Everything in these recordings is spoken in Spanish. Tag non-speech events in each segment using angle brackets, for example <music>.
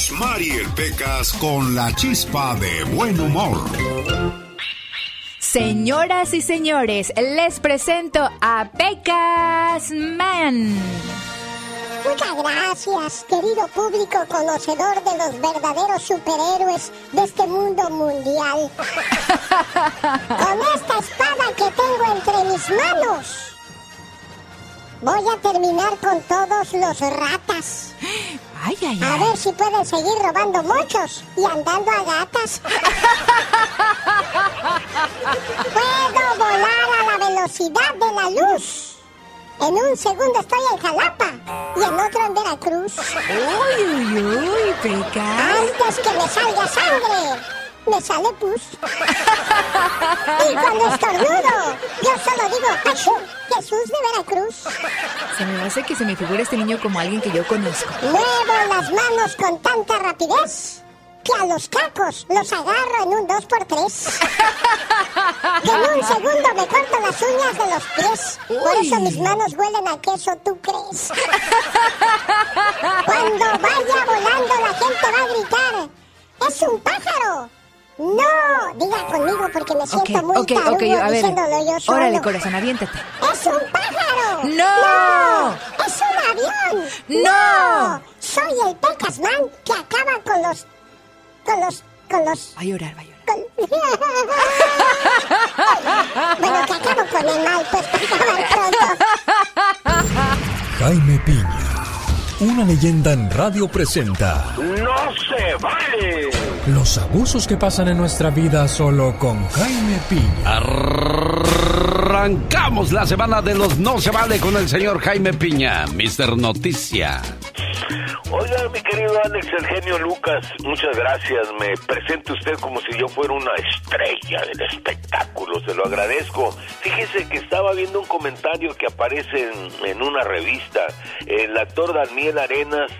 Rosmarie el Pecas con la chispa de buen humor. Señoras y señores, les presento a Pecas Man. Muchas gracias, querido público conocedor de los verdaderos superhéroes de este mundo mundial. <laughs> Con esta espada que tengo entre mis manos, voy a terminar con todos los ratas. <laughs> Ay, ay, A ver si pueden seguir robando muchos y andando a gatas. Puedo volar a la velocidad de la luz. En un segundo estoy en Jalapa y en otro en Veracruz. Uy, uy, uy, Pecas. Antes que me salga sangre, me sale pus. Y cuando estornudo, yo solo digo, ¡Achú! Jesús de Veracruz. Se me hace que se me figura este niño como alguien que yo conozco. Muevo las manos con tanta rapidez que a los cacos los agarro en un 2x3. Que en un segundo me corto las uñas de los pies. Por eso mis manos huelen a queso, ¿tú crees? Cuando vaya volando la gente va a gritar, ¡es un pájaro! ¡No! Diga conmigo porque me siento muy ok, tarugo ok, a ver. diciéndolo yo solo. Órale, corazón, aviéntate. ¡Es un pájaro! ¡No! ¡Es un avión! ¡No! Soy el Pecasman que acaba con los... con los... con los... Va a llorar, va a llorar. con- <laughs> bueno, que acabo con el mal, pues <laughs> para acabar pronto. Jaime Piña, una leyenda en radio presenta ¡No se vale! los abusos que pasan en nuestra vida solo con Jaime Piña. Arrancamos la semana de los No se vale con el señor Jaime Piña, Mr. Noticia. Oiga, mi querido Alex, el genio Lucas, muchas gracias. Me presente usted como si yo fuera una estrella del espectáculo, se lo agradezco. Fíjese que estaba viendo un comentario que aparece en, en una revista. El actor Daniel Arenas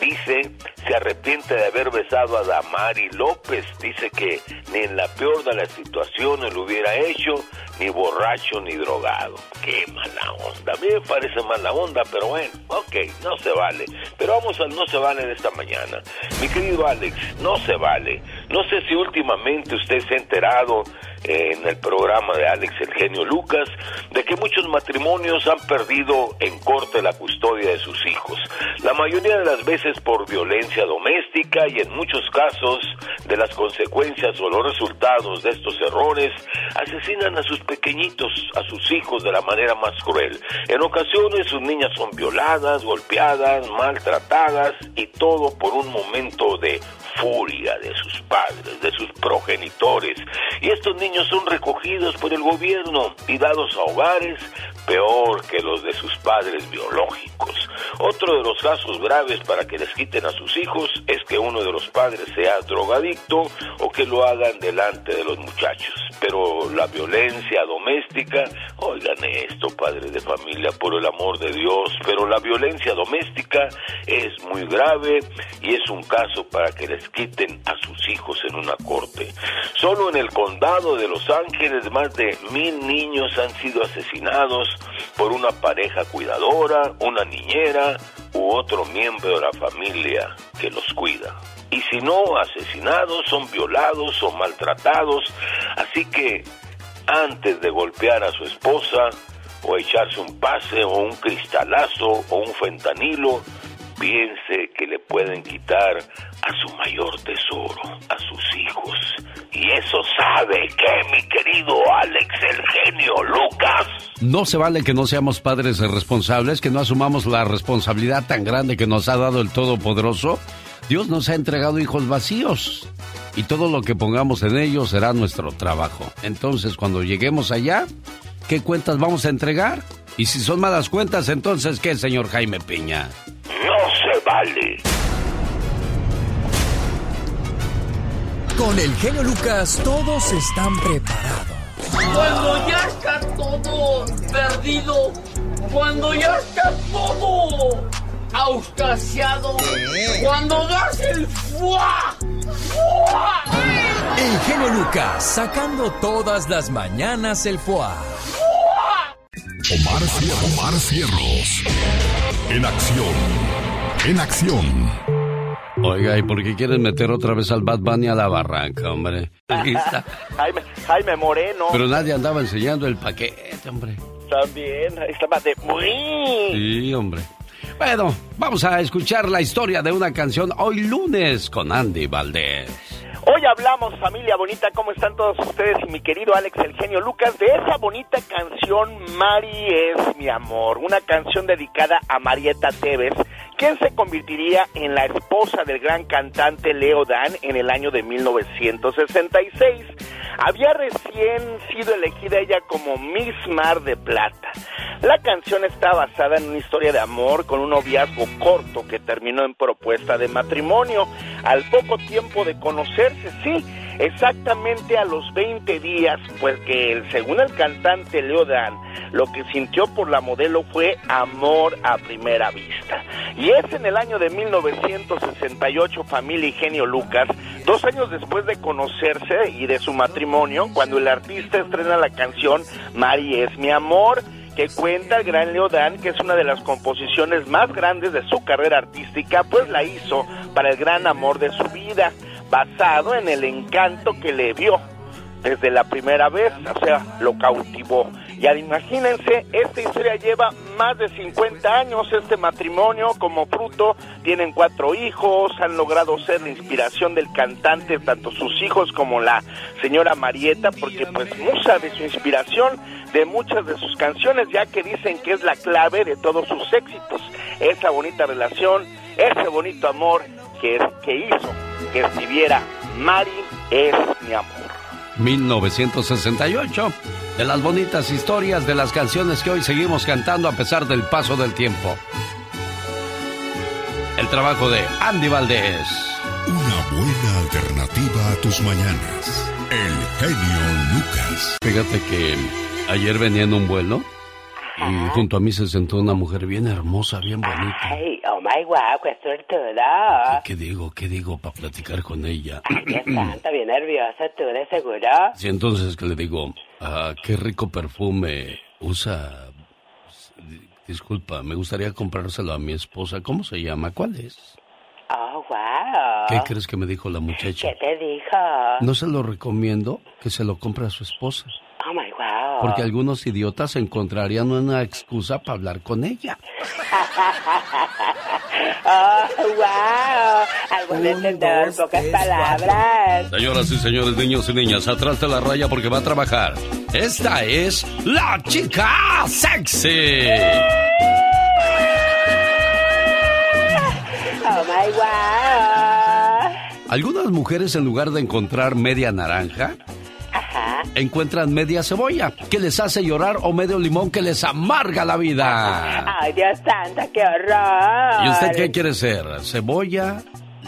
dice se arrepiente de haber besado a Damari López. Dice que ni en la peor de las situaciones lo hubiera hecho, ni borracho ni drogado. Qué mala onda. A mí me parece mala onda, pero bueno, ok, no se vale. Pero vamos al no se vale de esta mañana. Mi querido Alex, no se vale. No sé si últimamente usted se ha enterado en el programa de Alex el genio Lucas de que muchos matrimonios han perdido en corte la custodia de sus hijos. La mayoría de las veces por violencia doméstica y en muchos casos de las consecuencias o los resultados de estos errores asesinan a sus pequeñitos, a sus hijos de la manera más cruel. En ocasiones sus niñas son violadas, golpeadas, maltratadas y todo por un momento de furia de sus padres, de sus progenitores. Y estos niños son recogidos por el gobierno y dados a hogares peor que los de sus padres biológicos. Otro de los casos graves para que les quiten a sus hijos es que uno de los padres sea drogadicto o que lo hagan delante de los muchachos. Pero la violencia doméstica, oigan esto, padres de familia, por el amor de Dios, pero la violencia doméstica es muy grave y es un caso para que les quiten a sus hijos en una corte. Solo en el condado de Los Ángeles más de mil niños han sido asesinados por una pareja cuidadora, una niñera u otro miembro de la familia que los cuida. Y si no, asesinados, son violados o maltratados. Así que antes de golpear a su esposa o echarse un pase o un cristalazo o un fentanilo, piense que le pueden quitar a su mayor tesoro, a sus hijos. Y eso sabe que, mi querido Alex, el genio Lucas. No se vale que no seamos padres responsables, que no asumamos la responsabilidad tan grande que nos ha dado el Todopoderoso. Dios nos ha entregado hijos vacíos y todo lo que pongamos en ellos será nuestro trabajo. Entonces, cuando lleguemos allá, ¿qué cuentas vamos a entregar? Y si son malas cuentas, entonces, ¿qué, señor Jaime Piña? No se vale. Con el genio Lucas, todos están preparados. Cuando ya está todo perdido, cuando ya está todo auscasiado, cuando das el fuá, fuá. El genio Lucas, sacando todas las mañanas el foie. Omar, Omar Cierros. En acción. En acción. Oiga, ¿y por qué quieren meter otra vez al Bad Bunny a la barranca, hombre? <laughs> Jaime, Jaime Moreno. Pero nadie andaba enseñando el paquete, hombre. También, ahí estaba de muy. Sí, hombre. Bueno, vamos a escuchar la historia de una canción hoy lunes con Andy Valdés. Hoy hablamos, familia bonita, ¿cómo están todos ustedes? Y mi querido Alex, el genio Lucas, de esa bonita canción Mari es mi amor, una canción dedicada a Marieta Tevez, quien se convertiría en la esposa del gran cantante Leo Dan en el año de 1966. Había recién sido elegida ella como Miss Mar de Plata. La canción está basada en una historia de amor con un noviazgo corto que terminó en propuesta de matrimonio. Al poco tiempo de conocerse, sí, exactamente a los 20 días, pues que según el cantante Leo Dan, lo que sintió por la modelo fue amor a primera vista. Y es en el año de 1968, familia y genio Lucas, dos años después de conocerse y de su matrimonio, cuando el artista estrena la canción Mari es mi amor, que cuenta el gran Leodán, que es una de las composiciones más grandes de su carrera artística, pues la hizo para el gran amor de su vida, basado en el encanto que le vio desde la primera vez, o sea, lo cautivó. Y al imagínense, esta historia lleva más de 50 años, este matrimonio como fruto, tienen cuatro hijos, han logrado ser la inspiración del cantante, tanto sus hijos como la señora Marieta, porque pues mucha de su inspiración de muchas de sus canciones, ya que dicen que es la clave de todos sus éxitos, esa bonita relación, ese bonito amor que, que hizo que escribiera Mari es mi amor. 1968, de las bonitas historias de las canciones que hoy seguimos cantando a pesar del paso del tiempo. El trabajo de Andy Valdés. Una buena alternativa a tus mañanas. El genio Lucas. Fíjate que ayer venía en un vuelo y junto a mí se sentó una mujer bien hermosa, bien bonita. Ay, oh my wow, qué suertuda. ¿Qué digo? ¿Qué digo para platicar con ella? Dios <clears throat> santo, bien nerviosa tú, de seguro. Sí, entonces que le digo, ah, qué rico perfume usa. Disculpa, me gustaría comprárselo a mi esposa. ¿Cómo se llama? ¿Cuál es? Oh, wow. ¿Qué crees que me dijo la muchacha? ¿Qué te dijo? No se lo recomiendo que se lo compre a su esposa. Porque algunos idiotas encontrarían una excusa para hablar con ella. <laughs> oh, wow. Algo de entender, pocas palabras. Señoras y señores, niños y niñas, atrás de la raya porque va a trabajar. Esta es la chica sexy. Oh my wow. Algunas mujeres en lugar de encontrar media naranja, encuentran media cebolla que les hace llorar o medio limón que les amarga la vida. Ay, Dios santo, qué horror. ¿Y usted qué quiere ser? ¿Cebolla,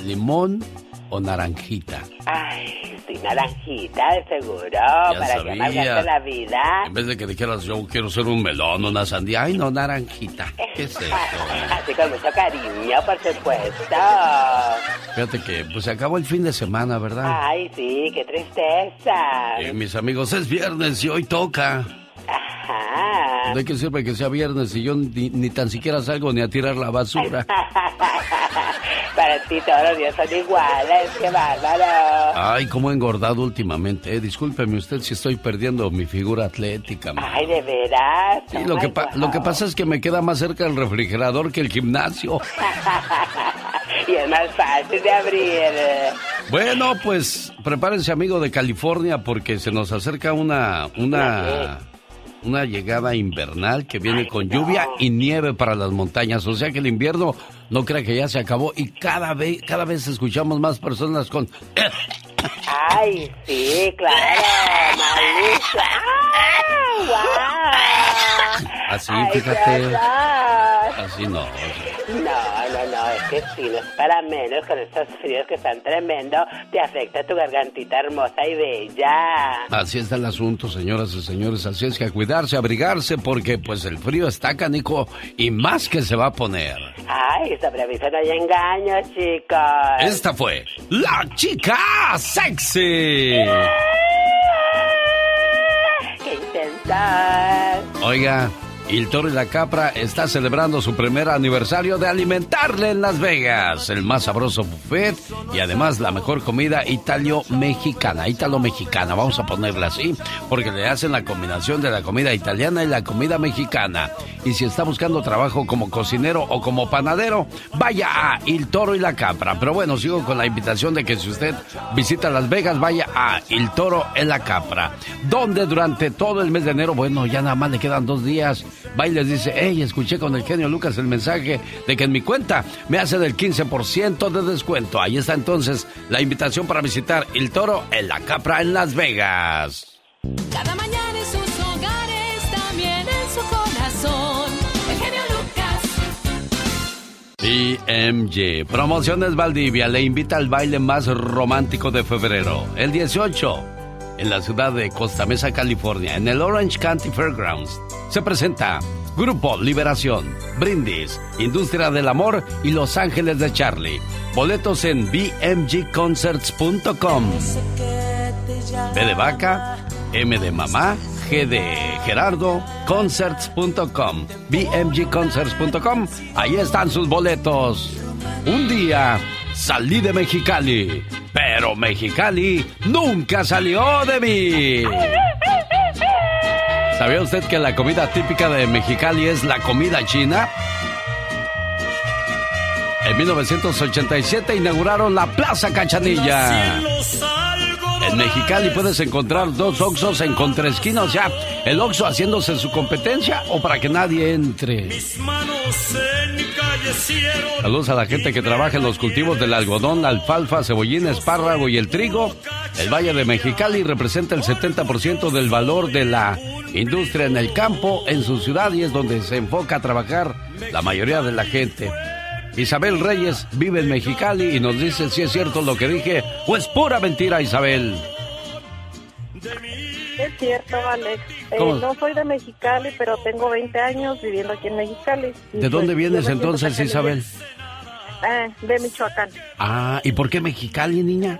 limón o naranjita? Ay, sí, naranjita, de seguro, para que sabía. amargarte la vida. En vez de que dijeras yo quiero ser un melón o una sandía, ay no, naranjita. ¿Qué es eso? <laughs> Así con mucho cariño, por supuesto. Fíjate que pues se acabó el fin de semana, ¿verdad? Ay, sí, qué tristeza. Eh, mis amigos, es viernes y hoy toca. Ajá. ¿De qué sirve que sea viernes y yo ni, ni tan siquiera salgo ni a tirar la basura? <laughs> para ti todos los días son iguales, qué bárbaro. Ay, cómo he engordado últimamente. Eh. Discúlpeme usted si estoy perdiendo mi figura atlética. Ay, de veras. Sí, lo, que lo que pasa es que me queda más cerca el refrigerador que el gimnasio. <laughs> y es más fácil de abrir. Bueno, pues prepárense, amigo de California, porque se nos acerca una, una, una llegada invernal que viene con lluvia y nieve para las montañas. O sea que el invierno no crea que ya se acabó y cada vez, cada vez escuchamos más personas con... Ay, sí, claro, Así, fíjate. Así no. No, no, no, es que sí, no es para menos con estos fríos que están tremendo, te afecta tu gargantita hermosa y bella. Así está el asunto, señoras y señores, así es que a cuidarse, abrigarse, porque pues el frío está canico y más que se va a poner. Ay, sobre aviso no hay engaño, chicos. Esta fue la chica sexy. ¡Qué intensa! Oiga, el Toro y la Capra está celebrando su primer aniversario de alimentarle en Las Vegas. El más sabroso buffet y además la mejor comida italio-mexicana. Italo-mexicana, vamos a ponerla así, porque le hacen la combinación de la comida italiana y la comida mexicana. Y si está buscando trabajo como cocinero o como panadero, vaya a El Toro y la Capra. Pero bueno, sigo con la invitación de que si usted visita Las Vegas, vaya a El Toro en la Capra, donde durante todo el mes de enero, bueno, ya nada más le quedan dos días va y les dice, hey, escuché con el genio Lucas el mensaje de que en mi cuenta me hace del 15% de descuento. Ahí está entonces la invitación para visitar El Toro en la Capra en Las Vegas. Cada mañana en sus hogares, también en su corazón, el genio Lucas. BMG Promociones Valdivia le invita al baile más romántico de febrero, el 18 en la ciudad de Costa Mesa, California, en el Orange County Fairgrounds, se presenta Grupo Liberación, Brindis, Industria del Amor y Los Ángeles de Charlie. Boletos en bmgconcerts.com. B de vaca, M de mamá, G de Gerardo, concerts.com, bmgconcerts.com. Ahí están sus boletos. Un día salí de Mexicali, pero Mexicali nunca salió de mí. ¿Sabía usted que la comida típica de Mexicali es la comida china? En 1987 inauguraron la Plaza Cachanilla. En Mexicali puedes encontrar dos Oxos en contraesquinas ya. El Oxo haciéndose su competencia o para que nadie entre. Saludos a la gente que trabaja en los cultivos del algodón, alfalfa, cebollín, espárrago y el trigo. El Valle de Mexicali representa el 70% del valor de la industria en el campo, en su ciudad y es donde se enfoca a trabajar la mayoría de la gente. Isabel Reyes vive en Mexicali y nos dice si es cierto lo que dije o es pura mentira, Isabel. Es cierto, Alex. Eh, no soy de Mexicali, pero tengo 20 años viviendo aquí en Mexicali. ¿De dónde pues, vienes entonces, Isabel? Eh, de Michoacán. Ah, ¿y por qué Mexicali, niña?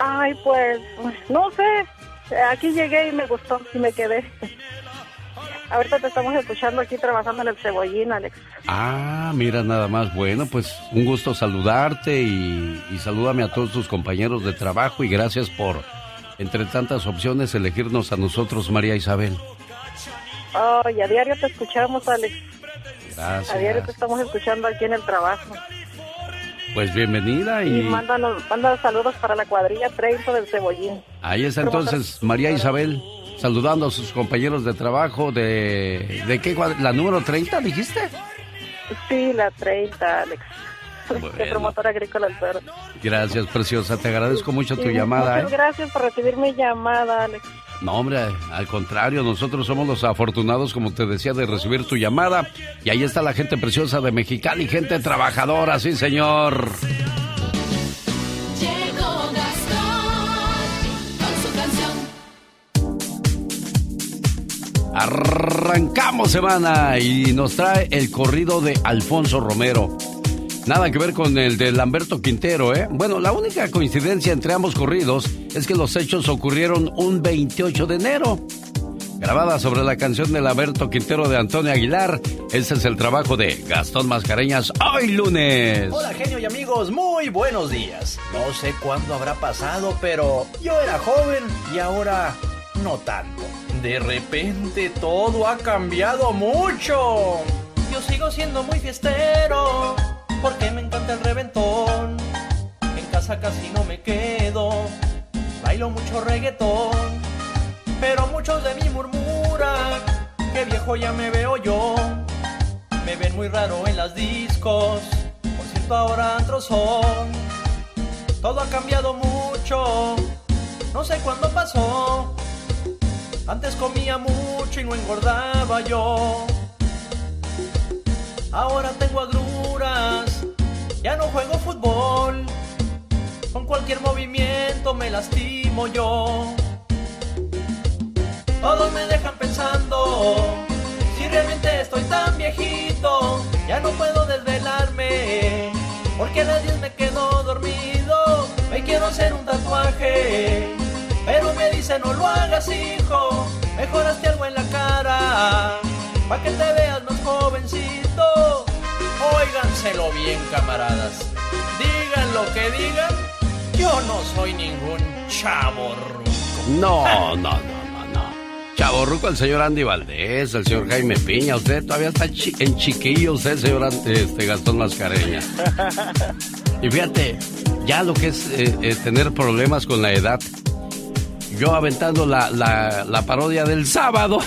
Ay, pues, no sé. Aquí llegué y me gustó y me quedé. Ahorita te estamos escuchando aquí trabajando en el cebollín, Alex. Ah, mira nada más. Bueno, pues un gusto saludarte y, y salúdame a todos tus compañeros de trabajo y gracias por, entre tantas opciones, elegirnos a nosotros, María Isabel. Oh, y a diario te escuchamos, Alex. Gracias. A diario te estamos escuchando aquí en el trabajo. Pues bienvenida y... y mándanos, saludos para la cuadrilla 30 del Cebollín. Ahí está entonces María Isabel saludando a sus compañeros de trabajo de... ¿De qué ¿La número 30 dijiste? Sí, la 30, Alex. <laughs> De promotora agrícola del Gracias, preciosa. Te agradezco mucho tu llamada. Muchas ¿eh? gracias por recibir mi llamada, Alex. No, hombre, al contrario, nosotros somos los afortunados, como te decía, de recibir tu llamada. Y ahí está la gente preciosa de Mexicali, gente trabajadora, sí, señor. Arrancamos semana y nos trae el corrido de Alfonso Romero. Nada que ver con el de Lamberto Quintero, ¿eh? Bueno, la única coincidencia entre ambos corridos es que los hechos ocurrieron un 28 de enero. grabada sobre la canción del Alberto Quintero de Antonio Aguilar. Este es el trabajo de Gastón Mascareñas hoy lunes. Hola genio y amigos, muy buenos días. No sé cuándo habrá pasado, pero yo era joven y ahora no tanto. De repente todo ha cambiado mucho. Yo sigo siendo muy fiestero porque me encanta el reventón. En casa casi no me quedo, bailo mucho reggaetón. Pero muchos de mí murmuran que viejo ya me veo yo. Me ven muy raro en las discos, por cierto ahora antros. Todo ha cambiado mucho, no sé cuándo pasó. Antes comía mucho y no engordaba yo. Ahora tengo agruras, ya no juego fútbol. Con cualquier movimiento me lastimo yo. Todos me dejan pensando si realmente estoy tan viejito. Ya no puedo desvelarme porque a las 10 me quedo dormido. Me quiero hacer un tatuaje, pero me dice no lo hagas, hijo. Mejoraste algo en la cara pa' que te veas más jovencito. Óiganselo bien, camaradas. Digan lo que digan, yo no soy ningún chavo No, no, no, no, no. Chaborruco el señor Andy Valdés, el señor Jaime Piña. Usted todavía está chi- en chiquillo, usted, señor este, Gastón Mascareña. <laughs> Y fíjate, ya lo que es eh, eh, tener problemas con la edad. Yo aventando la, la, la parodia del sábado.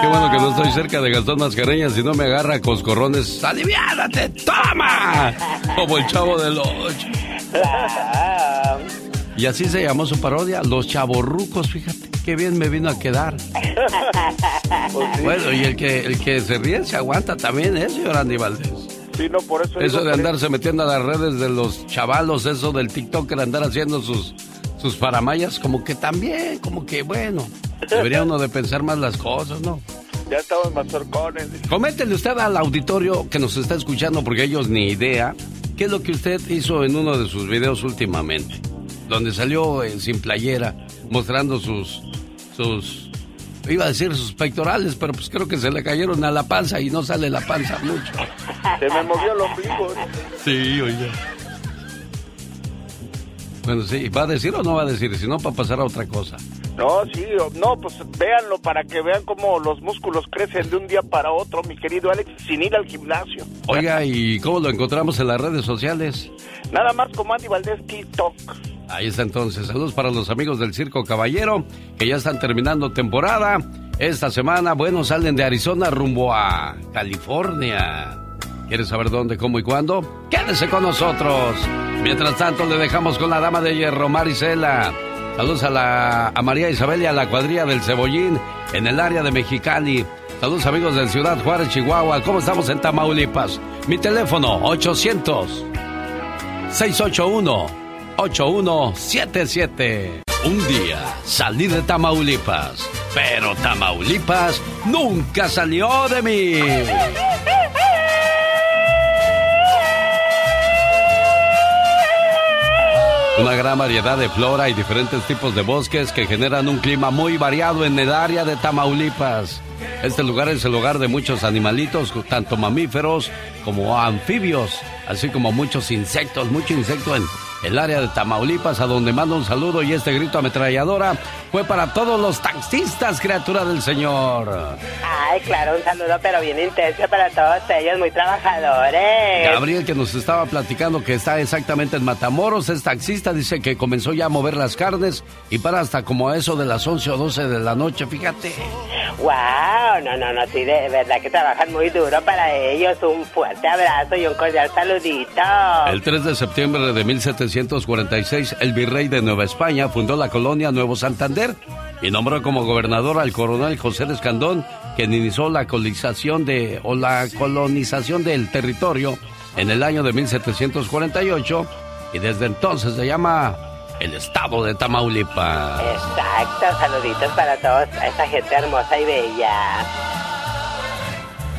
Qué bueno que no estoy cerca de Gastón Mascareña, si no me agarra coscorrones. ¡Aliviánate! ¡Toma! Como el chavo del ocho. Y así se llamó su parodia, Los Chavorrucos, fíjate, qué bien me vino a quedar. <laughs> Bueno, y el que, el que se ríe se aguanta también, ¿eh, señor Andy Valdés? Sí, no, por eso. De que- andarse metiendo a las redes de los chavalos, eso del TikToker, andar haciendo sus, sus paramayas, como que también, como que bueno, debería uno de pensar más las cosas, ¿no? <laughs> Ya estamos mazorcones. Coméntele usted al auditorio que nos está escuchando, porque ellos ni idea, qué es lo que usted hizo en uno de sus videos últimamente, donde salió eh, sin playera, mostrando sus, sus, iba a decir sus pectorales, pero pues creo que se le cayeron a la panza y no sale la panza mucho. Se me movió el ombligo. Sí, oiga. Bueno, sí, ¿va a decir o no va a decir? Si no, para pasar a otra cosa. No, sí, no, pues véanlo para que vean cómo los músculos crecen de un día para otro, mi querido Alex, sin ir al gimnasio. Oiga, ¿y cómo lo encontramos en las redes sociales? Nada más como Andy Valdés TikTok. Ahí está entonces. Saludos para los amigos del Circo Caballero, que ya están terminando temporada. Esta semana, bueno, salen de Arizona rumbo a California. ¿Quieres saber dónde, cómo y cuándo? Quédese con nosotros. Mientras tanto, le dejamos con la dama de hierro, Marisela. Saludos a, la, a María Isabel y a la cuadrilla del Cebollín en el área de Mexicali. Saludos amigos de Ciudad Juárez, Chihuahua. ¿Cómo estamos en Tamaulipas? Mi teléfono, 800 681-8177. Un día salí de Tamaulipas, pero Tamaulipas nunca salió de mí. Una gran variedad de flora y diferentes tipos de bosques que generan un clima muy variado en el área de Tamaulipas. Este lugar es el hogar de muchos animalitos, tanto mamíferos como anfibios, así como muchos insectos, mucho insecto en el área de Tamaulipas, a donde mando un saludo y este grito ametralladora fue para todos los taxistas, criatura del Señor. Ay, claro, un saludo pero bien intenso para todos ellos, muy trabajadores. Gabriel, que nos estaba platicando que está exactamente en Matamoros, es taxista, dice que comenzó ya a mover las carnes y para hasta como a eso de las 11 o 12 de la noche, fíjate. Wow, no, no, no, sí, de verdad que trabajan muy duro para ellos. Un fuerte abrazo y un cordial saludito. El 3 de septiembre de 1746, el virrey de Nueva España fundó la colonia Nuevo Santander y nombró como gobernador al coronel José de Escandón, quien inició la colonización de o la colonización del territorio en el año de 1748 y desde entonces se llama el estado de Tamaulipas. Exacto, saluditos para todos, a esa gente hermosa y bella.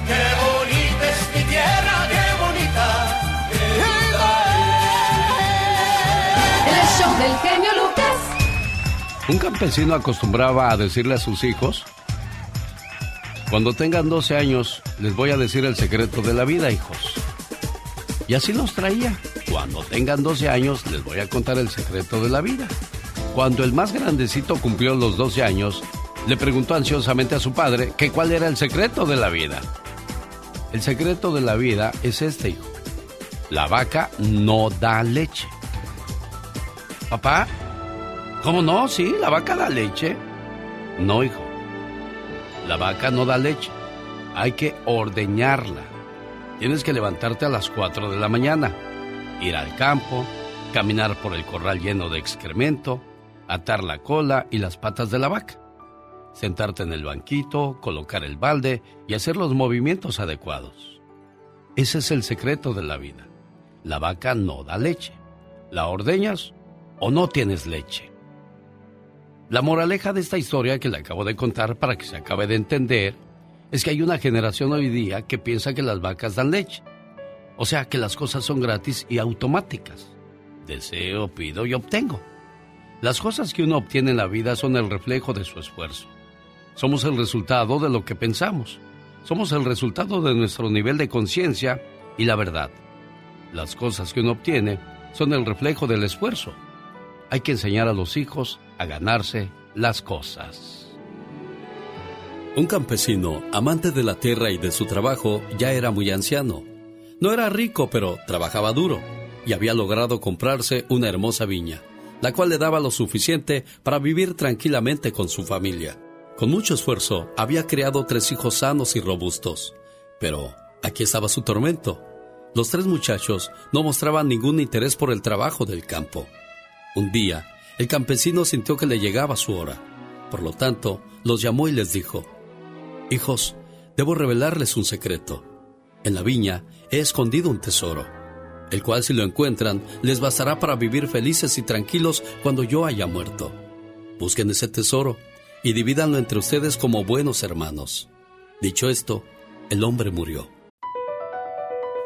Qué bonita es mi tierra, Un campesino acostumbraba a decirle a sus hijos, cuando tengan 12 años les voy a decir el secreto de la vida, hijos. Y así los traía. Cuando tengan 12 años les voy a contar el secreto de la vida. Cuando el más grandecito cumplió los 12 años, le preguntó ansiosamente a su padre que cuál era el secreto de la vida. El secreto de la vida es este, hijo. La vaca no da leche. Papá, ¿Cómo no? Sí, la vaca da leche. No, hijo. La vaca no da leche. Hay que ordeñarla. Tienes que levantarte a las 4 de la mañana, ir al campo, caminar por el corral lleno de excremento, atar la cola y las patas de la vaca, sentarte en el banquito, colocar el balde y hacer los movimientos adecuados. Ese es el secreto de la vida. La vaca no da leche. La ordeñas o no tienes leche. La moraleja de esta historia que le acabo de contar para que se acabe de entender es que hay una generación hoy día que piensa que las vacas dan leche. O sea, que las cosas son gratis y automáticas. Deseo, pido y obtengo. Las cosas que uno obtiene en la vida son el reflejo de su esfuerzo. Somos el resultado de lo que pensamos. Somos el resultado de nuestro nivel de conciencia y la verdad. Las cosas que uno obtiene son el reflejo del esfuerzo. Hay que enseñar a los hijos a ganarse las cosas. Un campesino, amante de la tierra y de su trabajo, ya era muy anciano. No era rico, pero trabajaba duro y había logrado comprarse una hermosa viña, la cual le daba lo suficiente para vivir tranquilamente con su familia. Con mucho esfuerzo había creado tres hijos sanos y robustos. Pero aquí estaba su tormento. Los tres muchachos no mostraban ningún interés por el trabajo del campo. Un día, el campesino sintió que le llegaba su hora. Por lo tanto, los llamó y les dijo, Hijos, debo revelarles un secreto. En la viña he escondido un tesoro, el cual si lo encuentran les bastará para vivir felices y tranquilos cuando yo haya muerto. Busquen ese tesoro y divídanlo entre ustedes como buenos hermanos. Dicho esto, el hombre murió.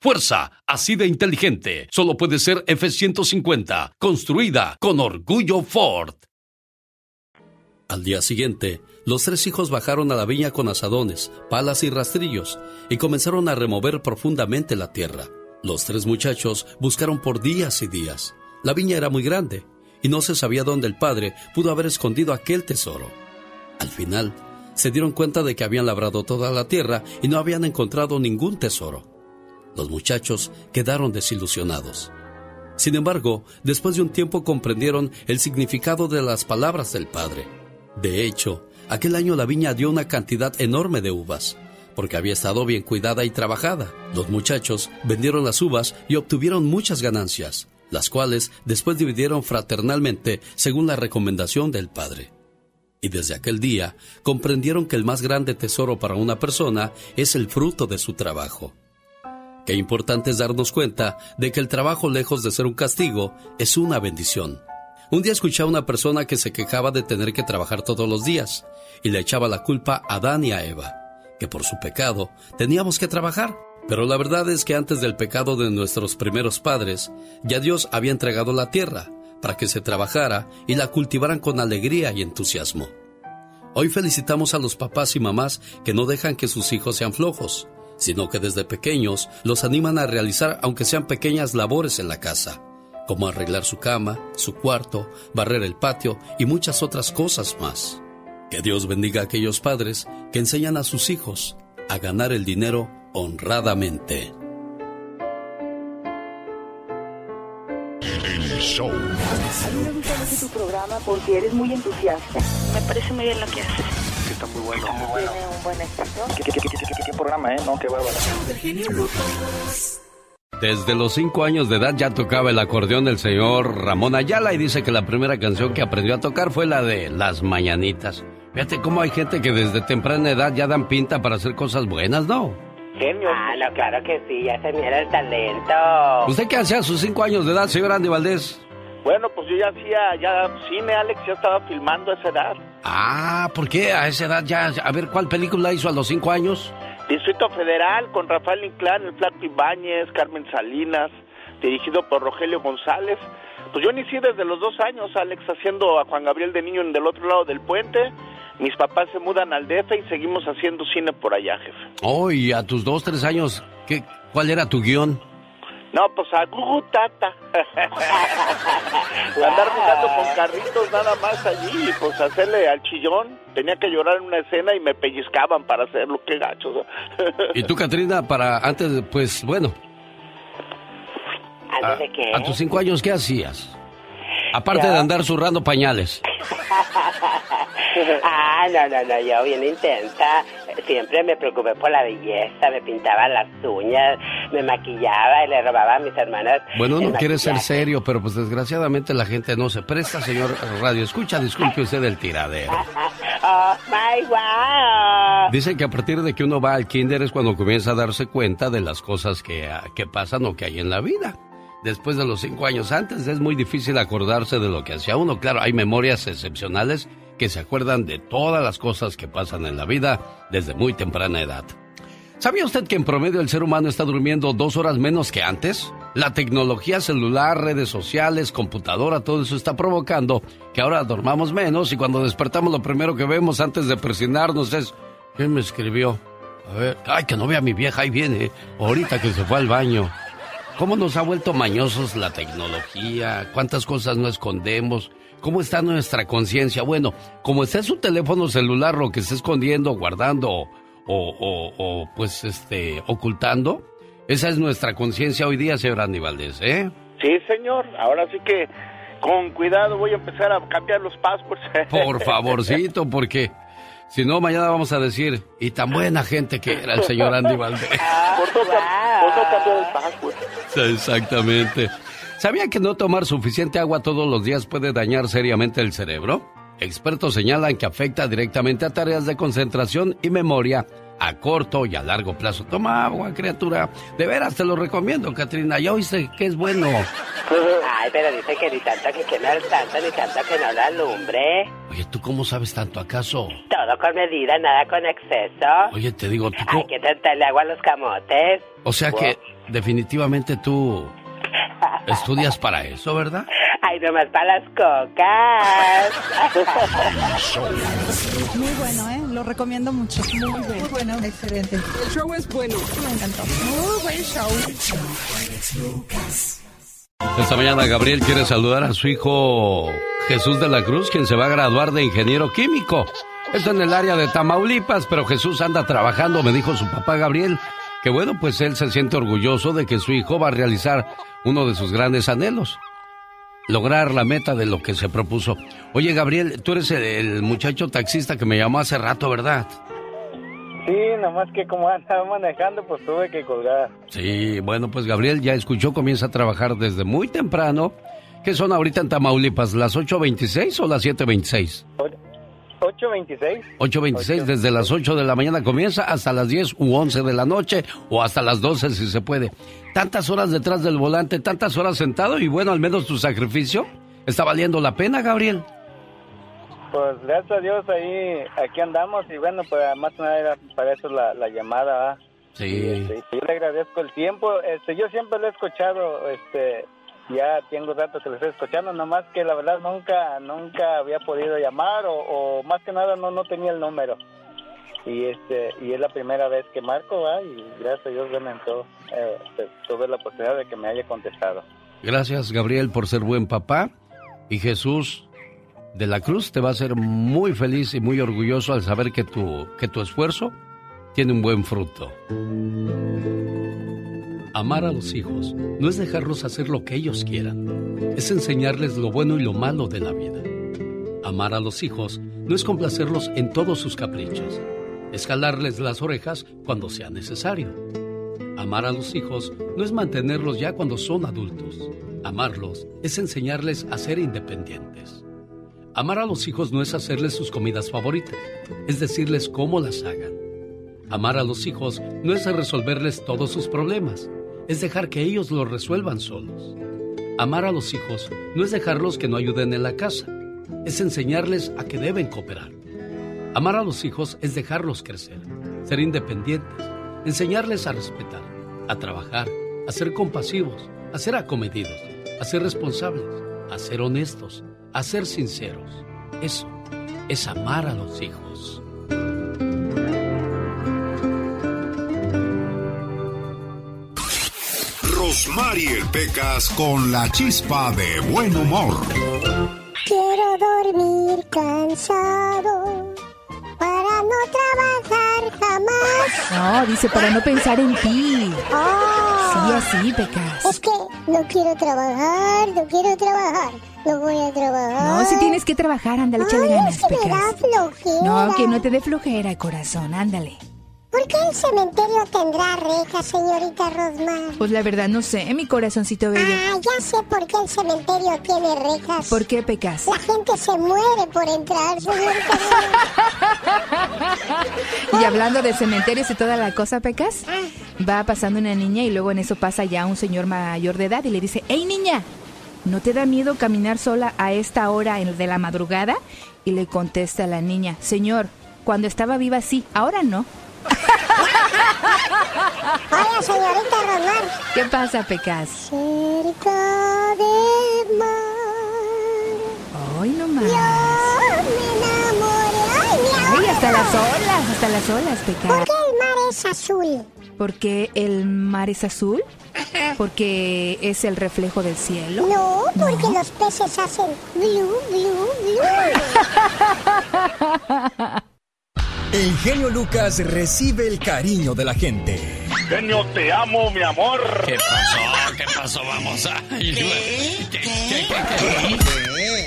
Fuerza, así de inteligente. Solo puede ser F-150, construida con orgullo Ford. Al día siguiente, los tres hijos bajaron a la viña con asadones, palas y rastrillos y comenzaron a remover profundamente la tierra. Los tres muchachos buscaron por días y días. La viña era muy grande y no se sabía dónde el padre pudo haber escondido aquel tesoro. Al final, se dieron cuenta de que habían labrado toda la tierra y no habían encontrado ningún tesoro. Los muchachos quedaron desilusionados. Sin embargo, después de un tiempo comprendieron el significado de las palabras del padre. De hecho, aquel año la viña dio una cantidad enorme de uvas, porque había estado bien cuidada y trabajada. Los muchachos vendieron las uvas y obtuvieron muchas ganancias, las cuales después dividieron fraternalmente según la recomendación del padre. Y desde aquel día comprendieron que el más grande tesoro para una persona es el fruto de su trabajo. Qué importante es darnos cuenta de que el trabajo, lejos de ser un castigo, es una bendición. Un día escuché a una persona que se quejaba de tener que trabajar todos los días y le echaba la culpa a Adán y a Eva, que por su pecado teníamos que trabajar. Pero la verdad es que antes del pecado de nuestros primeros padres, ya Dios había entregado la tierra para que se trabajara y la cultivaran con alegría y entusiasmo. Hoy felicitamos a los papás y mamás que no dejan que sus hijos sean flojos, sino que desde pequeños los animan a realizar aunque sean pequeñas labores en la casa, como arreglar su cama, su cuarto, barrer el patio y muchas otras cosas más. Que Dios bendiga a aquellos padres que enseñan a sus hijos a ganar el dinero honradamente. Show. A mí me gusta mucho tu programa porque eres muy entusiasta. Me parece muy bien lo que haces. Está muy bueno, muy bueno. Tiene un buen éxito. ¿Qué, qué, qué, qué, qué- qué programa, eh? No, qué bárbaro. Desde los cinco años de edad ya tocaba el acordeón del señor Ramón Ayala y dice que la primera canción que aprendió a tocar fue la de Las Mañanitas. Fíjate cómo hay gente que desde temprana edad ya dan pinta para hacer cosas buenas, ¿no? Genio. Ah, no, claro que sí, ya se mira el talento. ¿Usted qué hacía a sus cinco años de edad, señor Andy Valdés? Bueno, pues yo ya hacía ya cine, Alex, ya estaba filmando a esa edad. Ah, ¿por qué a esa edad ya? A ver, ¿cuál película hizo a los cinco años? Distrito Federal con Rafael Inclán, el Flaco Ibáñez, Carmen Salinas, dirigido por Rogelio González. Pues yo inicié desde los dos años, Alex, haciendo a Juan Gabriel de niño en del otro lado del puente. Mis papás se mudan al DF y seguimos haciendo cine por allá, jefe. Oh, y a tus dos, tres años, ¿qué, ¿cuál era tu guion? No, pues a Gugu Tata. <laughs> Andar jugando con carritos nada más allí y pues hacerle al chillón. Tenía que llorar en una escena y me pellizcaban para hacerlo, qué gachos. <laughs> Y tú, Katrina, para antes, de- pues bueno, a, ¿Antes de qué? a tus cinco años, ¿qué hacías? Aparte Yo- de andar zurrando pañales. <laughs> ah, no, no, no, yo bien intensa. Siempre me preocupé por la belleza, me pintaba las uñas, me maquillaba y le robaba a mis hermanas. Bueno, uno quiere ser serio, pero pues desgraciadamente la gente no se presta, señor Radio. Escucha, disculpe usted el tiradero. <laughs> Oh, my wow. Dicen que a partir de que uno va al kinder es cuando comienza a darse cuenta de las cosas que, que pasan o que hay en la vida. Después de los cinco años antes es muy difícil acordarse de lo que hacía uno. Claro, hay memorias excepcionales que se acuerdan de todas las cosas que pasan en la vida desde muy temprana edad. ¿Sabía usted que en promedio el ser humano está durmiendo dos horas menos que antes? La tecnología celular, redes sociales, computadora, todo eso está provocando que ahora dormamos menos y cuando despertamos lo primero que vemos antes de presionarnos es ¿quién me escribió? A ver, ay, que no vea a mi vieja, ahí viene, ahorita que se fue al baño. ¿Cómo nos ha vuelto mañosos la tecnología? ¿Cuántas cosas no escondemos? ¿Cómo está nuestra conciencia? Bueno, como está su teléfono celular, lo que está escondiendo, guardando o, o- o, pues este ocultando, esa es nuestra conciencia hoy día, señor Andy Valdés, ¿eh? Sí, señor. Ahora sí que con cuidado voy a empezar a cambiar los passwords. Por favorcito, porque si no, mañana vamos a decir, y tan buena gente que era el señor Andy <laughs> Valdés. Por no, cam- por no cambiar el password. Exactamente. ¿Sabía que no tomar suficiente agua todos los días puede dañar seriamente el cerebro? Expertos señalan que afecta directamente a tareas de concentración y memoria a corto y a largo plazo. Toma agua, criatura. De veras, te lo recomiendo, Katrina. Ya oíste que es bueno. <laughs> Ay, pero dice que ni tanto que queme el santo, ni tanto que no la alumbre. Oye, ¿tú cómo sabes tanto acaso? Todo con medida, nada con exceso. Oye, te digo, tú... Hay que tratarle agua a los camotes. O sea que definitivamente tú estudias para eso, ¿verdad? Ay, nomás para las cocas. Muy bueno, ¿eh? Lo recomiendo mucho. Muy bueno. Muy bueno. Excelente. El show es bueno. Me encantó. Muy buen show. Esta mañana Gabriel quiere saludar a su hijo Jesús de la Cruz, quien se va a graduar de ingeniero químico. Esto en el área de Tamaulipas, pero Jesús anda trabajando, me dijo su papá Gabriel, que bueno, pues él se siente orgulloso de que su hijo va a realizar uno de sus grandes anhelos, lograr la meta de lo que se propuso. Oye Gabriel, tú eres el, el muchacho taxista que me llamó hace rato, ¿verdad? Sí, nomás que como andaba manejando, pues tuve que colgar. Sí, bueno, pues Gabriel ya escuchó, comienza a trabajar desde muy temprano. ¿Qué son ahorita en Tamaulipas? ¿Las 8.26 o las 7.26? 826. 8.26, desde las 8 de la mañana comienza hasta las 10 u 11 de la noche o hasta las 12 si se puede. Tantas horas detrás del volante, tantas horas sentado y bueno, al menos tu sacrificio está valiendo la pena, Gabriel. Pues gracias a Dios ahí, aquí andamos y bueno, pues más que nada era para eso la, la llamada, ¿verdad? Sí. Este, yo le agradezco el tiempo, este, yo siempre lo he escuchado, este, ya tengo datos que lo estoy escuchando, nomás que la verdad nunca, nunca había podido llamar o, más que nada no, no tenía el número. Y este, y es la primera vez que marco, ¿verdad? Y gracias a Dios, todo, eh, este, tuve la oportunidad de que me haya contestado. Gracias, Gabriel, por ser buen papá. Y Jesús de la Cruz te va a hacer muy feliz y muy orgulloso al saber que tu, que tu esfuerzo tiene un buen fruto. Amar a los hijos no es dejarlos hacer lo que ellos quieran, es enseñarles lo bueno y lo malo de la vida. Amar a los hijos no es complacerlos en todos sus caprichos, es jalarles las orejas cuando sea necesario. Amar a los hijos no es mantenerlos ya cuando son adultos. Amarlos es enseñarles a ser independientes. Amar a los hijos no es hacerles sus comidas favoritas, es decirles cómo las hagan. Amar a los hijos no es resolverles todos sus problemas, es dejar que ellos lo resuelvan solos. Amar a los hijos no es dejarlos que no ayuden en la casa, es enseñarles a que deben cooperar. Amar a los hijos es dejarlos crecer, ser independientes, enseñarles a respetar, a trabajar, a ser compasivos, a ser acomedidos, a ser responsables, a ser honestos, a ser sinceros. Eso es amar a los hijos. Rosmarie Pecas con la chispa de buen humor. Quiero dormir cansado para no trabajar jamás. No, dice para no pensar en ti. Ah. Sí, así, Pecas. Es que no quiero trabajar, no quiero trabajar, no voy a trabajar. No, si tienes que trabajar, ándale, échale ganas, es que me Pecas. da flojera. No, que no te dé flojera, corazón, ándale. ¿Por qué el cementerio tendrá rejas, señorita Rosmar? Pues la verdad no sé, mi corazoncito bello. Ah, ya sé por qué el cementerio tiene rejas. ¿Por qué, Pecas? La gente se muere por entrar, señorita <laughs> Y hablando de cementerios y toda la cosa, Pecas, va pasando una niña y luego en eso pasa ya un señor mayor de edad y le dice, ¡Ey, niña! ¿No te da miedo caminar sola a esta hora en- de la madrugada? Y le contesta la niña, Señor, cuando estaba viva sí, ahora no. Hola, señorita Rosmar. ¿Qué pasa, Pecas? Cerca del mar. Hoy no más. Yo me enamoré. Ay, mi. Ay, hasta las olas, hasta las olas, ¿Por Pecas. qué el mar es azul? ¿Por qué el mar es azul? ¿Porque es el reflejo del cielo? No, porque los peces hacen blue, blue, blue. <laughs> El genio Lucas recibe el cariño de la gente. Genio, te amo, mi amor. ¿Qué pasó? ¿Qué pasó? Vamos a...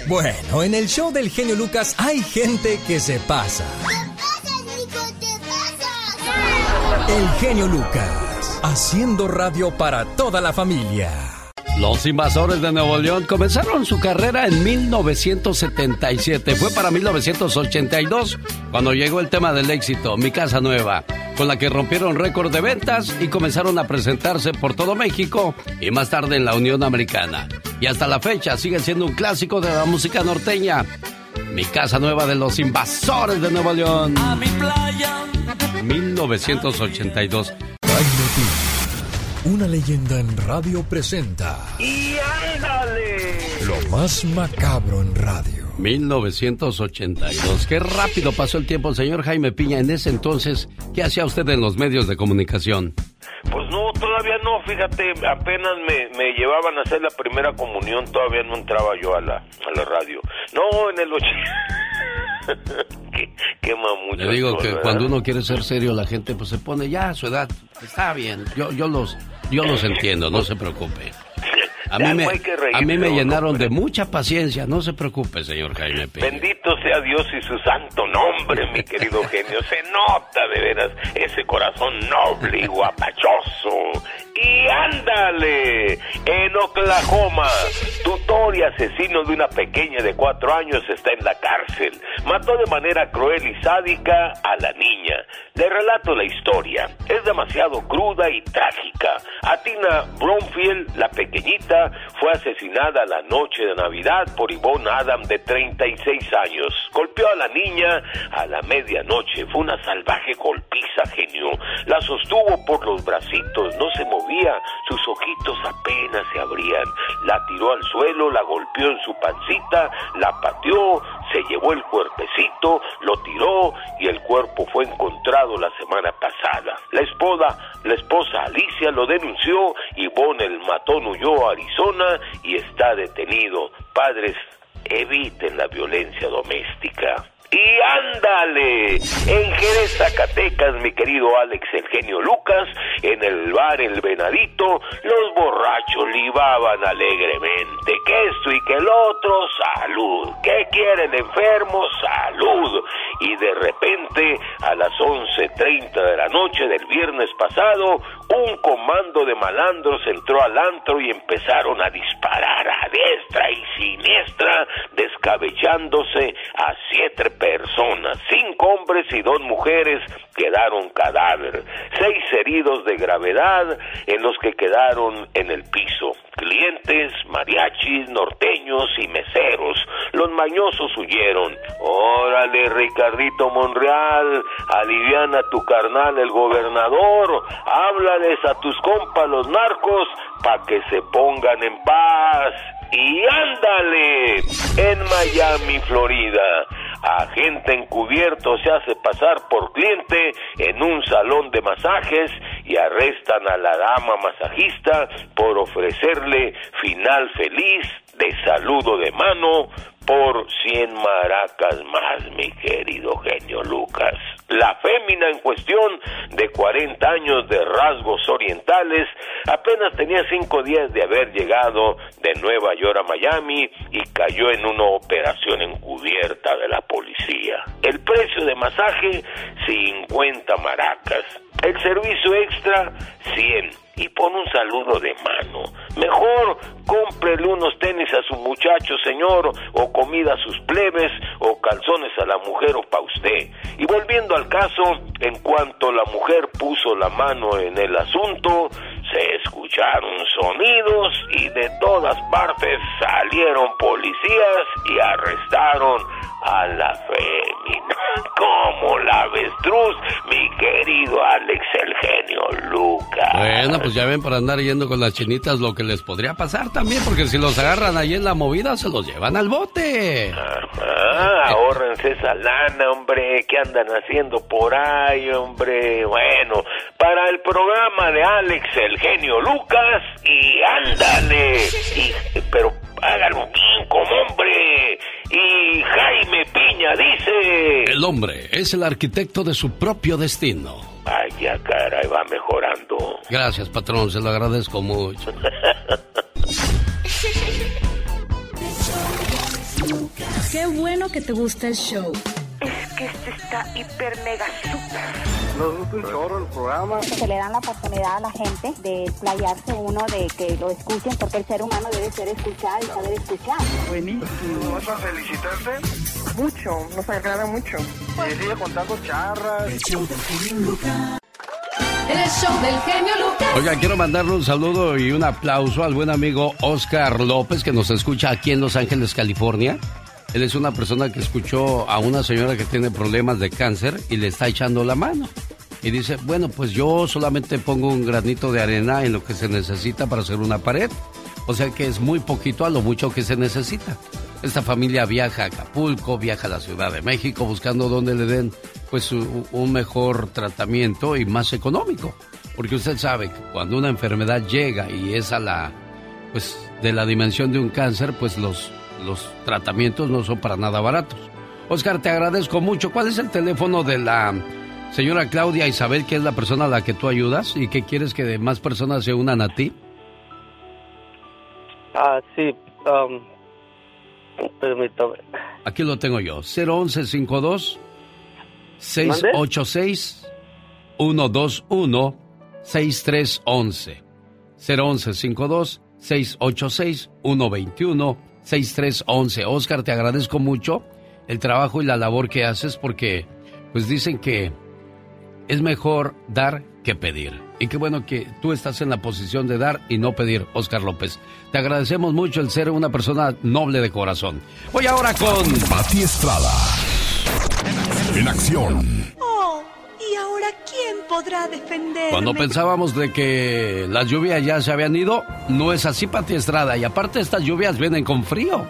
Bueno, en el show del genio Lucas hay gente que se pasa. El genio Lucas, haciendo radio para toda la familia. Los invasores de Nuevo León comenzaron su carrera en 1977. Fue para 1982 cuando llegó el tema del éxito, Mi Casa Nueva, con la que rompieron récord de ventas y comenzaron a presentarse por todo México y más tarde en la Unión Americana. Y hasta la fecha siguen siendo un clásico de la música norteña. Mi Casa Nueva de los invasores de Nuevo León. A mi playa. 1982. Una leyenda en radio presenta ¡Y ándale! lo más macabro en radio. 1982. Qué rápido pasó el tiempo, señor Jaime Piña. En ese entonces, ¿qué hacía usted en los medios de comunicación? Pues no, todavía no, fíjate, apenas me, me llevaban a hacer la primera comunión, todavía no entraba yo a la, a la radio. No, en el 80... <laughs> Quema mucho. Le digo que cuando uno quiere ser serio, la gente pues se pone ya a su edad. Está bien, yo, yo los yo los entiendo, no se preocupe. A mí me, a mí llenaron de mucha paciencia, no se preocupe, señor Jaime Piña. Bendito sea Dios y su santo nombre, mi querido <laughs> genio. Se nota de veras ese corazón noble y guapachoso. Y ándale, en Oklahoma, tutor y asesino de una pequeña de cuatro años está en la cárcel. Mató de manera cruel y sádica a la niña. Le relato la historia. Es demasiado cruda y trágica. Atina Bromfield, la pequeñita, fue asesinada la noche de Navidad por Yvonne Adam de 36 años. Golpeó a la niña a la medianoche. Fue una salvaje golpiza, genio. La sostuvo por los bracitos, no se movía, sus ojitos apenas se abrían. La tiró al suelo, la golpeó en su pancita, la pateó, se llevó el cuerpecito, lo tiró y el cuerpo fue encontrado la semana pasada. La esposa, la esposa Alicia lo denunció y Bon el matón huyó a Arizona y está detenido. Padres, eviten la violencia doméstica. Y ándale. En Jerez, Zacatecas, mi querido Alex Eugenio Lucas, en el bar El Venadito, los borrachos libaban alegremente. Que esto y que el otro, salud. ¿Qué quiere el enfermo? Salud. Y de repente, a las 11.30 de la noche del viernes pasado, un comando de malandros entró al antro y empezaron a disparar a diestra y siniestra, descabellándose a siete personas. Hombres y dos mujeres quedaron cadáver. Seis heridos de gravedad en los que quedaron en el piso. Clientes, mariachis, norteños y meseros. Los mañosos huyeron. Órale, Ricardito Monreal, aliviana tu carnal el gobernador, háblales a tus compas los narcos pa' que se pongan en paz. Y ándale, en Miami, Florida, agente encubierto se hace pasar por cliente en un salón de masajes y arrestan a la dama masajista por ofrecerle final feliz de saludo de mano por 100 maracas más, mi querido genio Lucas. La fémina en cuestión, de 40 años de rasgos orientales, apenas tenía cinco días de haber llegado de Nueva York a Miami y cayó en una operación encubierta de la policía. El precio de masaje, 50 maracas. El servicio extra, 100 y pon un saludo de mano. Mejor cómprele unos tenis a su muchacho, señor, o comida a sus plebes, o calzones a la mujer o pa' usted. Y volviendo al caso, en cuanto la mujer puso la mano en el asunto, se escucharon sonidos y de todas partes salieron policías y arrestaron a la fémina. Como la avestruz, mi querido Alex el genio Lucas. Bueno, pues ya ven para andar yendo con las chinitas lo que les podría pasar también, porque si los agarran ahí en la movida, se los llevan al bote. Ah, ahórrense esa lana, hombre. ¿Qué andan haciendo por ahí, hombre? Bueno, para el programa de Alex el genio Lucas, y ándale. Y, pero háganlo bien como hombre. Y Jaime Piña dice... El hombre es el arquitecto de su propio destino. Ay, ya caray, va mejorando. Gracias, patrón, se lo agradezco mucho. Qué bueno que te gusta el show. Es que este está hiper mega super. Nos gusta un chorro el programa. Se le dan la oportunidad a la gente de playarse uno, de que lo escuchen, porque el ser humano debe ser escuchado y saber escuchar. Buenísimo. ¿Vas a felicitarte? Mucho, nos agrada mucho. Y sigue contando charras. El show del genio Lucas. Oiga, quiero mandarle un saludo y un aplauso al buen amigo Oscar López que nos escucha aquí en Los Ángeles, California. Él es una persona que escuchó a una señora que tiene problemas de cáncer y le está echando la mano. Y dice, bueno, pues yo solamente pongo un granito de arena en lo que se necesita para hacer una pared. O sea que es muy poquito a lo mucho que se necesita. Esta familia viaja a Acapulco, viaja a la Ciudad de México buscando donde le den pues un mejor tratamiento y más económico. Porque usted sabe que cuando una enfermedad llega y es a la pues de la dimensión de un cáncer, pues los los tratamientos no son para nada baratos. Oscar, te agradezco mucho. ¿Cuál es el teléfono de la señora Claudia Isabel, que es la persona a la que tú ayudas y que quieres que más personas se unan a ti? Ah, sí. Um, permítame. Aquí lo tengo yo. 011 52 686 121 6311. 011 52 686 121 6311. Oscar, te agradezco mucho el trabajo y la labor que haces porque pues dicen que es mejor dar que pedir. Y qué bueno que tú estás en la posición de dar y no pedir, Oscar López. Te agradecemos mucho el ser una persona noble de corazón. Voy ahora con Pati Estrada. En acción. ¿Y ahora quién podrá defenderme? Cuando pensábamos de que las lluvias ya se habían ido, no es así, Pati Estrada. Y aparte estas lluvias vienen con frío.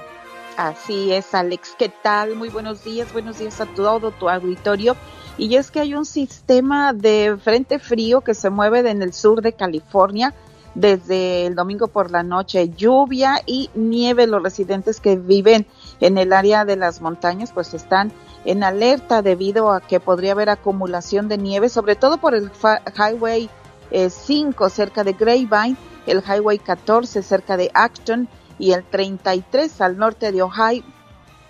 Así es, Alex. ¿Qué tal? Muy buenos días. Buenos días a todo tu auditorio. Y es que hay un sistema de frente frío que se mueve en el sur de California. Desde el domingo por la noche, lluvia y nieve. Los residentes que viven en el área de las montañas pues están en alerta debido a que podría haber acumulación de nieve, sobre todo por el Highway 5 eh, cerca de Grapevine, el Highway 14 cerca de Acton y el 33 al norte de Ohio.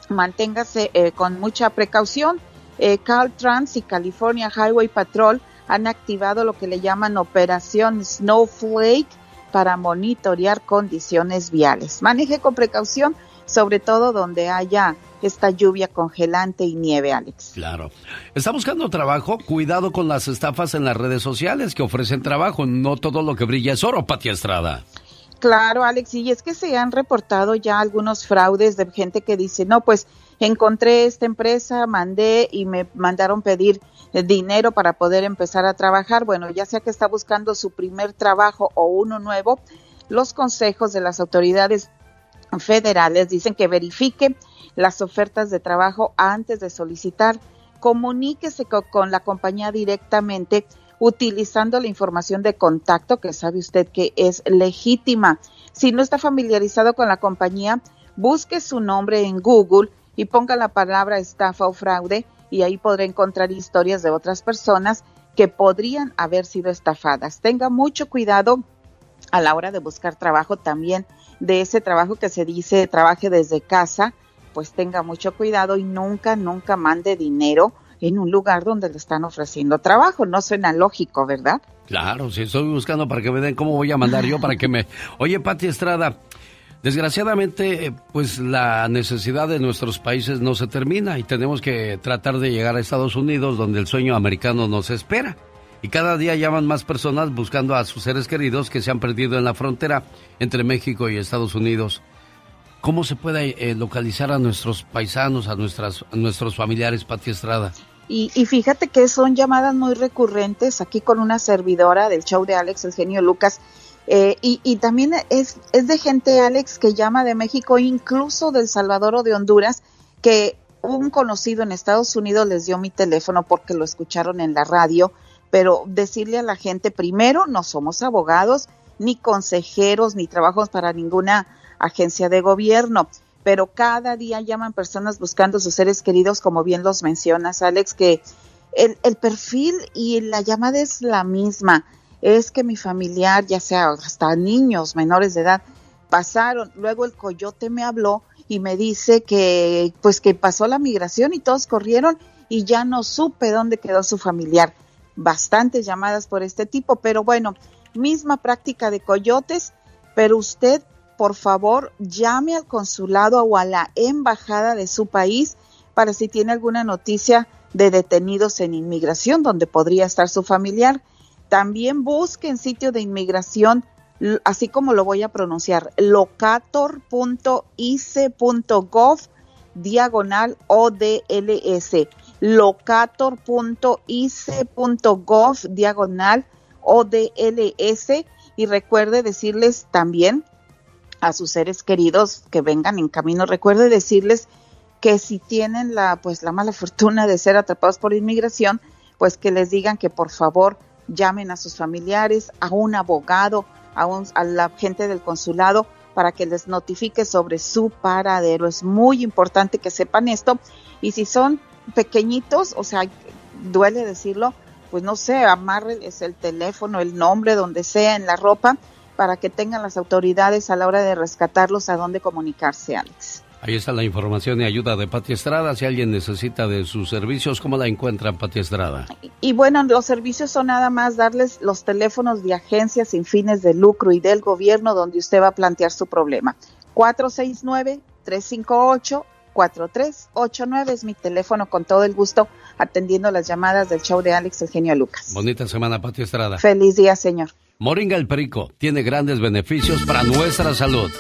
Manténgase eh, con mucha precaución. Eh, Caltrans y California Highway Patrol han activado lo que le llaman Operación Snowflake para monitorear condiciones viales. Maneje con precaución, sobre todo donde haya esta lluvia congelante y nieve, Alex. Claro. Está buscando trabajo, cuidado con las estafas en las redes sociales que ofrecen trabajo. No todo lo que brilla es oro, Pati Estrada. Claro, Alex, y es que se han reportado ya algunos fraudes de gente que dice, no, pues encontré esta empresa, mandé y me mandaron pedir dinero para poder empezar a trabajar. Bueno, ya sea que está buscando su primer trabajo o uno nuevo, los consejos de las autoridades federales dicen que verifique las ofertas de trabajo antes de solicitar. Comuníquese con, la compañía directamente utilizando la información de contacto que sabe usted que es legítima. Si no está familiarizado con la compañía, busque su nombre en Google y ponga la palabra estafa o fraude y ahí podrá encontrar historias de otras personas que podrían haber sido estafadas. Tenga mucho cuidado a la hora de buscar trabajo también de ese trabajo que se dice trabaje desde casa, pues tenga mucho cuidado y nunca, nunca mande dinero en un lugar donde le están ofreciendo trabajo. No suena lógico, ¿verdad? Claro, si estoy buscando para que me den, ¿cómo voy a mandar yo para que me... Oye, Pati Estrada, desgraciadamente, pues la necesidad de nuestros países no se termina y tenemos que tratar de llegar a Estados Unidos donde el sueño americano nos espera. Y cada día llaman más personas buscando a sus seres queridos que se han perdido en la frontera entre México y Estados Unidos. ¿Cómo se puede eh, localizar a nuestros paisanos, a, nuestras, nuestros familiares, Pati Estrada? Y, fíjate que son llamadas muy recurrentes aquí con una servidora del show de Alex, el genio Lucas. Eh, y, y, también es, es de gente, Alex, que llama de México, incluso del Salvador o de Honduras, que un conocido en Estados Unidos les dio mi teléfono porque lo escucharon en la radio pero decirle a la gente, primero, no somos abogados, ni consejeros, ni trabajamos para ninguna agencia de gobierno, pero cada día llaman personas buscando sus seres queridos, como bien los mencionas, Alex, que el perfil y la llamada es la misma. Es que mi familiar, ya sea hasta niños menores de edad, pasaron. Luego el coyote me habló y me dice que, pues que pasó la migración y todos corrieron y ya no supe dónde quedó su familiar bastantes llamadas por este tipo, pero bueno, misma práctica de coyotes, pero usted, por favor, llame al consulado o a la embajada de su país para si tiene alguna noticia de detenidos en inmigración donde podría estar su familiar. También busque en sitio de inmigración, así como lo voy a pronunciar, locator.ice.gov diagonal ODLS locator.ice.gov diagonal ODLS y recuerde decirles también a sus seres queridos que vengan en camino, recuerde decirles que si tienen la pues la mala fortuna de ser atrapados por inmigración, pues que les digan que por favor llamen a sus familiares, a un abogado, a, a la gente del consulado para que les notifique sobre su paradero. Es muy importante que sepan esto y si son pequeñitos, o sea, duele decirlo, pues no sé, es el teléfono, el nombre, donde sea, en la ropa, para que tengan las autoridades a la hora de rescatarlos a dónde comunicarse, Alex. Ahí está la información y ayuda de Pati Estrada. Si alguien necesita de sus servicios, ¿cómo la encuentran, Pati Estrada? Y, bueno, los servicios son nada más darles los teléfonos de agencias sin fines de lucro y del gobierno donde usted va a plantear su problema. 469 358 4389 es mi teléfono con todo el gusto atendiendo las llamadas del show de Alex Eugenio Lucas. Bonita semana, Pati Estrada. Feliz día, señor. Moringa el Perico tiene grandes beneficios para nuestra salud.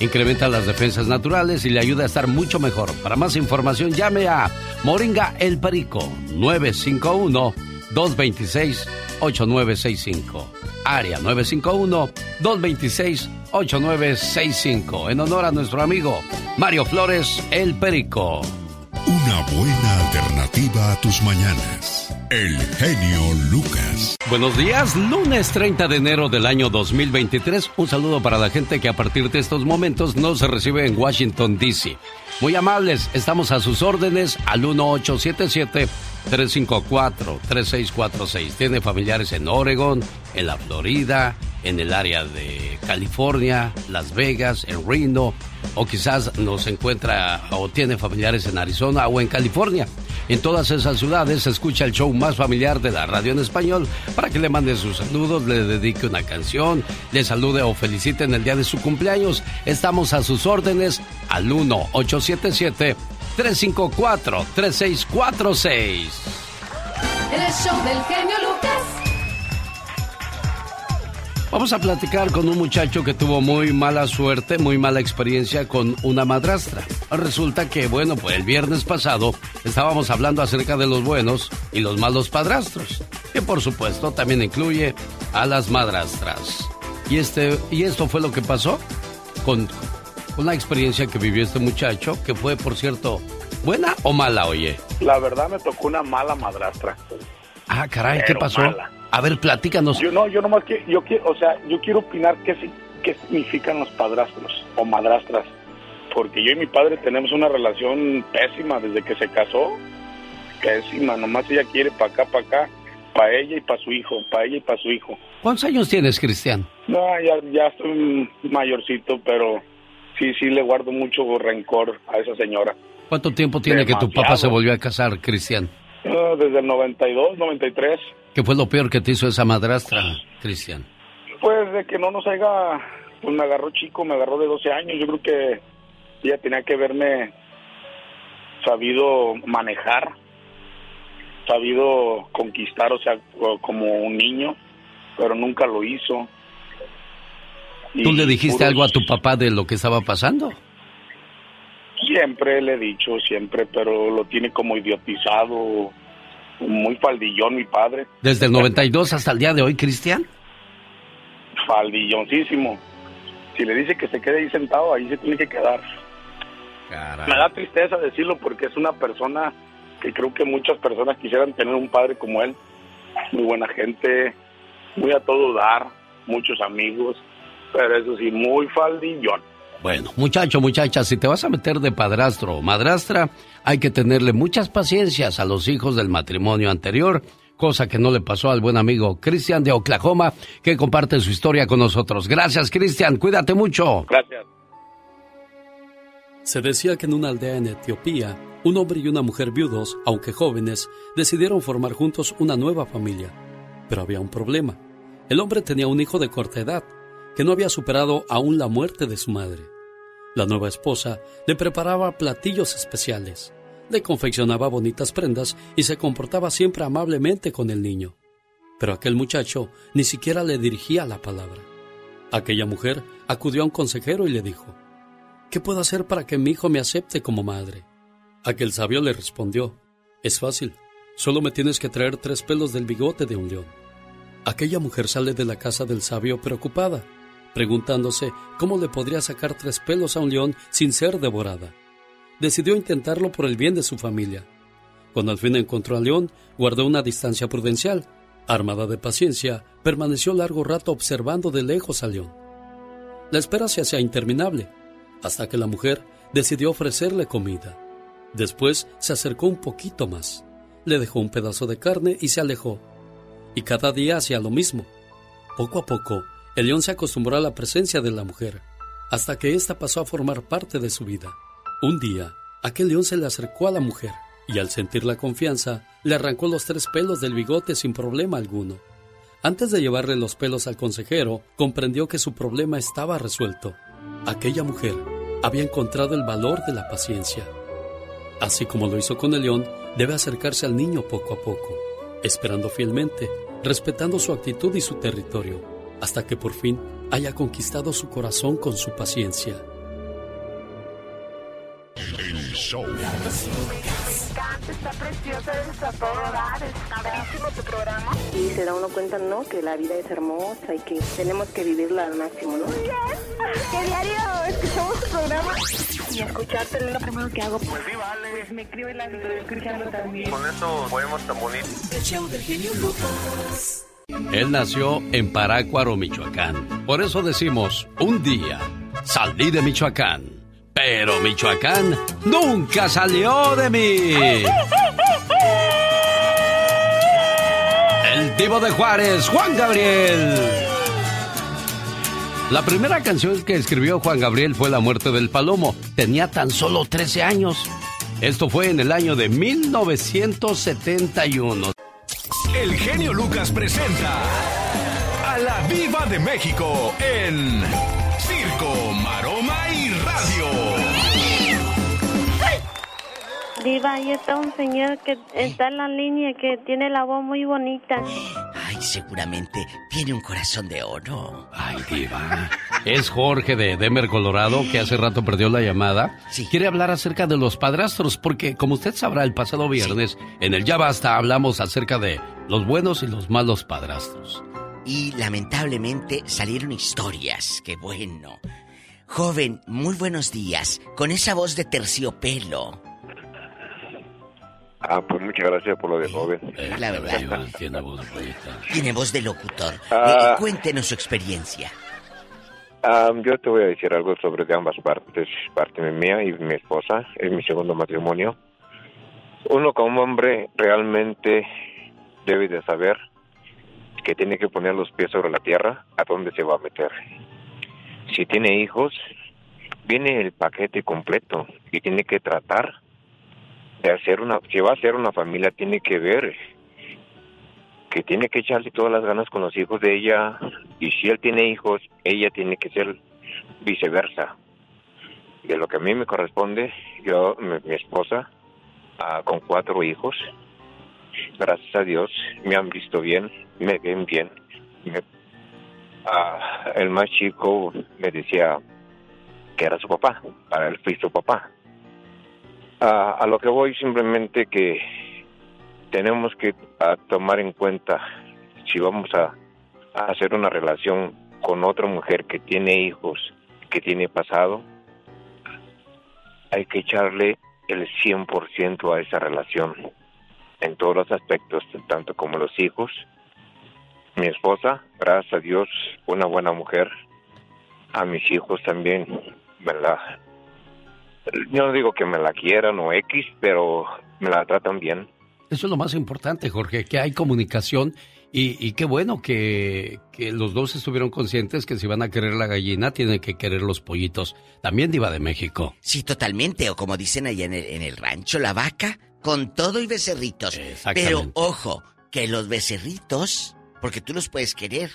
Incrementa las defensas naturales y le ayuda a estar mucho mejor. Para más información llame a Moringa el Perico 951 226 8965. Área 951-226-8965. En honor a nuestro amigo Mario Flores, el Perico. Una buena alternativa a tus mañanas. El genio Lucas. Buenos días, lunes 30 de enero del año 2023. Un saludo para la gente que a partir de estos momentos nos recibe en Washington, D.C. Muy amables, estamos a sus órdenes al 1877-354-3646. Tiene familiares en Oregon, en la Florida, en el área de California, Las Vegas, en Reno, o quizás nos encuentra o tiene familiares en Arizona o en California. En todas esas ciudades se escucha el show más familiar de la radio en español para que le mande sus saludos, le dedique una canción, le salude o felicite en el día de su cumpleaños. Estamos a sus órdenes al 1-877-354-3646. El show del genio Lucas. Vamos a platicar con un muchacho que tuvo muy mala suerte, muy mala experiencia con una madrastra. Resulta que, bueno, pues el viernes pasado estábamos hablando acerca de los buenos y los malos padrastros, que por supuesto también incluye a las madrastras. Y, este, y esto fue lo que pasó con una experiencia que vivió este muchacho, que fue, por cierto, buena o mala, oye. La verdad me tocó una mala madrastra. Ah, caray, ¿qué pasó? mala. A ver, platícanos. Yo no, yo nomás que, yo quiero, o sea, yo quiero opinar qué, qué significan los padrastros o madrastras. Porque yo y mi padre tenemos una relación pésima desde que se casó. Pésima, nomás ella quiere para acá, para acá, para ella y para su hijo, para ella y para su hijo. ¿Cuántos años tienes, Cristian? No, ya, ya estoy mayorcito, pero sí, sí le guardo mucho rencor a esa señora. ¿Cuánto tiempo tiene que tu papá Demasiado. se volvió a casar, Cristian? Ah, desde el 92, 93. ¿Qué fue lo peor que te hizo esa madrastra, Cristian? Pues de que no nos haya, pues me agarró chico, me agarró de 12 años. Yo creo que ella tenía que verme sabido manejar, sabido conquistar, o sea, co- como un niño, pero nunca lo hizo. ¿Tú le dijiste puros- algo a tu papá de lo que estaba pasando? Siempre le he dicho, siempre, pero lo tiene como idiotizado, muy faldillón mi padre, Desde el 92 hasta el día de hoy, Cristian. faldilloncísimo. Si le dice que se quede ahí sentado, ahí se tiene que quedar. Me da tristeza decirlo porque es una persona que creo que muchas personas quisieran tener un padre como él. Muy buena gente, muy a todo dar, muchos amigos, pero eso sí, muy faldillón. Bueno, muchacho, muchacha, si te vas a meter de padrastro o madrastra, hay que tenerle muchas paciencias a los hijos del matrimonio anterior, cosa que no le pasó al buen amigo Cristian de Oklahoma, que comparte su historia con nosotros. Gracias, Cristian, cuídate mucho. Gracias. Se decía que en una aldea en Etiopía, un hombre y una mujer viudos, aunque jóvenes, decidieron formar juntos una nueva familia. Pero había un problema. El hombre tenía un hijo de corta edad, que no había superado aún la muerte de su madre. La nueva esposa le preparaba platillos especiales, le confeccionaba bonitas prendas y se comportaba siempre amablemente con el niño. Pero aquel muchacho ni siquiera le dirigía la palabra. Aquella mujer acudió a un consejero y le dijo, ¿Qué puedo hacer para que mi hijo me acepte como madre? Aquel sabio le respondió, Es fácil, solo me tienes que traer tres pelos del bigote de un león. Aquella mujer sale de la casa del sabio preocupada, preguntándose cómo le podría sacar tres pelos a un león sin ser devorada. Decidió intentarlo por el bien de su familia. Cuando al fin encontró al león, guardó una distancia prudencial. Armada de paciencia, permaneció largo rato observando de lejos al león. La espera se hacía interminable, hasta que la mujer decidió ofrecerle comida. Después se acercó un poquito más, le dejó un pedazo de carne y se alejó. Y cada día hacía lo mismo. Poco a poco, el león se acostumbró a la presencia de la mujer, hasta que ésta pasó a formar parte de su vida. Un día, aquel león se le acercó a la mujer y al sentir la confianza, le arrancó los tres pelos del bigote sin problema alguno. Antes de llevarle los pelos al consejero, comprendió que su problema estaba resuelto. Aquella mujer había encontrado el valor de la paciencia. Así como lo hizo con el león, debe acercarse al niño poco a poco, esperando fielmente, respetando su actitud y su territorio, hasta que por fin haya conquistado su corazón con su paciencia. El show. Está preciosa, está todo dar, está buenísimo tu programa. Y se da uno cuenta, ¿no? Que la vida es hermosa y que tenemos que vivirla al máximo, ¿no? Que diario escuchamos tu programa. y escucharte es lo primero que hago. Pues sí, vale. Pues me escribe la escuchando también. Con eso podemos tan bonito. El show del genio Lucas. Él nació en Parácuaro, Michoacán. Por eso decimos, un día salí de Michoacán, pero Michoacán nunca salió de mí. El divo de Juárez, Juan Gabriel. La primera canción que escribió Juan Gabriel fue La muerte del palomo. Tenía tan solo 13 años. Esto fue en el año de 1971. El genio Lucas presenta a la Viva de México en Circo, Diva, ahí está un señor que está en la línea que tiene la voz muy bonita. Ay, seguramente tiene un corazón de oro. Ay, diva. Es Jorge de Denver, Colorado, que hace rato perdió la llamada. Quiere hablar acerca de los padrastros, porque como usted sabrá, el pasado viernes en el Ya Basta hablamos acerca de los buenos y los malos padrastros. Y lamentablemente salieron historias. Qué bueno. Joven, muy buenos días. Con esa voz de terciopelo. Ah, pues muchas gracias por lo de joven. La verdad. Tiene voz bonita. Tiene voz de locutor. Ah. Eh, cuéntenos su experiencia. Ah, yo te voy a decir algo sobre de ambas partes, parte mía y mi esposa, es mi segundo matrimonio. Uno como hombre realmente debe de saber que tiene que poner los pies sobre la tierra a dónde se va a meter. Si tiene hijos, viene el paquete completo y tiene que tratar de hacer una, si va a hacer una familia, tiene que ver que tiene que echarle todas las ganas con los hijos de ella y si él tiene hijos, ella tiene que ser viceversa. De lo que a mí me corresponde, yo, mi, mi esposa, ah, con cuatro hijos, gracias a Dios, me han visto bien, me ven bien. Ah, el más chico me decía que era su papá, para él fui su papá. Ah, a lo que voy simplemente que tenemos que tomar en cuenta si vamos a, a hacer una relación con otra mujer que tiene hijos, que tiene pasado, hay que echarle el 100% a esa relación en todos los aspectos, tanto como los hijos. Mi esposa, gracias a Dios, una buena mujer. A mis hijos también, la... Yo no digo que me la quieran o X, pero me la tratan bien. Eso es lo más importante, Jorge, que hay comunicación y, y qué bueno que, que los dos estuvieron conscientes que si van a querer la gallina, tienen que querer los pollitos. También diva de México. Sí, totalmente. O como dicen allá en el, en el rancho, la vaca con todo y becerritos. Pero ojo, que los becerritos, porque tú los puedes querer,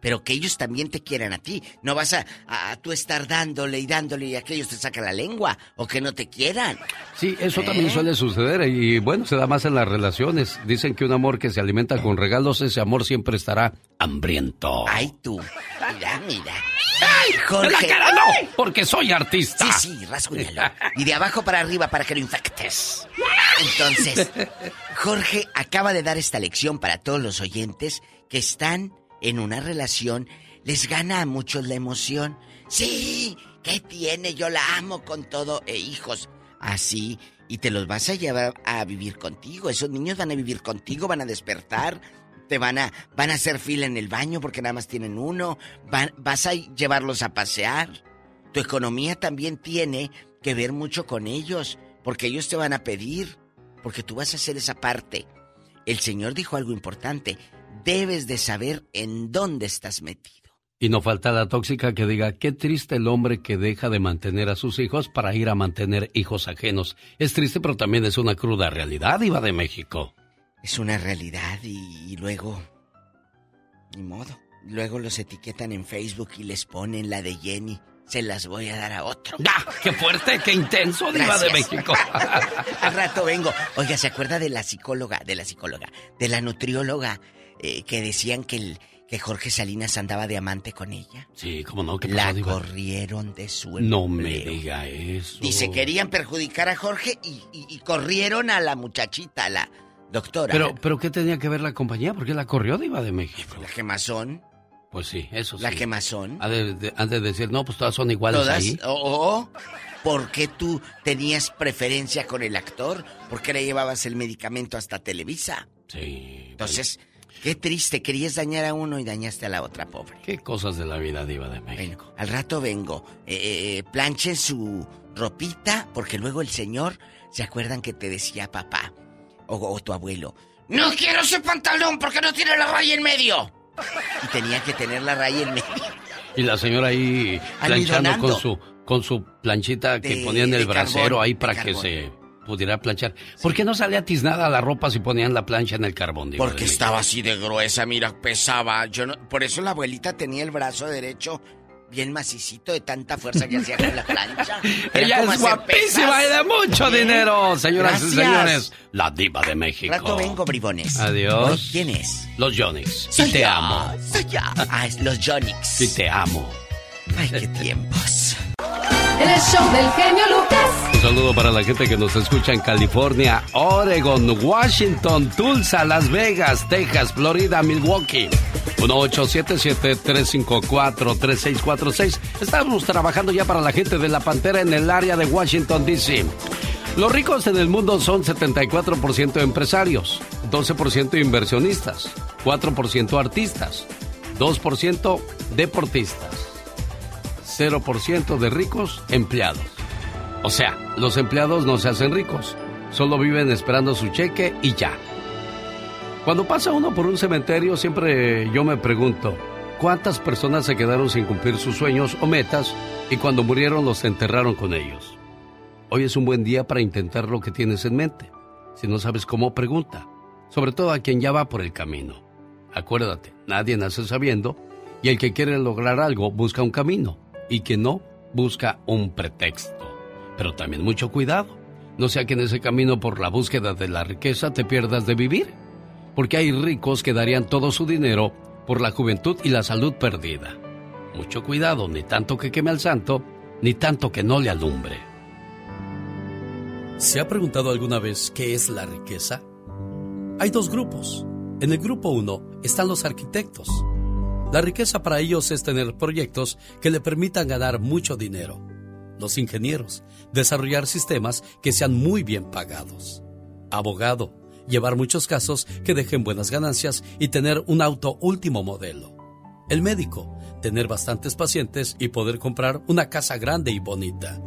pero que ellos también te quieran a ti. No vas a, a- a tú estar dándole y dándole y aquellos te sacan la lengua o que no te quieran. Sí, eso ¿Eh? también suele suceder y bueno, se da más en las relaciones. Dicen que un amor que se alimenta con regalos, ese amor siempre estará hambriento. Ay, tú. Mira, mira. ¡Ay, Jorge! la cara no! Porque soy artista. Sí, sí, rasguñalo. Y de abajo para arriba para que lo infectes. Entonces, <laughs> Jorge acaba de dar esta lección para todos los oyentes que están en una relación. Les gana a muchos la emoción. Sí, ¿qué tiene? Yo la amo con todo. E hijos, así. Y te los vas a llevar a vivir contigo. Esos niños van a vivir contigo, van a despertar. Te van a, van a hacer fila en el baño porque nada más tienen uno. Vas a llevarlos a pasear. Tu economía también tiene que ver mucho con ellos, porque ellos te van a pedir, porque tú vas a hacer esa parte. El Señor dijo algo importante, debes de saber en dónde estás metido. Y no falta la tóxica que diga, qué triste el hombre que deja de mantener a sus hijos para ir a mantener hijos ajenos. Es triste, pero también es una cruda realidad, Iba de México. Es una realidad y, y luego, ni modo, luego los etiquetan en Facebook y les ponen la de Jenny. Se las voy a dar a otro. ¡Qué fuerte, qué intenso, Diva de. México! <laughs> Al rato vengo. Oiga, ¿se acuerda de la psicóloga, de la psicóloga, de la nutrióloga eh, que decían que, el, que Jorge Salinas andaba de amante con ella? Sí, cómo no, ¿qué La pasó, Diva? corrieron de su No me diga eso. Dice, querían perjudicar a Jorge y, y- y corrieron a la muchachita, a la doctora. Pero, pero ¿qué tenía que ver la compañía? ¿Por qué la corrió Diva de México? La quemazón. Pues sí, eso sí. La quemazón. Han de, de decir, no, pues todas son iguales Todas. ahí. ¿por qué tú tenías preferencia con el actor? ¿Por qué le llevabas el medicamento hasta Televisa? Sí. Entonces, qué triste. Querías dañar a uno y dañaste a la otra, pobre. Qué cosas de la vida diva de México. Al rato vengo. Eh, eh, planchen su ropita, porque luego el señor, ¿se acuerdan que te decía papá? O, o tu abuelo. No quiero ese pantalón porque no tiene la raya en medio. Y tenía que tener la raya en medio. Y la señora ahí planchando con su con su planchita que De- ponían en el brasero carbón, ahí para que carbón. se pudiera planchar. ¿Por qué no salía tiznada la ropa si ponían la plancha en el carbón? Porque estaba así de gruesa, mira, pesaba. Yo no, por eso la abuelita tenía el brazo derecho bien macicito de tanta fuerza que hacía con la plancha. <laughs> Era Ella es guapísima y de mucho Bien. dinero, señoras y señores. La diva de México. Rato vengo, bribones. Adiós. Hoy, ¿Quién es? Los Jonix. Soy Y te yo, amo. Soy yo. Ah, es los Jonix. Y te amo. Ay, qué tiempos. El show del genio Lucas. Un saludo para la gente que nos escucha en California, Oregon, Washington, Tulsa, Las Vegas, Texas, Florida, Milwaukee. 1877-354-3646. Estamos trabajando ya para la gente de la Pantera en el área de Washington, D.C. Los ricos en el mundo son 74% empresarios, 12% inversionistas, 4% artistas, 2% deportistas, 0% de ricos empleados. O sea, los empleados no se hacen ricos, solo viven esperando su cheque y ya. Cuando pasa uno por un cementerio, siempre yo me pregunto, ¿cuántas personas se quedaron sin cumplir sus sueños o metas y cuando murieron los enterraron con ellos? Hoy es un buen día para intentar lo que tienes en mente. Si no sabes cómo, pregunta. Sobre todo a quien ya va por el camino. Acuérdate, nadie nace sabiendo y el que quiere lograr algo busca un camino y quien no busca un pretexto. Pero también mucho cuidado. No sea que en ese camino por la búsqueda de la riqueza te pierdas de vivir. Porque hay ricos que darían todo su dinero por la juventud y la salud perdida. Mucho cuidado, ni tanto que queme al santo, ni tanto que no le alumbre. ¿Se ha preguntado alguna vez qué es la riqueza? Hay dos grupos. En el grupo 1 están los arquitectos. La riqueza para ellos es tener proyectos que le permitan ganar mucho dinero. Los ingenieros, desarrollar sistemas que sean muy bien pagados. Abogado, llevar muchos casos que dejen buenas ganancias y tener un auto último modelo. El médico, tener bastantes pacientes y poder comprar una casa grande y bonita.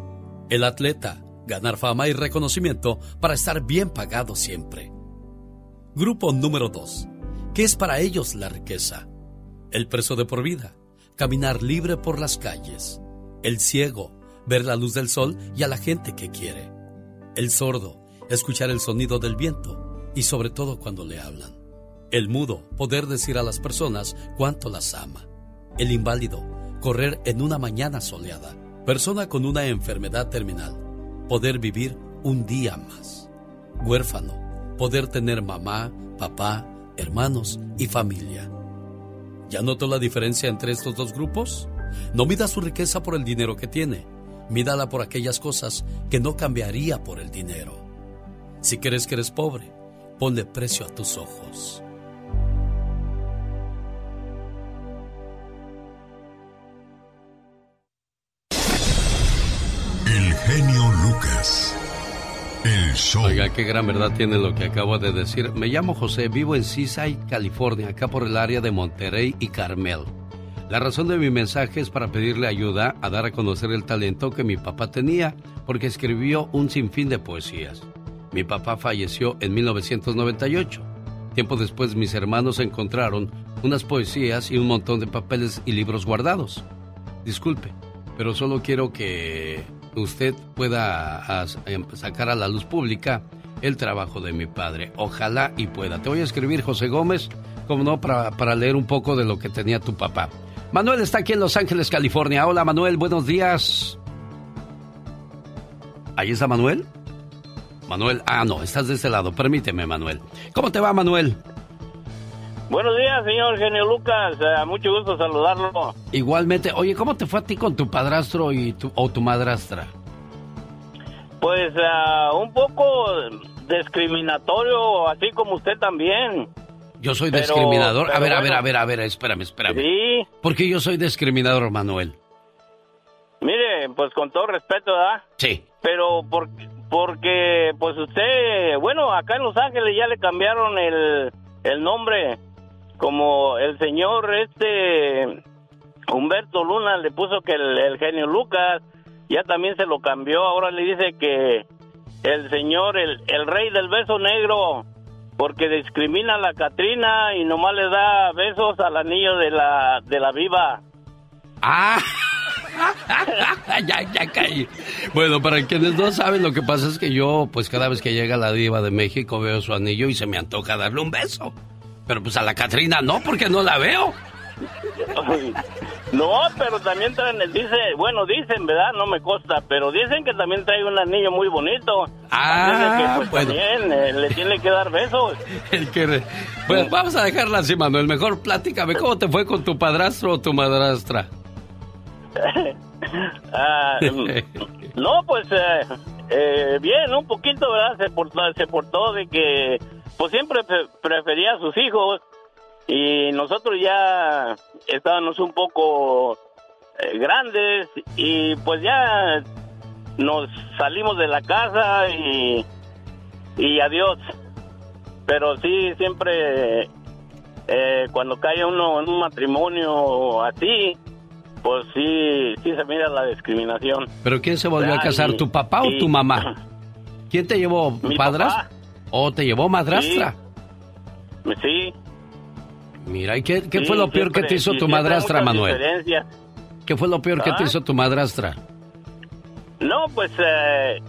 El atleta, ganar fama y reconocimiento para estar bien pagado siempre. Grupo número 2. ¿Qué es para ellos la riqueza? El preso de por vida, caminar libre por las calles. El ciego, ver la luz del sol y a la gente que quiere. El sordo, escuchar el sonido del viento y sobre todo cuando le hablan. El mudo, poder decir a las personas cuánto las ama. El inválido, correr en una mañana soleada. Persona con una enfermedad terminal, poder vivir un día más. Huérfano, poder tener mamá, papá, hermanos y familia. ¿Ya notó la diferencia entre estos dos grupos? No mida su riqueza por el dinero que tiene, mídala por aquellas cosas que no cambiaría por el dinero. Si crees que eres pobre, ponle precio a tus ojos. El genio Lucas. Oiga, qué gran verdad tiene lo que acabo de decir. Me llamo José, vivo en Seaside, California, acá por el área de Monterey y Carmel. La razón de mi mensaje es para pedirle ayuda a dar a conocer el talento que mi papá tenía, porque escribió un sinfín de poesías. Mi papá falleció en 1998. Tiempo después mis hermanos encontraron unas poesías y un montón de papeles y libros guardados. Disculpe, pero solo quiero que usted pueda em, sacar a la luz pública el trabajo de mi padre. Ojalá y pueda. Te voy a escribir, José Gómez, como no, para, para leer un poco de lo que tenía tu papá. Manuel está aquí en Los Ángeles, California. Hola, Manuel, buenos días. ¿Ahí está Manuel? Manuel, ah, no, estás de este lado. Permíteme, Manuel. ¿Cómo te va, Manuel? Buenos días, señor Genio Lucas. Eh, mucho gusto saludarlo. Igualmente. Oye, ¿cómo te fue a ti con tu padrastro y tu, o tu madrastra? Pues ah, un poco discriminatorio, así como usted también. Yo soy Pero- discriminador. a pero ver, a ver, bueno. a ver, a ver, espérame, espérame. Sí. ¿Por qué yo soy discriminador, Manuel? Mire, pues con todo respeto, ¿verdad? Sí. Pero por- porque, pues usted, bueno, acá en Los Ángeles ya le cambiaron el, el nombre, como el señor este Humberto Luna le puso que el, genio Lucas, ya también se lo cambió, ahora le dice que el señor, el, el rey del beso negro, porque discrimina a la Catrina y nomás le da besos al anillo de la, de la viva. ¡Ah! <laughs> ya, ya caí. Bueno, para quienes no saben, lo que pasa es que yo, pues cada vez que llega la diva de México, veo su anillo y se me antoja darle un beso. Pero pues a la Catrina no, porque no la veo. No, pero también traen, dice, bueno, dicen, ¿verdad? No me consta, pero dicen que también trae un anillo muy bonito. Ah, que, pues, bueno. también eh, le tiene que dar besos. <laughs> El que re- Pues vamos a dejarla así, Manuel. Mejor pláticame, ¿cómo te fue con tu padrastro o tu madrastra? <laughs> Ah, mm, no, pues eh, eh, bien, un poquito, ¿verdad? Se portó, se portó de que, pues siempre pre- prefería a sus hijos y nosotros ya estábamos un poco eh, grandes y pues ya nos salimos de la casa y, y adiós. Pero sí, siempre eh, cuando cae uno en un matrimonio así, pues sí, sí se mira la discriminación. ¿Pero quién se volvió a casar, tu papá o y- tu mamá? <clears throat> ¿Quién te llevó, Mi padrastro? ¿O te llevó madrastra? Sí. Mira, ¿y qué, qué sí, fue lo peor que te hizo y tu madrastra, Manuel? ¿Qué fue lo peor que te ¿Ah? hizo tu madrastra? No, pues eh,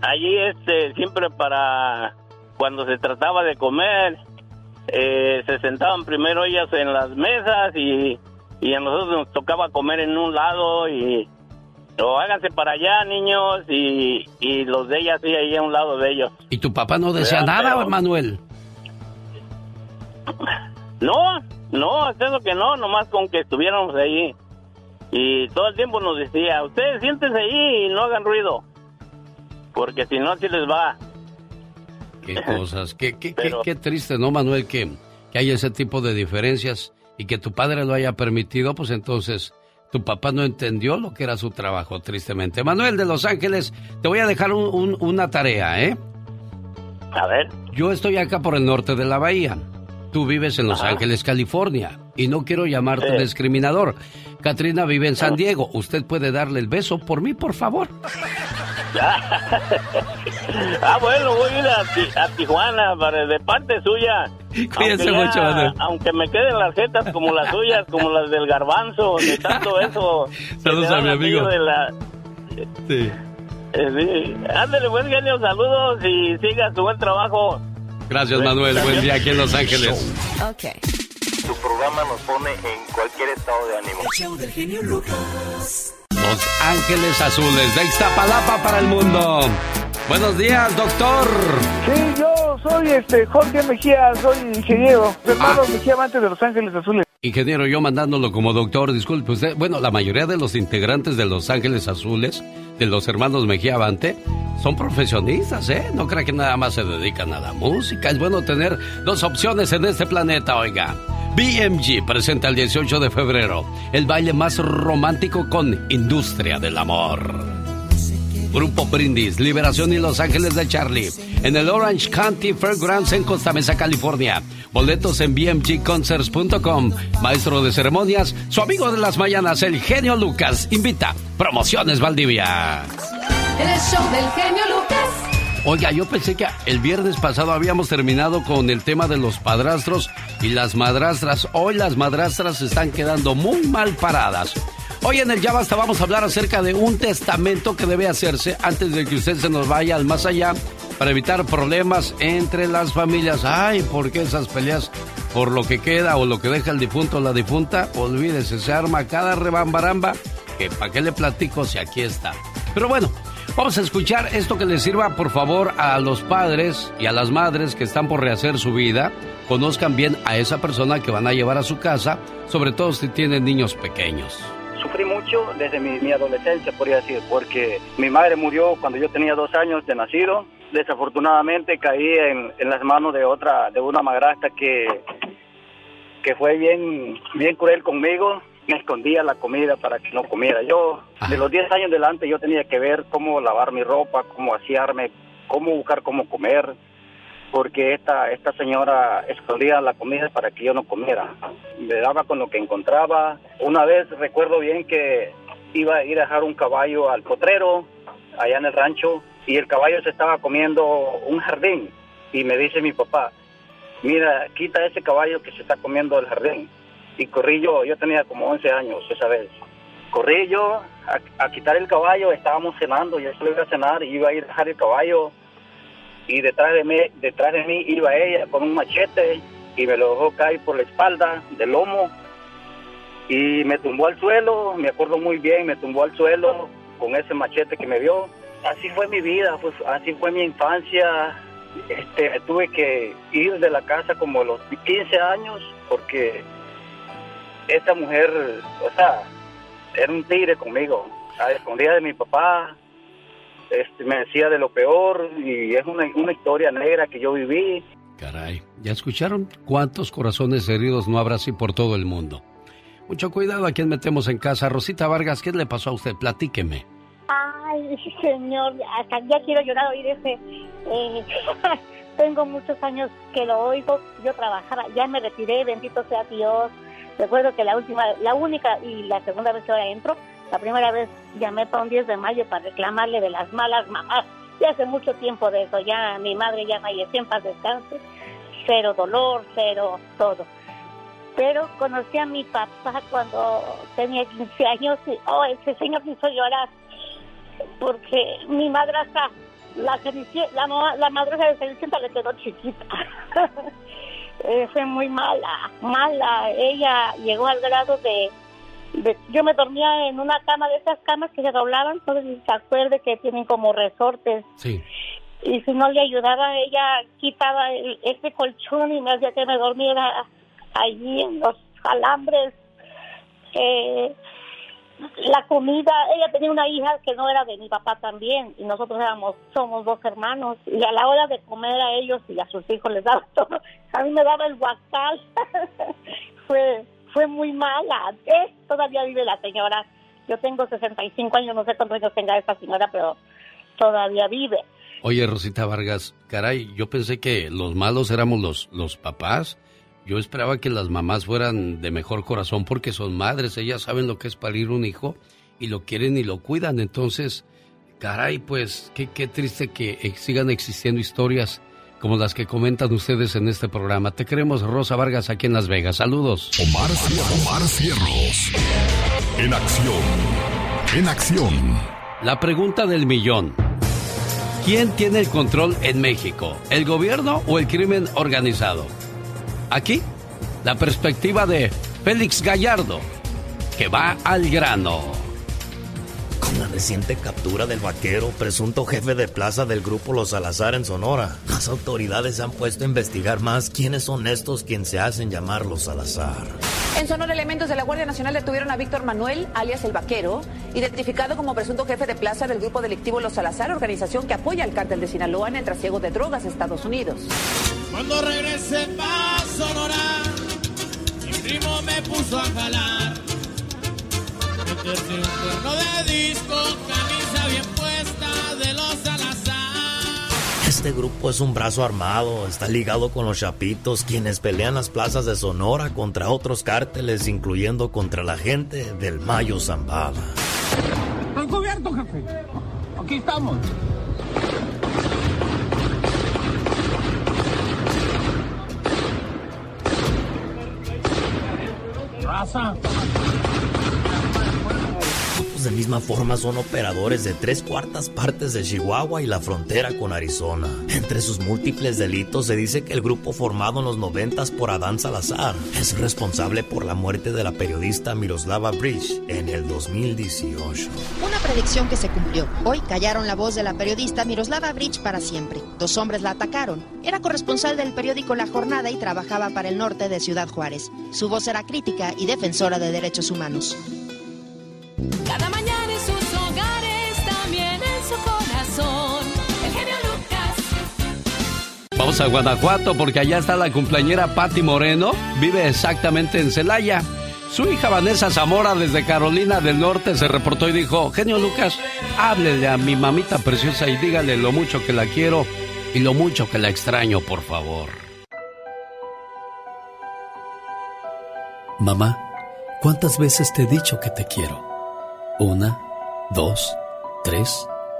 allí este siempre para cuando se trataba de comer eh, se sentaban primero ellas en las mesas y, y a nosotros nos tocaba comer en un lado y o háganse para allá niños y, y los de ellas sí ahí a un lado de ellos. ¿Y tu papá no decía ¿Verdad? nada, Pero- Manuel? No, no, es eso que no, nomás con que estuviéramos ahí. Y todo el tiempo nos decía, ustedes siéntense ahí y no hagan ruido. Porque si no, así les va. Qué cosas, qué, qué, qué- Pero- qué triste, ¿no, Manuel? Que, que haya ese tipo de diferencias y que tu padre lo haya permitido, pues entonces tu papá no entendió lo que era su trabajo, tristemente. Manuel de Los Ángeles, te voy a dejar un- un- una tarea, ¿eh? A ver. Yo estoy acá por el norte de la bahía. Tú vives en Los Ajá. Ángeles, California. Y no quiero llamarte Sí. discriminador. Katrina vive en San Diego. ¿Usted puede darle el beso por mí, por favor? <laughs> ah, bueno, voy a ir a, Ti- a Tijuana para, de parte suya. Cuídense Aunque ya- mucho, Manuel. Aunque me queden las jetas como las suyas, como las del garbanzo, de tanto <laughs> eso. Saludos a mi amigo. aquello de la- Sí. eh, sí. Ándale, buen genio, saludos y siga su buen trabajo. Gracias, Manuel. Buen día aquí en Los Ángeles. Ok. Tu programa nos pone en cualquier estado de ánimo. show del genio Lucas. Los Ángeles Azules de Ixtapalapa para el mundo. Buenos días, doctor. Sí, yo soy este Jorge Mejía, soy ingeniero, hermano Mejía amante de Los Ángeles Azules. Ingeniero, yo mandándolo como doctor, disculpe usted. Bueno, la mayoría de los integrantes de Los Ángeles Azules, de los hermanos Mejía Avante, son profesionistas, ¿eh? No crea que nada más se dedican a la música. Es bueno tener dos opciones en este planeta, oiga. BMG presenta el 18 de febrero el baile más romántico con Industria del Amor. Grupo Brindis, Liberación y Los Ángeles de Charlie. En el Orange County Fairgrounds en Costa Mesa, California. Boletos en bmgconcerts.com. Maestro de ceremonias, su amigo de las mañanas, el genio Lucas, invita. Promociones Valdivia. El show del genio Lucas. Oiga, yo pensé que el viernes pasado habíamos terminado con el tema de los padrastros y las madrastras. Hoy las madrastras se están quedando muy mal paradas. Hoy en el Ya Basta vamos a hablar acerca de un testamento que debe hacerse antes de que usted se nos vaya al más allá para evitar problemas entre las familias. Ay, ¿por qué esas peleas por lo que queda o lo que deja el difunto o la difunta? Olvídese, se arma cada rebambaramba que para qué le platico si aquí está. Pero bueno, vamos a escuchar esto que les sirva por favor a los padres y a las madres que están por rehacer su vida. Conozcan bien a esa persona que van a llevar a su casa, sobre todo si tienen niños pequeños. Sufrí mucho desde mi, mi adolescencia, podría decir, porque mi madre murió cuando yo tenía dos años de nacido. Desafortunadamente caí en, en las manos de otra, de una madrastra que que fue bien, bien cruel conmigo. Me escondía la comida para que no comiera. Yo, de los 10 años delante, yo tenía que ver cómo lavar mi ropa, cómo asearme, cómo buscar cómo comer, porque esta, esta señora escondía la comida para que yo no comiera. Me daba con lo que encontraba. Una vez recuerdo bien que iba a ir a dejar un caballo al potrero, allá en el rancho, y el caballo se estaba comiendo un jardín. Y me dice mi papá, mira, quita ese caballo que se está comiendo el jardín. Y corrí yo, yo tenía como 11 años esa vez. Corrí yo a, quitar el caballo, estábamos cenando, yo solo iba a cenar y iba a ir a dejar el caballo. Y detrás de, mí, detrás de mí iba ella con un machete y me lo dejó caer por la espalda, del lomo. Y me tumbó al suelo, me acuerdo muy bien, me tumbó al suelo con ese machete que me vio. Así fue mi vida, pues así fue mi infancia, este, tuve que ir de la casa como a los 15 años porque esta mujer, o sea, era un tigre conmigo, a escondida de mi papá, este, me decía de lo peor y es una, una historia negra que yo viví. Caray, ¿ya escucharon cuántos corazones heridos no habrá así por todo el mundo? Mucho cuidado a quien metemos en casa. Rosita Vargas, ¿qué le pasó a usted? Platíqueme. Ay, señor, hasta ya quiero llorar oír ese. Eh, <laughs> tengo muchos años que lo oigo. Yo trabajaba, ya me retiré, bendito sea Dios. Recuerdo que la última, la única y la segunda vez que ahora entro, la primera vez llamé para un 10 de mayo para reclamarle de las malas mamás. Ya hace mucho tiempo de eso, ya mi madre ya falleció en paz descanse. Cero dolor, cero todo. Pero conocí a mi papá cuando tenía 15 años y, oh, ese señor me hizo llorar porque mi madrastra, la, la, la madrastra de Cenicienta le quedó chiquita. <laughs> eh, fue muy mala, mala. Ella llegó al grado de, Yo me dormía en una cama de esas camas que se doblaban, entonces se acuerde que tienen como resortes. Sí. Y si no le ayudaba, ella quitaba ese colchón y me hacía que me dormiera allí en los alambres. Eh, la comida, ella tenía una hija que no era de mi papá también y nosotros éramos, somos dos hermanos y a la hora de comer a ellos y a sus hijos les daba todo, <laughs> a mí me daba el guacal, <laughs> fue, fue muy mala, ¿Eh? todavía vive la señora, yo tengo 65 años, no sé cuántos años tenga esta señora, pero todavía vive. Oye, Rosita Vargas, caray, yo pensé que los malos éramos los, los papás yo esperaba que las mamás fueran de mejor corazón porque son madres, ellas saben lo que es parir un hijo y lo quieren y lo cuidan. Entonces, caray, pues qué, qué triste que sigan existiendo historias como las que comentan ustedes en este programa. Te queremos, Rosa Vargas, aquí en Las Vegas. Saludos. Omar, Omar Cierros. En acción. En acción. La pregunta del millón. ¿Quién tiene el control en México? ¿El gobierno o el crimen organizado? Aquí, la perspectiva de Félix Gallardo, que va al grano. Con la reciente captura del vaquero, presunto jefe de plaza del grupo Los Salazar en Sonora, las autoridades han puesto a investigar más quiénes son estos quienes se hacen llamar Los Salazar. En Sonora, elementos de la Guardia Nacional detuvieron a Víctor Manuel, alias El Vaquero, identificado como presunto jefe de plaza del grupo delictivo Los Salazar, organización que apoya al cártel de Sinaloa en el trasiego de drogas a Estados Unidos. Cuando regrese pa' Sonora, mi primo me puso a jalar. Meterse un cuerno de disco, camisa bien puesta de los este grupo es un brazo armado, está ligado con los chapitos, quienes pelean las plazas de Sonora contra otros cárteles, incluyendo contra la gente del Mayo Zambada. cubierto, jefe. Aquí estamos. Raza de misma forma son operadores de tres cuartas partes de Chihuahua y la frontera con Arizona. Entre sus múltiples delitos se dice que el grupo formado en los noventas por Adán Salazar es responsable por la muerte de la periodista Miroslava Bridge en el 2018. Una predicción que se cumplió. Hoy callaron la voz de la periodista Miroslava Bridge para siempre. Dos hombres la atacaron. Era corresponsal del periódico La Jornada y trabajaba para el norte de Ciudad Juárez. Su voz era crítica y defensora de derechos humanos. Su corazón. El genio Lucas. Vamos a Guanajuato porque allá está la cumpleañera Patti Moreno. Vive exactamente en Celaya. Su hija Vanessa Zamora desde Carolina del Norte se reportó y dijo, genio Lucas, háblele a mi mamita preciosa y dígale lo mucho que la quiero y lo mucho que la extraño, por favor. Mamá, ¿cuántas veces te he dicho que te quiero? Una, dos, tres,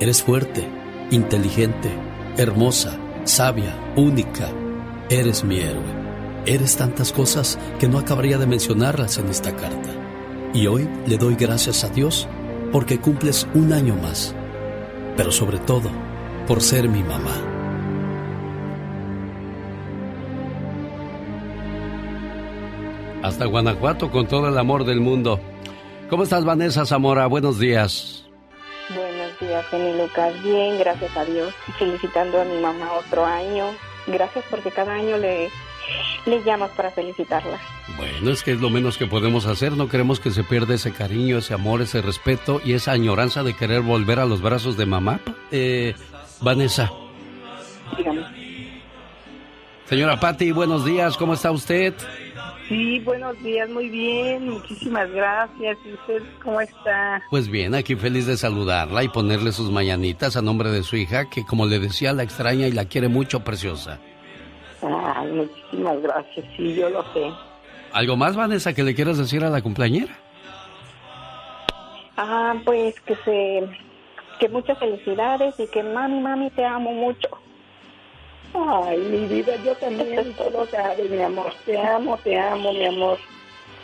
Eres fuerte, inteligente, hermosa, sabia, única. Eres mi héroe. Eres tantas cosas que no acabaría de mencionarlas en esta carta. Y hoy le doy gracias a Dios porque cumples un año más. Pero sobre todo, por ser mi mamá. Hasta Guanajuato con todo el amor del mundo. ¿Cómo estás, Vanessa Zamora? Buenos días. Días, Jenny Lucas. Bien, gracias a Dios. Felicitando a mi mamá otro año. Gracias porque cada año le, le llamas para felicitarla. Bueno, es que es lo menos que podemos hacer. No queremos que se pierda ese cariño, ese amor, ese respeto y esa añoranza de querer volver a los brazos de mamá. Eh, Vanessa. Dígame. Señora Patti, buenos días. ¿Cómo está usted? Sí, buenos días, muy bien, muchísimas gracias. ¿Y usted cómo está? Pues bien, aquí feliz de saludarla y ponerle sus mañanitas a nombre de su hija, que como le decía, la extraña y la quiere mucho, preciosa. Ay, muchísimas gracias, sí, yo lo sé. ¿Algo más, Vanessa, que le quieras decir a la cumpleañera? Ah, pues que se, que muchas felicidades y que mami, mami, te amo mucho. Ay, mi vida, yo también, todo sabes, mi amor. Te amo, te amo, mi amor.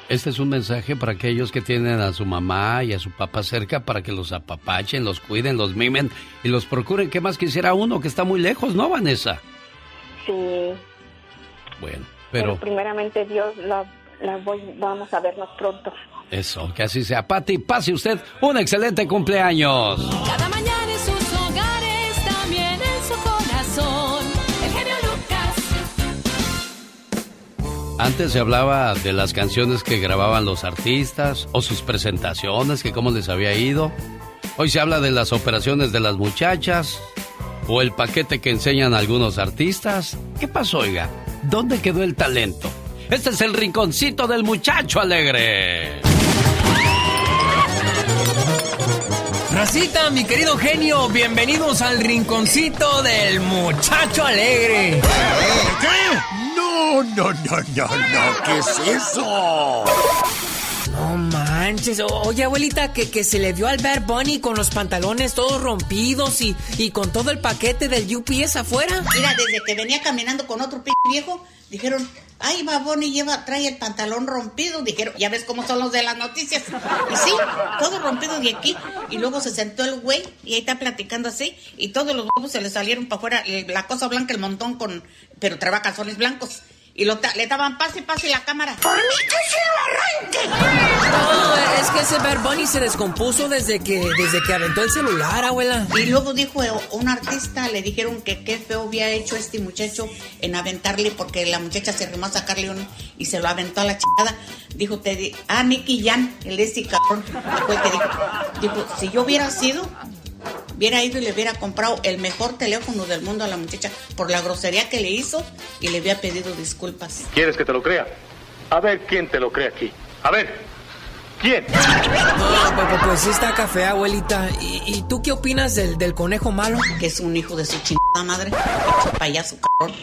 Este es un mensaje para aquellos que tienen a su mamá y a su papá cerca para que los apapachen, los cuiden, los mimen y los procuren. ¿Qué más quisiera uno que está muy lejos, no, Vanessa? Sí. Bueno, Pero, pero primeramente Dios, la, la voy, vamos a vernos pronto. eso, que así sea. Pati, pase usted un excelente cumpleaños. Cada mañana en sus Antes se hablaba de las canciones que grababan los artistas o sus presentaciones, que cómo les había ido. Hoy se habla de las operaciones de las muchachas o el paquete que enseñan algunos artistas. ¿Qué pasó, oiga? ¿Dónde quedó el talento? Este es el rinconcito del muchacho alegre. Racita, mi querido genio, bienvenidos al rinconcito del muchacho alegre. ¿Qué? No, no, no, no, no, ¿qué es eso? No manches, oye abuelita, que, que se le vio al Bear Bunny con los pantalones todos rompidos y, y con todo el paquete del UPS afuera. Mira, desde que venía caminando con otro p viejo, dijeron, ay, Baboni lleva, trae el pantalón rompido. Dijeron, ya ves cómo son los de las noticias. Y sí, todo rompido de aquí. Y luego se sentó el güey y ahí está platicando así. Y todos los huevos se le salieron para afuera, la cosa blanca, el montón con, pero traeba calzones blancos. Y lo le daban pase y pase la cámara. ¡Por mí que se lo arranque! No, es que ese Bear Bunny se descompuso desde que, desde que aventó el celular, abuela. Y luego dijo un artista, le dijeron que qué feo había hecho este muchacho en aventarle porque la muchacha se arrimó a sacarle un y se lo aventó a la chingada. Dijo, te di- ah, Nicky Jan, el de ese cabrón, fue el que dijo, dijo, si yo hubiera sido, hubiera ido y le hubiera comprado el mejor teléfono del mundo a la muchacha por la grosería que le hizo y le había pedido disculpas. ¿Quieres que te lo crea? A ver quién te lo cree aquí. A ver, ¿quién? No, pues, pues, pues sí está café, abuelita. ¿Y, y tú qué opinas del, del conejo malo? Que es un hijo de su chingada madre, payaso cabrón.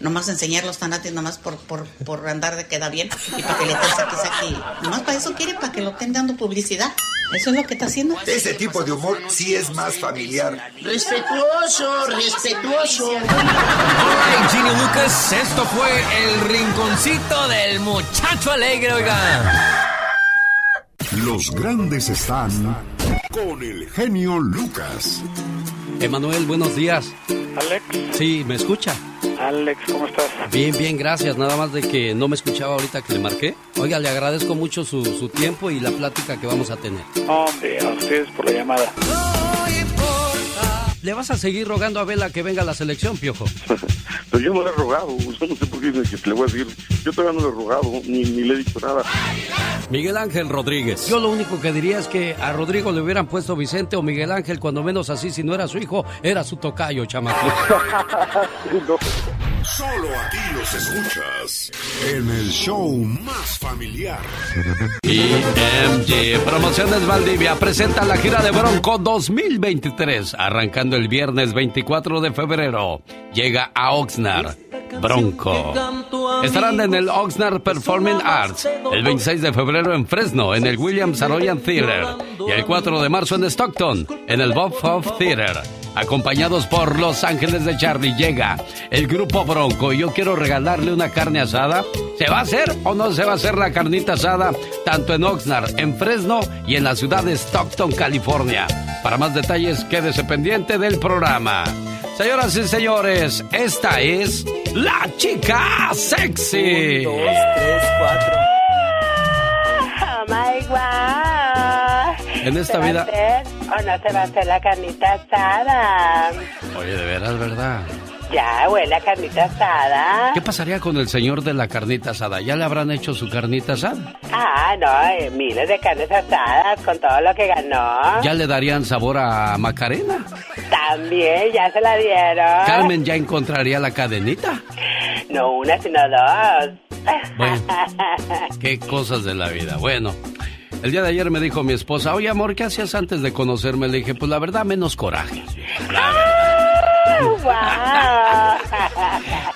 nomás enseñar los tanates, nomás por, por, por andar de queda bien y para que le estén saque, saque. Nomás para eso quiere, para que lo estén dando publicidad. Eso es lo que está haciendo. Ese tipo de humor sí es más familiar. Respetuoso, respetuoso. Ay, Ginny Lucas, esto fue el rinconcito del muchacho alegre, oiga. Los grandes están con el genio Lucas. Emanuel, buenos días. Alex. Sí, ¿me escucha? Alex, ¿cómo estás? Bien, bien, gracias. Nada más de que no me escuchaba ahorita que le marqué. Oiga, le agradezco mucho su, su tiempo y la plática que vamos a tener. Hombre, a ustedes por la llamada. ¿Le vas a seguir rogando a Vela que venga a la selección, Piojo? <laughs> Pero yo no le he rogado, usted no sé por qué dice que le voy a decir. Yo todavía no le he rogado, ni, ni le he dicho nada. Miguel Ángel Rodríguez. Yo lo único que diría es que a Rodrigo le hubieran puesto Vicente o Miguel Ángel, cuando menos así, si no era su hijo, era su tocayo, chamaco. <laughs> Solo aquí los escuchas en el show más familiar. IMG Promociones Valdivia presenta la gira de Bronco 2023, arrancando el viernes 24 de febrero. Llega a Oxnard. Bronco. Estarán en el Oxnard Performing Arts el 26 de febrero en Fresno, en el Williams Saroyan Theater, y el 4 de marzo en Stockton, en el Bob Hope Theater. Acompañados por Los Ángeles de Charlie, llega el grupo Bronco y yo quiero regalarle una carne asada. ¿Se va a hacer o no se va a hacer la carnita asada? Tanto en Oxnard, en Fresno y en la ciudad de Stockton, California. Para más detalles, quédese pendiente del programa. Señoras y señores, esta es la chica sexy. Un, dos, tres, cuatro. Oh my God. En esta ¿Se va a vida- hacer ¿O no se va a hacer la carnita asada? Oye, de veras, ¿verdad? Ya huele a carnita asada. ¿Qué pasaría con el señor de la carnita asada? ¿Ya le habrán hecho su carnita asada? Ah, no, eh, miles de carnes asadas con todo lo que ganó. ¿Ya le darían sabor a Macarena? También, ya se la dieron. ¿Carmen ya encontraría la cadenita? No una, sino dos. Bueno. <laughs> Qué cosas de la vida. Bueno, el día de ayer me dijo mi esposa, oye amor, ¿qué hacías antes de conocerme? Le dije, pues la verdad, menos coraje.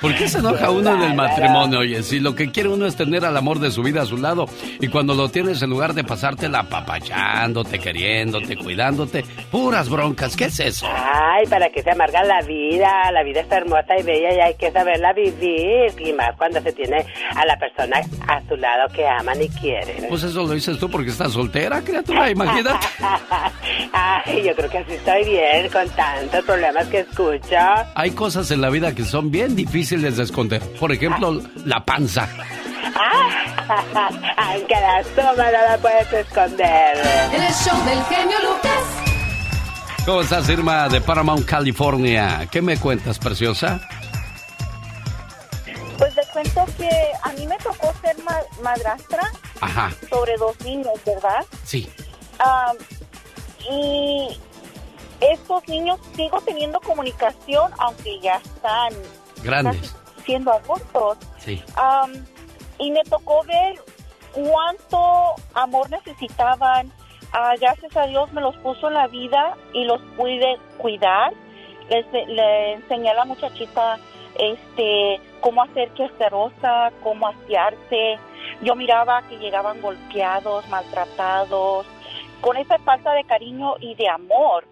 ¿Por qué se enoja uno en el matrimonio? Oye, si lo que quiere uno es tener al amor de su vida a su lado y cuando lo tienes en lugar de pasártela apapachándote, queriéndote, cuidándote, puras broncas, ¿qué es eso? Ay, ¿para qué se amarga la vida? La vida está hermosa y bella y hay que saberla vivir. Y más cuando se tiene a la persona a su lado que aman y quieren. Pues eso lo dices tú porque estás soltera, criatura, imagínate. <laughs> Ay, yo creo que así estoy bien con tantos problemas que escucho. Hay cosas en la vida que son bien difíciles de esconder. Por ejemplo, la panza. <laughs> Aunque la suma no la puedes esconder. El show del genio Lucas. ¿Cómo estás, Irma, de Paramount, California? ¿Qué me cuentas, preciosa? Pues te cuento que a mí me tocó ser ma- madrastra Ajá, sobre dos niños, ¿verdad? sí. Am, y estos niños sigo teniendo comunicación, aunque ya están Grandes. siendo adultos. Sí. Am, y me tocó ver cuánto amor necesitaban. Ah, gracias a Dios me los puso en la vida y los pude cuidar. Les, le enseñé a la muchachita este cómo hacer rosa, cómo asearse. Yo miraba que llegaban golpeados, maltratados, con esa falta de cariño y de amor.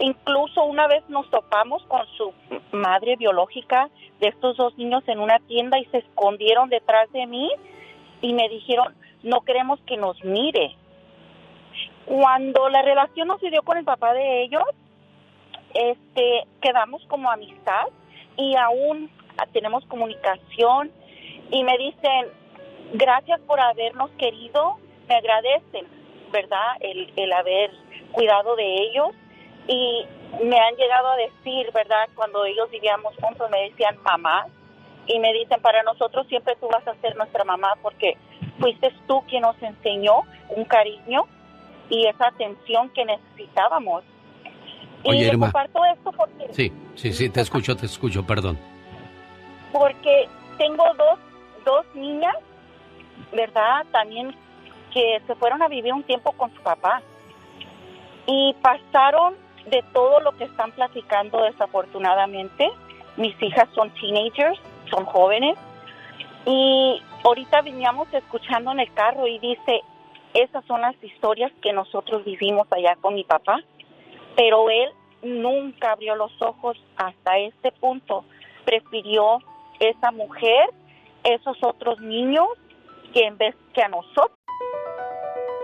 Incluso una vez nos topamos con su madre biológica de estos dos niños en una tienda y se escondieron detrás de mí y me dijeron, no queremos que nos mire. Cuando la relación no se dio con el papá de ellos, este, quedamos como amistad y aún tenemos comunicación y me dicen, gracias por habernos querido, me agradecen, ¿verdad? El, el haber cuidado de ellos y me han llegado a decir, ¿verdad? Cuando ellos vivíamos juntos me decían mamá y me dicen, para nosotros siempre tú vas a ser nuestra mamá porque fuiste tú quien nos enseñó un cariño y esa atención que necesitábamos. Oye, y Irma. comparto esto porque Sí, sí, sí, te escucho, te escucho, perdón. porque tengo dos, dos niñas, ¿verdad? También que se fueron a vivir un tiempo con su papá y pasaron de todo lo que están platicando desafortunadamente. Mis hijas son teenagers son jóvenes. Y ahorita veníamos escuchando en el carro y dice, esas son las historias que nosotros vivimos allá con mi papá, pero él nunca abrió los ojos hasta este punto. Prefirió esa mujer, esos otros niños, que en vez que a nosotros.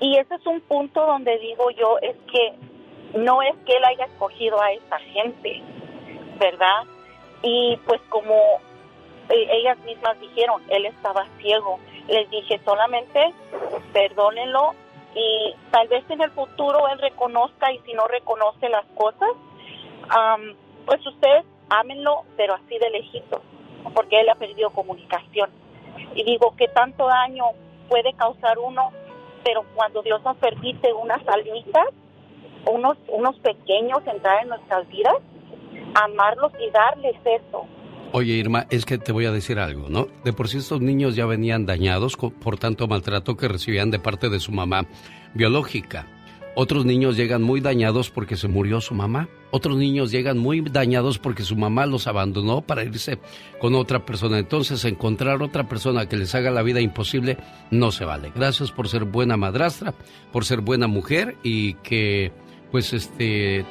Y ese es un punto donde digo yo, es que no es que él haya escogido a esta gente, ¿verdad? Y pues como eh, ellas mismas dijeron, él estaba ciego. Les dije solamente, perdónenlo y tal vez en el futuro él reconozca y si no reconoce las cosas, am, pues ustedes ámenlo, pero así de lejitos, porque él ha perdido comunicación. Y digo, ¿qué tanto daño puede causar uno? Pero cuando Dios nos permite unas almitas, unos, unos pequeños entrar en nuestras vidas, amarlos y darles eso. Oye, Irma, es que te voy a decir algo, ¿no? De por sí estos niños ya venían dañados por tanto maltrato que recibían de parte de su mamá biológica. Otros niños llegan muy dañados porque se murió su mamá. Otros niños llegan muy dañados porque su mamá los abandonó para irse con otra persona. Entonces, encontrar otra persona que les haga la vida imposible no se vale. Gracias por ser buena madrastra, por ser buena mujer y que, pues, este,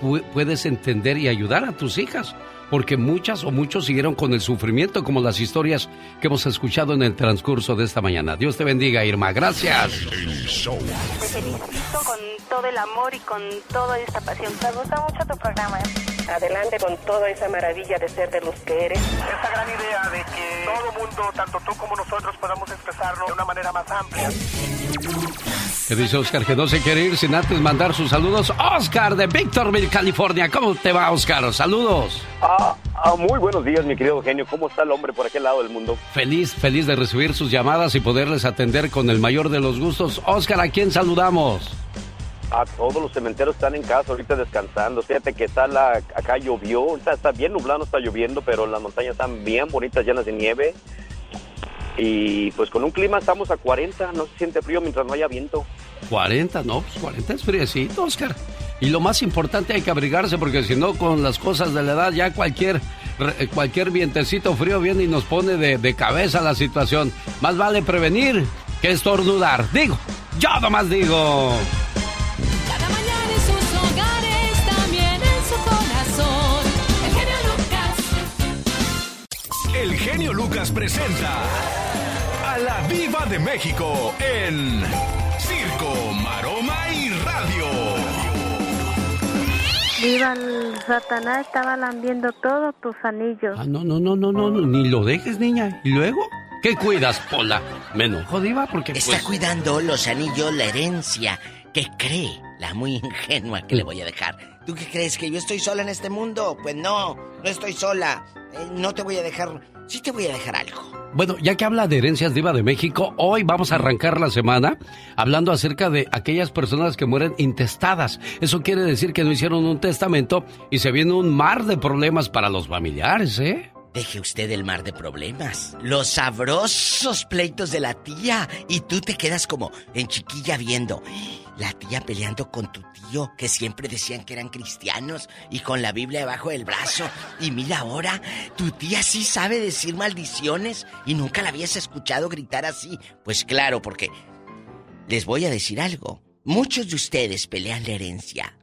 pu- puedes entender y ayudar a tus hijas, porque muchas o muchos siguieron con el sufrimiento, como las historias que hemos escuchado en el transcurso de esta mañana. Dios te bendiga, Irma. Gracias. Te felicito con todo el amor y con toda esta pasión. Me gusta mucho tu programa. Adelante con toda esa maravilla de ser de los que eres. Esa gran idea de que todo mundo, tanto tú como nosotros, podamos expresarlo de una manera más amplia. Que dice Oscar que no se quiere ir sin antes mandar sus saludos. Oscar de Victorville, California. ¿Cómo te va, Oscar? Saludos. Ah, ah, muy buenos días, mi querido genio. ¿Cómo está el hombre por aquel lado del mundo? Feliz, feliz de recibir sus llamadas y poderles atender con el mayor de los gustos. Oscar, ¿a quién saludamos? A todos los cementeros están en casa ahorita descansando. Fíjate que está la, acá llovió, ahorita está bien nublado, está lloviendo, pero las montañas están bien bonitas, llenas de nieve. Y pues con un clima estamos a 40, no se siente frío mientras no haya viento. 40, no, pues 40 es friecito, Oscar. Y lo más importante hay que abrigarse porque si no con las cosas de la edad ya cualquier re- cualquier vientecito frío viene y nos pone de, de cabeza la situación. Más vale prevenir que estornudar. Digo, yo nomás digo. Cada mañana en sus hogares, también en su corazón. El genio Lucas. El genio Lucas presenta a la Viva de México en Circo, Maroma y Radio. Viva el Satanás, estaba lambiendo todos tus anillos. Ah, no, no, no, no, no, no, ni lo dejes, niña. ¿Y luego? ¿Qué cuidas, Pola? Me enojo, Diva, porque Está pues, cuidando los anillos, la herencia, que cree, la muy ingenua que le voy a dejar. ¿Tú qué crees? ¿Que yo estoy sola en este mundo? Pues no, no estoy sola. Eh, no te voy a dejar... Sí te voy a dejar algo. Bueno, ya que habla de herencias diva de México, hoy vamos a arrancar la semana hablando acerca de aquellas personas que mueren intestadas. Eso quiere decir que no hicieron un testamento y se viene un mar de problemas para los familiares, ¿eh? Deje usted el mar de problemas. Los sabrosos pleitos de la tía. Y tú te quedas como en chiquilla viendo. La tía peleando con tu tío, que siempre decían que eran cristianos, y con la Biblia debajo del brazo. Y mira ahora, tu tía sí sabe decir maldiciones y nunca la habías escuchado gritar así. Pues claro, porque les voy a decir algo. Muchos de ustedes pelean la herencia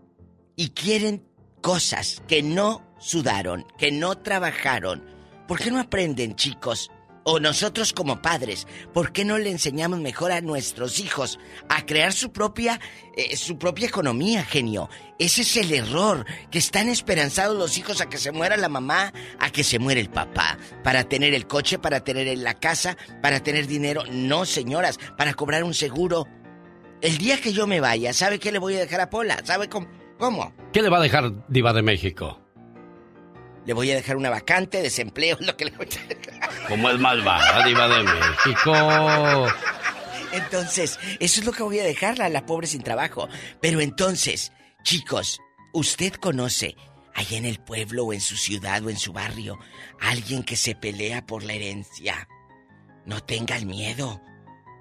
y quieren cosas que no sudaron, que no trabajaron, ¿por qué no aprenden, chicos? O nosotros como padres, ¿por qué no le enseñamos mejor a nuestros hijos a crear su propia eh, su propia economía, genio? Ese es el error, que están esperanzados los hijos a que se muera la mamá, a que se muera el papá, para tener el coche, para tener la casa, para tener dinero. No, señoras, para cobrar un seguro. El día que yo me vaya, ¿sabe qué le voy a dejar a Pola? ¿Sabe cómo? ¿Cómo? ¿Qué le va a dejar Diva de México? Le voy a dejar una vacante, desempleo, <laughs> lo que le voy a dejar. Como es malvada, Diva de México. Entonces, eso es lo que voy a dejarla, la pobre sin trabajo. Pero entonces, chicos, usted conoce allá en el pueblo o en su ciudad o en su barrio alguien que se pelea por la herencia. No tenga el miedo.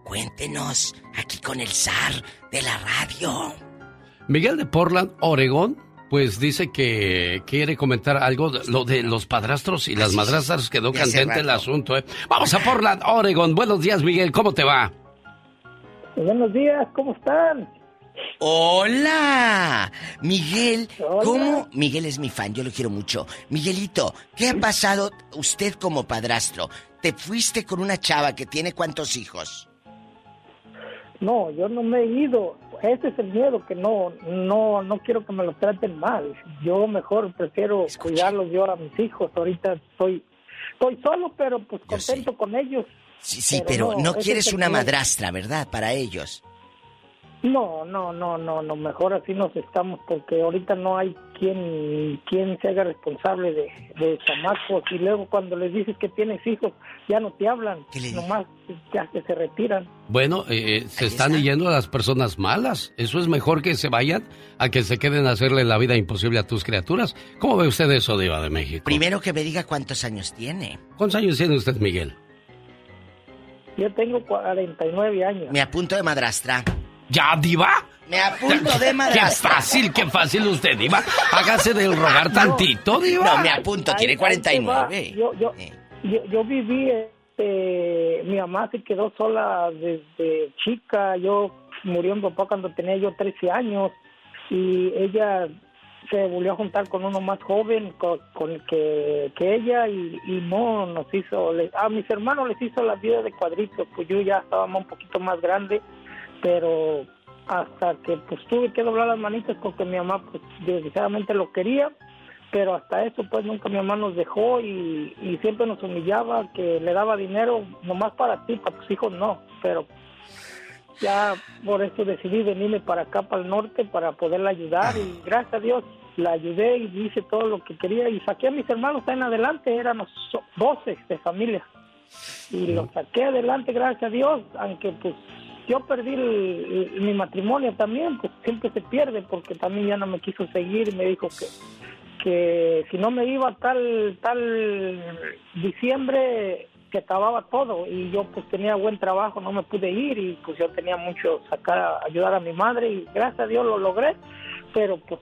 Cuéntenos aquí con el zar de la radio. Miguel de Portland, Oregón, pues dice que quiere comentar algo de lo de los padrastros y las madrastras. Quedó candente el asunto, ¿eh? Vamos a Portland, Oregón. Buenos días, Miguel. ¿Cómo te va? Buenos días, ¿cómo están? Hola, Miguel, ¿cómo? Miguel es mi fan, yo lo quiero mucho. Miguelito, ¿qué ha pasado usted como padrastro? ¿Te fuiste con una chava que tiene cuántos hijos? No, yo no me he ido. Ese es el miedo que no, no, no quiero que me los traten mal. Yo mejor prefiero cuidarlos yo a mis hijos. Ahorita estoy, estoy solo, pero pues contento con ellos. Sí, sí, pero, no, quieres una madrastra, ¿verdad? Para ellos. No, no, no, no, no, mejor así nos estamos porque ahorita no hay quien, quien se haga responsable de, de chamacos y luego cuando les dices que tienes hijos ya no te hablan, nomás ya que se retiran. Bueno, eh, se están yendo a las personas malas. Eso es mejor que se vayan a que se queden a hacerle la vida imposible a tus criaturas. ¿Cómo ve usted eso, Diva de México? Primero que me diga cuántos años tiene. ¿Cuántos años tiene usted, Miguel? Yo tengo 49 años. Me apunto de madrastra. ¿Ya, Diva? Me apunto de Qué madrastra. fácil, qué fácil usted, Diva. Hágase del rogar tantito, Diva. No, me apunto, tiene Ahí- ahí te va. 49. Yo, yo, yo, yo viví, este, mi mamá se quedó sola desde chica, yo murió mi papá cuando tenía yo 13 años y ella se volvió a juntar con uno más joven con, con el que, que ella y, y no nos hizo, le- a mis hermanos les hizo la vida de cuadritos, pues yo ya estaba un poquito más grande, pero hasta que pues tuve que doblar las manitas porque mi mamá pues desgraciadamente lo quería pero hasta eso pues nunca mi mamá nos dejó y, y siempre nos humillaba que le daba dinero nomás para ti, para tus hijos no, pero ya por eso decidí venirme para acá, para el norte, para poderla ayudar y gracias a Dios la ayudé y hice todo lo que quería y saqué a mis hermanos en adelante, éramos so- 12 de familia y los saqué adelante gracias a Dios, aunque pues yo perdí mi matrimonio también, pues siempre se pierde porque también ya no me quiso seguir y me dijo que que si no me iba tal tal diciembre que acababa todo. Y yo pues tenía buen trabajo no me pude ir y pues yo tenía mucho sacar ayudar a mi madre y gracias a Dios lo logré pero pues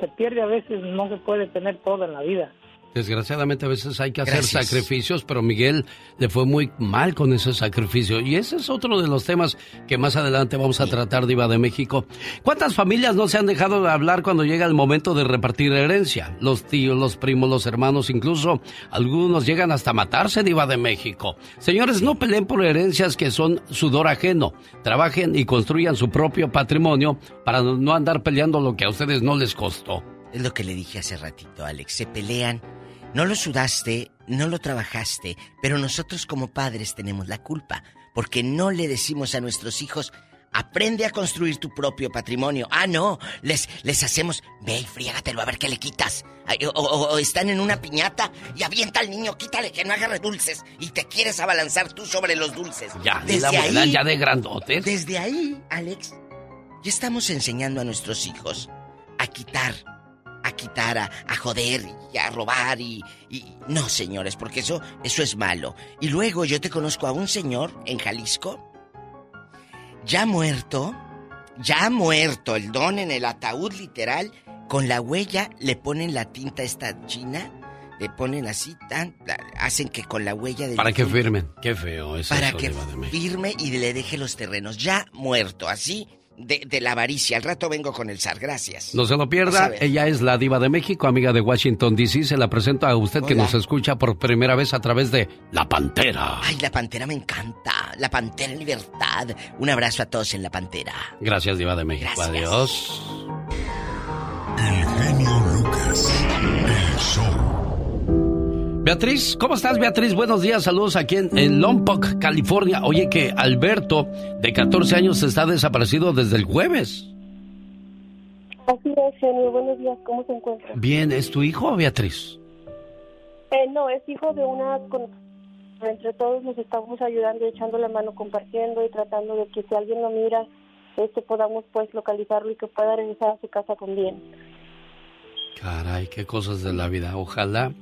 se pierde a veces no se puede tener todo en la vida Desgraciadamente a veces hay que hacer Gracias. sacrificios, pero Miguel le fue muy mal con ese sacrificio. Y ese es otro de los temas que más adelante vamos a tratar, Diva de México. ¿Cuántas familias no se han dejado de hablar cuando llega el momento de repartir herencia? Los tíos, los primos, los hermanos, incluso algunos llegan hasta matarse, Diva de México. Señores, no peleen por herencias que son sudor ajeno. Trabajen y construyan su propio patrimonio para no andar peleando lo que a ustedes no les costó. Es lo que le dije hace ratito, Alex. Se pelean. No lo sudaste, no lo trabajaste, pero nosotros como padres tenemos la culpa, porque no le decimos a nuestros hijos, aprende a construir tu propio patrimonio. Ah, no, les, les hacemos, ve y friégatelo a ver qué le quitas. O, o- o están en una piñata y avienta al niño, quítale que no agarre dulces y te quieres abalanzar tú sobre los dulces. Ya, ni la abuela, ya de grandotes. Desde ahí, Alex, ya estamos enseñando a nuestros hijos a quitar, a quitar, a, a joder y a robar y, y- No, señores, porque eso, eso es malo. Y luego yo te conozco a un señor en Jalisco, ya muerto, ya muerto, el don en el ataúd literal, con la huella le ponen la tinta esta china, le ponen así, tan, hacen que con la huella del Para que firmen. Qué feo es para eso, que de firme y le deje los terrenos. Ya muerto, así, de, de la avaricia. Al rato vengo con el zar, gracias. No se lo pierda, ella es la diva de México, amiga de Washington, D.C. Se la presento a usted que nos escucha por primera vez a través de La Pantera. Ay, la pantera me encanta. La pantera en libertad. Un abrazo a todos en la pantera. Gracias, diva de México. Gracias. Adiós. El genio Lucas. El show. Beatriz, ¿cómo estás, Beatriz? Buenos días, saludos aquí en, en Lompoc, California. Oye, que Alberto, de 14 años, está desaparecido desde el jueves. Así es, genio. Buenos días. ¿Cómo se encuentra? Bien, ¿es tu hijo, Beatriz? Eh, no, es hijo de una... Entre todos nos estamos ayudando, echando la mano, compartiendo y tratando de que si alguien lo mira, este podamos pues localizarlo y que pueda regresar a su casa con bien. Caray, qué cosas de la vida. Ojalá.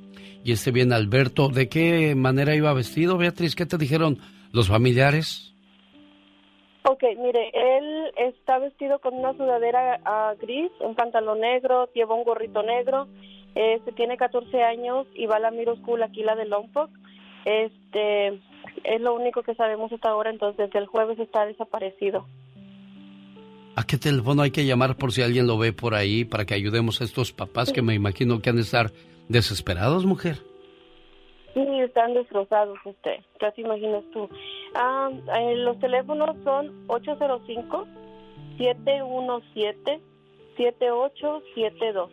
Y esté bien, Alberto. ¿De qué manera iba vestido, Beatriz? ¿Qué te dijeron los familiares? Ok, mire, él está vestido con una sudadera ah, gris, un pantalón negro, lleva un gorrito negro, este, tiene 14 años y va a la Middle School aquí, la de Lompoc. Este, es lo único que sabemos hasta ahora, entonces desde el jueves está desaparecido. ¿A qué teléfono hay que llamar por si alguien lo ve por ahí para que ayudemos a estos papás que me imagino que han de estar desesperados, mujer? Sí, están destrozados, usted. ¿Qué te imaginas tú? Ah, eh, los teléfonos son 805-717-7872.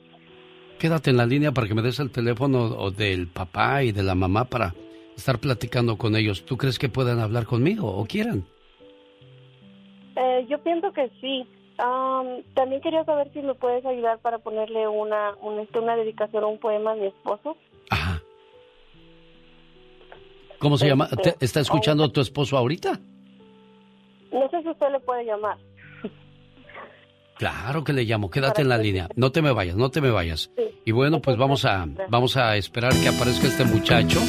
Quédate en la línea para que me des el teléfono del papá y de la mamá para estar platicando con ellos. ¿Tú crees que puedan hablar conmigo o quieran? Eh, yo pienso que sí. Am, también quería saber si me puedes ayudar para ponerle una, un- este, una dedicación o un poema a mi esposo. ¿Cómo se llama? Este, ¿Te- ¿Está escuchando a tu esposo ahorita? No sé si usted le puede llamar. Claro que le llamo, quédate en la línea, no te me vayas, no te me vayas. Y bueno, pues vamos a, vamos a esperar que aparezca este muchacho.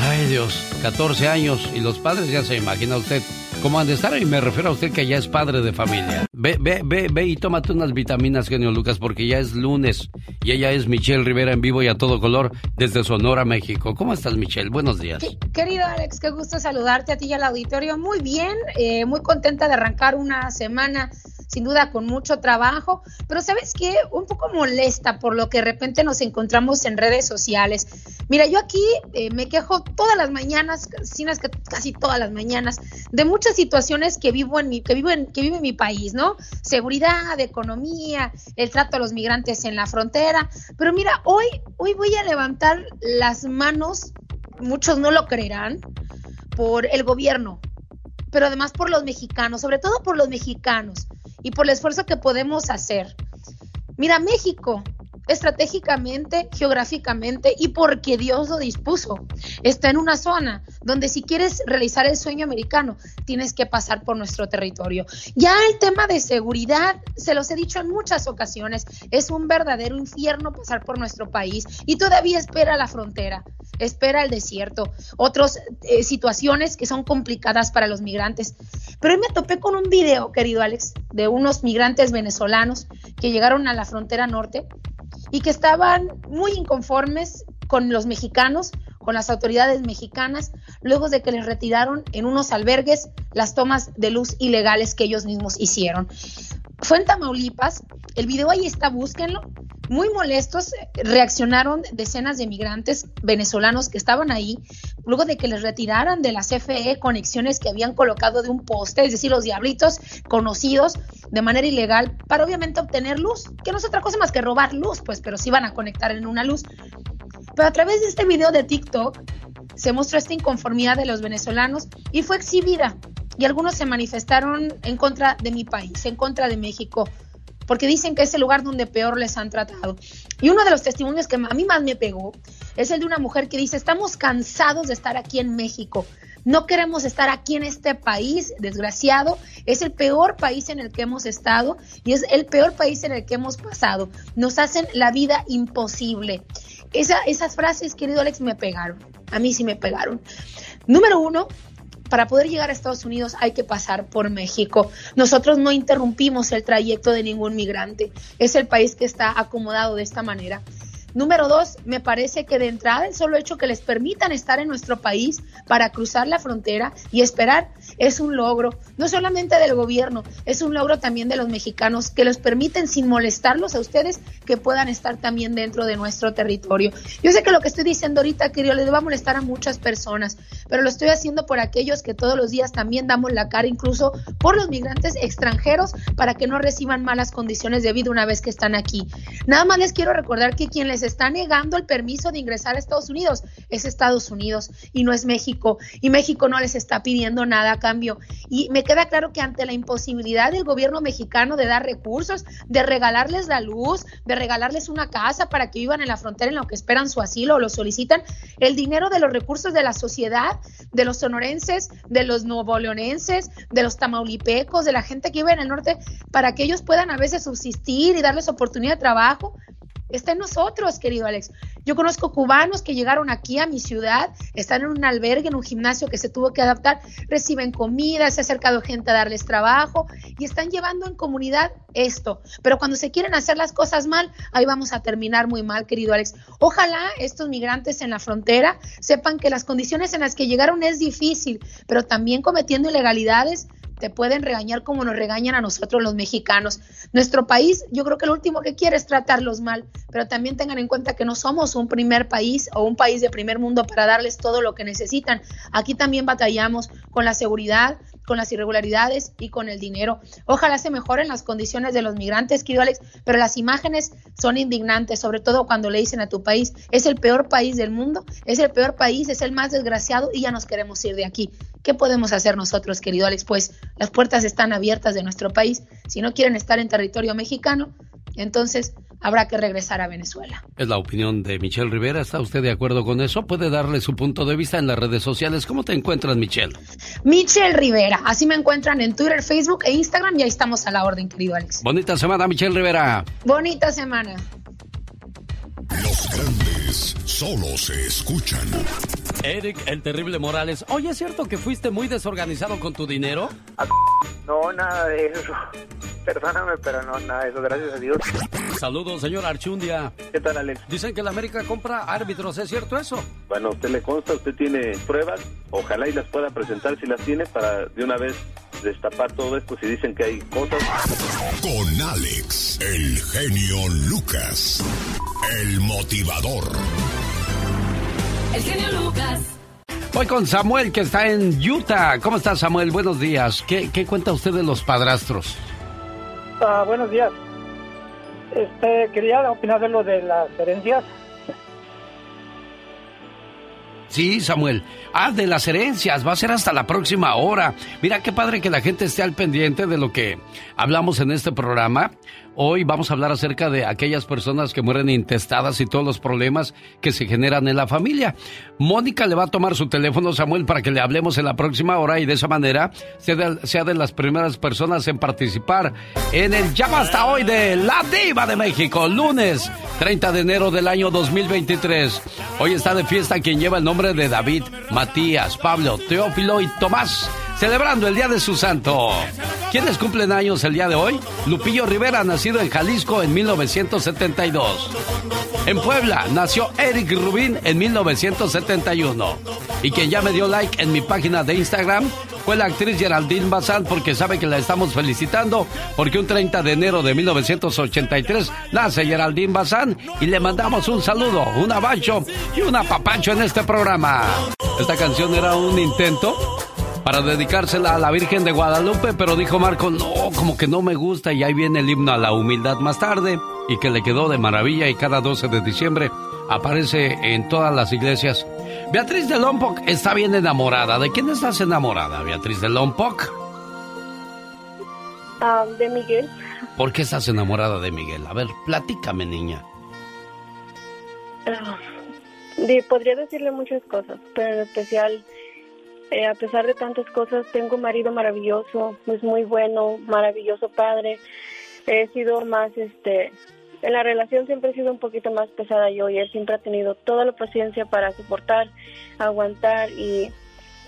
Ay Dios, 14 años y los padres ya se imagina usted cómo han de estar y me refiero a usted que ya es padre de familia. Ve, ve, ve, ve y tómate unas vitaminas, genio Lucas, porque ya es lunes y ella es Michelle Rivera en vivo y a todo color desde Sonora, México. ¿Cómo estás, Michelle? Buenos días. Querido Alex, qué gusto saludarte a ti y al auditorio. Muy bien, eh, muy contenta de arrancar una semana, sin duda con mucho trabajo, pero sabes qué, un poco molesta por lo que de repente nos encontramos en redes sociales. Mira, yo aquí eh, me quejo todas las mañanas, que casi todas las mañanas, de muchas situaciones que vivo en mi, que vivo en, que vive en mi país, ¿no? Seguridad, economía, el trato a los migrantes en la frontera. Pero mira, hoy, hoy voy a levantar las manos muchos no lo creerán, por el gobierno, pero además por los mexicanos, sobre todo por los mexicanos y por el esfuerzo que podemos hacer. Mira, México, estratégicamente, geográficamente y porque Dios lo dispuso, está en una zona donde si quieres realizar el sueño americano, tienes que pasar por nuestro territorio. Ya el tema de seguridad, se los he dicho en muchas ocasiones, es un verdadero infierno pasar por nuestro país y todavía espera la frontera espera el desierto, otras eh, situaciones que son complicadas para los migrantes. Pero hoy me topé con un video, querido Alex, de unos migrantes venezolanos que llegaron a la frontera norte y que estaban muy inconformes con los mexicanos, con las autoridades mexicanas, luego de que les retiraron en unos albergues las tomas de luz ilegales que ellos mismos hicieron. Fue en Tamaulipas, el video ahí está, búsquenlo. Muy molestos eh, reaccionaron decenas de migrantes venezolanos que estaban ahí, luego de que les retiraran de la CFE conexiones que habían colocado de un poste, es decir, los diablitos conocidos de manera ilegal, para obviamente obtener luz, que no es otra cosa más que robar luz, pues, pero sí van a conectar en una luz. Pero a través de este video de TikTok se mostró esta inconformidad de los venezolanos y fue exhibida. Y algunos se manifestaron en contra de mi país, en contra de México, porque dicen que es el lugar donde peor les han tratado. Y uno de los testimonios que a mí más me pegó es el de una mujer que dice, estamos cansados de estar aquí en México. No queremos estar aquí en este país, desgraciado. Es el peor país en el que hemos estado y es el peor país en el que hemos pasado. Nos hacen la vida imposible. Esa, esas frases, querido Alex, me pegaron. A mí sí me pegaron. Número uno, para poder llegar a Estados Unidos hay que pasar por México. Nosotros no interrumpimos el trayecto de ningún migrante. Es el país que está acomodado de esta manera. Número dos, me parece que de entrada el solo hecho que les permitan estar en nuestro país para cruzar la frontera y esperar es un logro, no solamente del gobierno, es un logro también de los mexicanos que los permiten sin molestarlos a ustedes que puedan estar también dentro de nuestro territorio. Yo sé que lo que estoy diciendo ahorita, querido, les va a molestar a muchas personas, pero lo estoy haciendo por aquellos que todos los días también damos la cara, incluso por los migrantes extranjeros, para que no reciban malas condiciones de vida una vez que están aquí. Nada más les quiero recordar que quien les está negando el permiso de ingresar a Estados Unidos es Estados Unidos y no es México. Y México no les está pidiendo nada cambio. Y me queda claro que ante la imposibilidad del gobierno mexicano de dar recursos, de regalarles la luz, de regalarles una casa para que vivan en la frontera en lo que esperan su asilo o lo solicitan, el dinero de los recursos de la sociedad, de los sonorenses, de los nuevoleonenses, de los tamaulipecos, de la gente que vive en el norte, para que ellos puedan a veces subsistir y darles oportunidad de trabajo, está en nosotros, querido Alex. Yo conozco cubanos que llegaron aquí a mi ciudad, están en un albergue, en un gimnasio que se tuvo que adaptar, reciben comida, se ha acercado gente a darles trabajo y están llevando en comunidad esto. Pero cuando se quieren hacer las cosas mal, ahí vamos a terminar muy mal, querido Alex. Ojalá estos migrantes en la frontera sepan que las condiciones en las que llegaron es difícil, pero también cometiendo ilegalidades te pueden regañar como nos regañan a nosotros los mexicanos. Nuestro país, yo creo que lo último que quiere es tratarlos mal, pero también tengan en cuenta que no somos un primer país o un país de primer mundo para darles todo lo que necesitan. Aquí también batallamos con la seguridad, con las irregularidades y con el dinero. Ojalá se mejoren las condiciones de los migrantes, querido Alex, pero las imágenes son indignantes, sobre todo cuando le dicen a tu país, es el peor país del mundo, es el peor país, es el más desgraciado y ya nos queremos ir de aquí. ¿Qué podemos hacer nosotros, querido Alex? Pues las puertas están abiertas de nuestro país. Si no quieren estar en territorio mexicano, entonces habrá que regresar a Venezuela. Es la opinión de Michelle Rivera. ¿Está usted de acuerdo con eso? Puede darle su punto de vista en las redes sociales. ¿Cómo te encuentras, Michelle? Michelle Rivera. Así me encuentran en Twitter, Facebook e Instagram y ahí estamos a la orden, querido Alex. Bonita semana, Michelle Rivera. Bonita semana. Los grandes solo se escuchan. Eric, el terrible Morales. Oye, ¿es cierto que fuiste muy desorganizado con tu dinero? No, nada de eso. <laughs> Perdóname, pero no, nada de eso, gracias a Dios. Saludos, señor Archundia. ¿Qué tal, Alex? Dicen que la América compra árbitros, ¿es cierto eso? Bueno, a usted le consta, usted tiene pruebas, ojalá y las pueda presentar si las tiene para de una vez destapar todo esto si dicen que hay cosas. Con Alex, el genio Lucas, el motivador. El genio Lucas. Voy con Samuel, que está en Utah. ¿Cómo está, Samuel? Buenos días. ¿Qué, qué cuenta usted de los padrastros? Ah, buenos días. Este, quería opinar de lo de las herencias. Sí, Samuel. Ah, de las herencias. Va a ser hasta la próxima hora. Mira, qué padre que la gente esté al pendiente de lo que hablamos en este programa. Hoy vamos a hablar acerca de aquellas personas que mueren intestadas y todos los problemas que se generan en la familia. Mónica le va a tomar su teléfono, Samuel, para que le hablemos en la próxima hora y de esa manera sea de, las primeras personas en participar en el Llama hasta hoy de La Diva de México, lunes 30 de enero del año 2023. Hoy está de fiesta quien lleva el nombre de David, Matías, Pablo, Teófilo y Tomás celebrando el día de su santo. ¿Quiénes cumplen años el día de hoy? Lupillo Rivera, nacido en Jalisco en 1972. En Puebla nació Eric Rubín en 1971. Y quien ya me dio like en mi página de Instagram fue la actriz Geraldine Bazán porque sabe que la estamos felicitando porque un 30 de enero de 1983 nace Geraldine Bazán y le mandamos un saludo, un abacho y un apapacho en este programa. Esta canción era un intento para dedicársela a la Virgen de Guadalupe, pero dijo Marco, no, como que no me gusta y ahí viene el himno a la humildad más tarde y que le quedó de maravilla y cada 12 de diciembre aparece en todas las iglesias. Beatriz de Lompoc está bien enamorada. ¿De quién estás enamorada, Beatriz de Lompoc? Ah, de Miguel. ¿Por qué estás enamorada de Miguel? A ver, platícame, niña. Ah, podría decirle muchas cosas, pero en especial, eh, a pesar de tantas cosas, tengo un marido maravilloso, es muy bueno, maravilloso padre. He sido más, este, en la relación siempre he sido un poquito más pesada yo y él siempre ha tenido toda la paciencia para soportar, aguantar y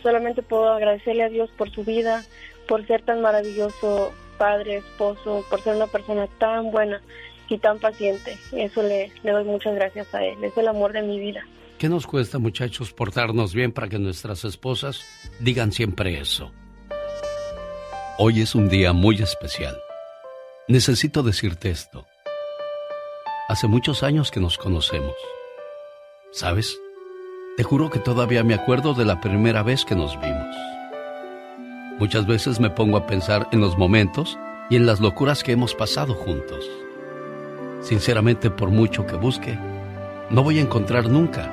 solamente puedo agradecerle a Dios por su vida, por ser tan maravilloso padre, esposo, por ser una persona tan buena y tan paciente. Eso le, le doy muchas gracias a él. Es el amor de mi vida. ¿Qué nos cuesta, muchachos, portarnos bien para que nuestras esposas digan siempre eso? Hoy es un día muy especial. Necesito decirte esto. Hace muchos años que nos conocemos. ¿Sabes? Te juro que todavía me acuerdo de la primera vez que nos vimos. Muchas veces me pongo a pensar en los momentos y en las locuras que hemos pasado juntos. Sinceramente, por mucho que busque, no voy a encontrar nunca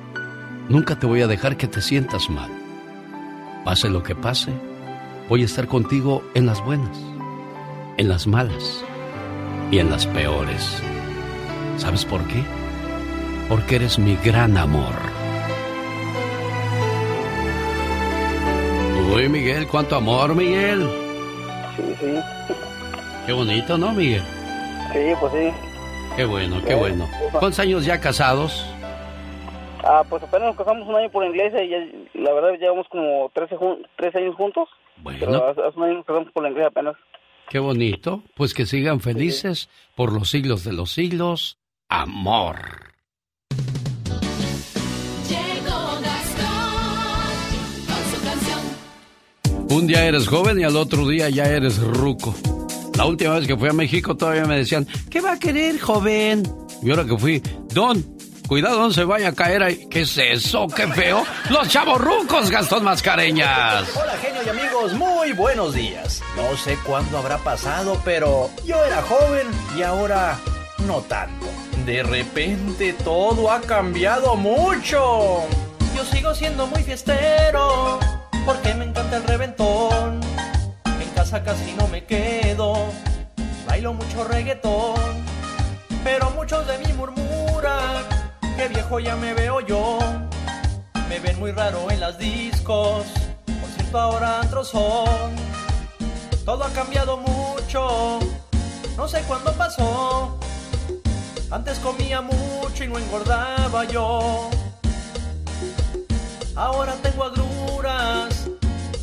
nunca te voy a dejar que te sientas mal. Pase lo que pase, voy a estar contigo en las buenas, en las malas y en las peores. ¿Sabes por qué? Porque eres mi gran amor. Uy, Miguel, cuánto amor, Miguel. Sí, sí. Qué bonito, ¿no, Miguel? Sí, pues sí. Qué bueno, qué bueno. ¿Cuántos años ya casados? Ah, pues apenas nos casamos un año por la iglesia y ya- la verdad llevamos como 13, jun- 13 años juntos. Bueno. Pero hace, hace un año nos casamos por la iglesia apenas. Qué bonito. Pues que sigan felices por los siglos de los siglos. Amor. Un día eres joven y al otro día ya eres ruco. La última vez que fui a México todavía me decían, ¿qué va a querer, joven? Y ahora que fui, Don, cuidado, no se vaya a caer ahí. ¿Qué es eso? ¡Qué feo! ¡Los chavos rucos, Gastón Mascareñas! Hola genio y amigos, muy buenos días. No sé cuándo habrá pasado, pero yo era joven y ahora no tanto. De repente todo ha cambiado mucho. Yo sigo siendo muy fiestero porque me encanta el reventón. En casa casi no me quedo, bailo mucho reggaetón. Pero muchos de mí murmuran viejo ya me veo yo. Me ven muy raro en las discos, por cierto ahora antros son. Todo ha cambiado mucho, no sé cuándo pasó. Antes comía mucho y no engordaba yo. Ahora tengo agruras,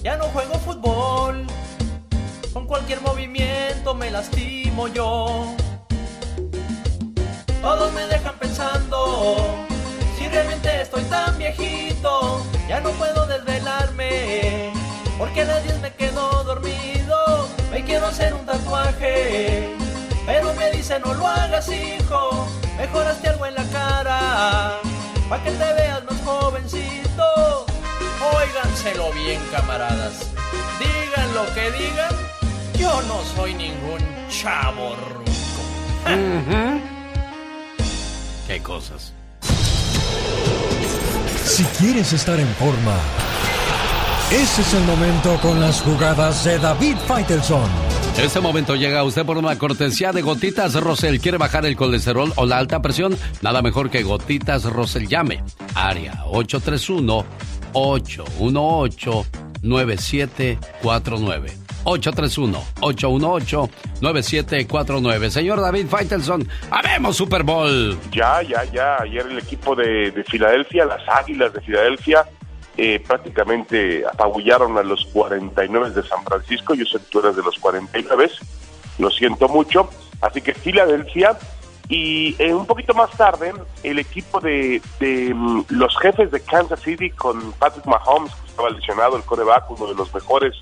ya no juego fútbol. Con cualquier movimiento me lastimo yo. Todos me dejan pensando si realmente estoy tan viejito. Ya no puedo desvelarme porque a las 10 me quedo dormido. Me quiero hacer un tatuaje, pero me dice no lo hagas, hijo. Mejor hazte algo en la cara para que te veas más jovencito. Óiganselo bien, camaradas. Digan lo que digan, yo no soy ningún chavo ruco. Qué cosas. Si quieres estar en forma, ese es el momento con las jugadas de David Faitelson. Este momento llega a usted por una cortesía de Gotitas Rosel. ¿Quiere bajar el colesterol o la alta presión? Nada mejor que Gotitas Rosel. Llame. Área 831-818-9749. 831-818-9749. Señor David Faitelson, ¡habemos Super Bowl! Ya, ya, ya. Ayer el equipo de, de Filadelfia, las Águilas de Filadelfia, eh, prácticamente apabullaron a los 49 de San Francisco. Yo que tú eres de los 49, lo siento mucho. Así que Filadelfia y eh, un poquito más tarde el equipo de, de, mm, los jefes de Kansas City con Patrick Mahomes, que estaba lesionado, el coreback, uno de los mejores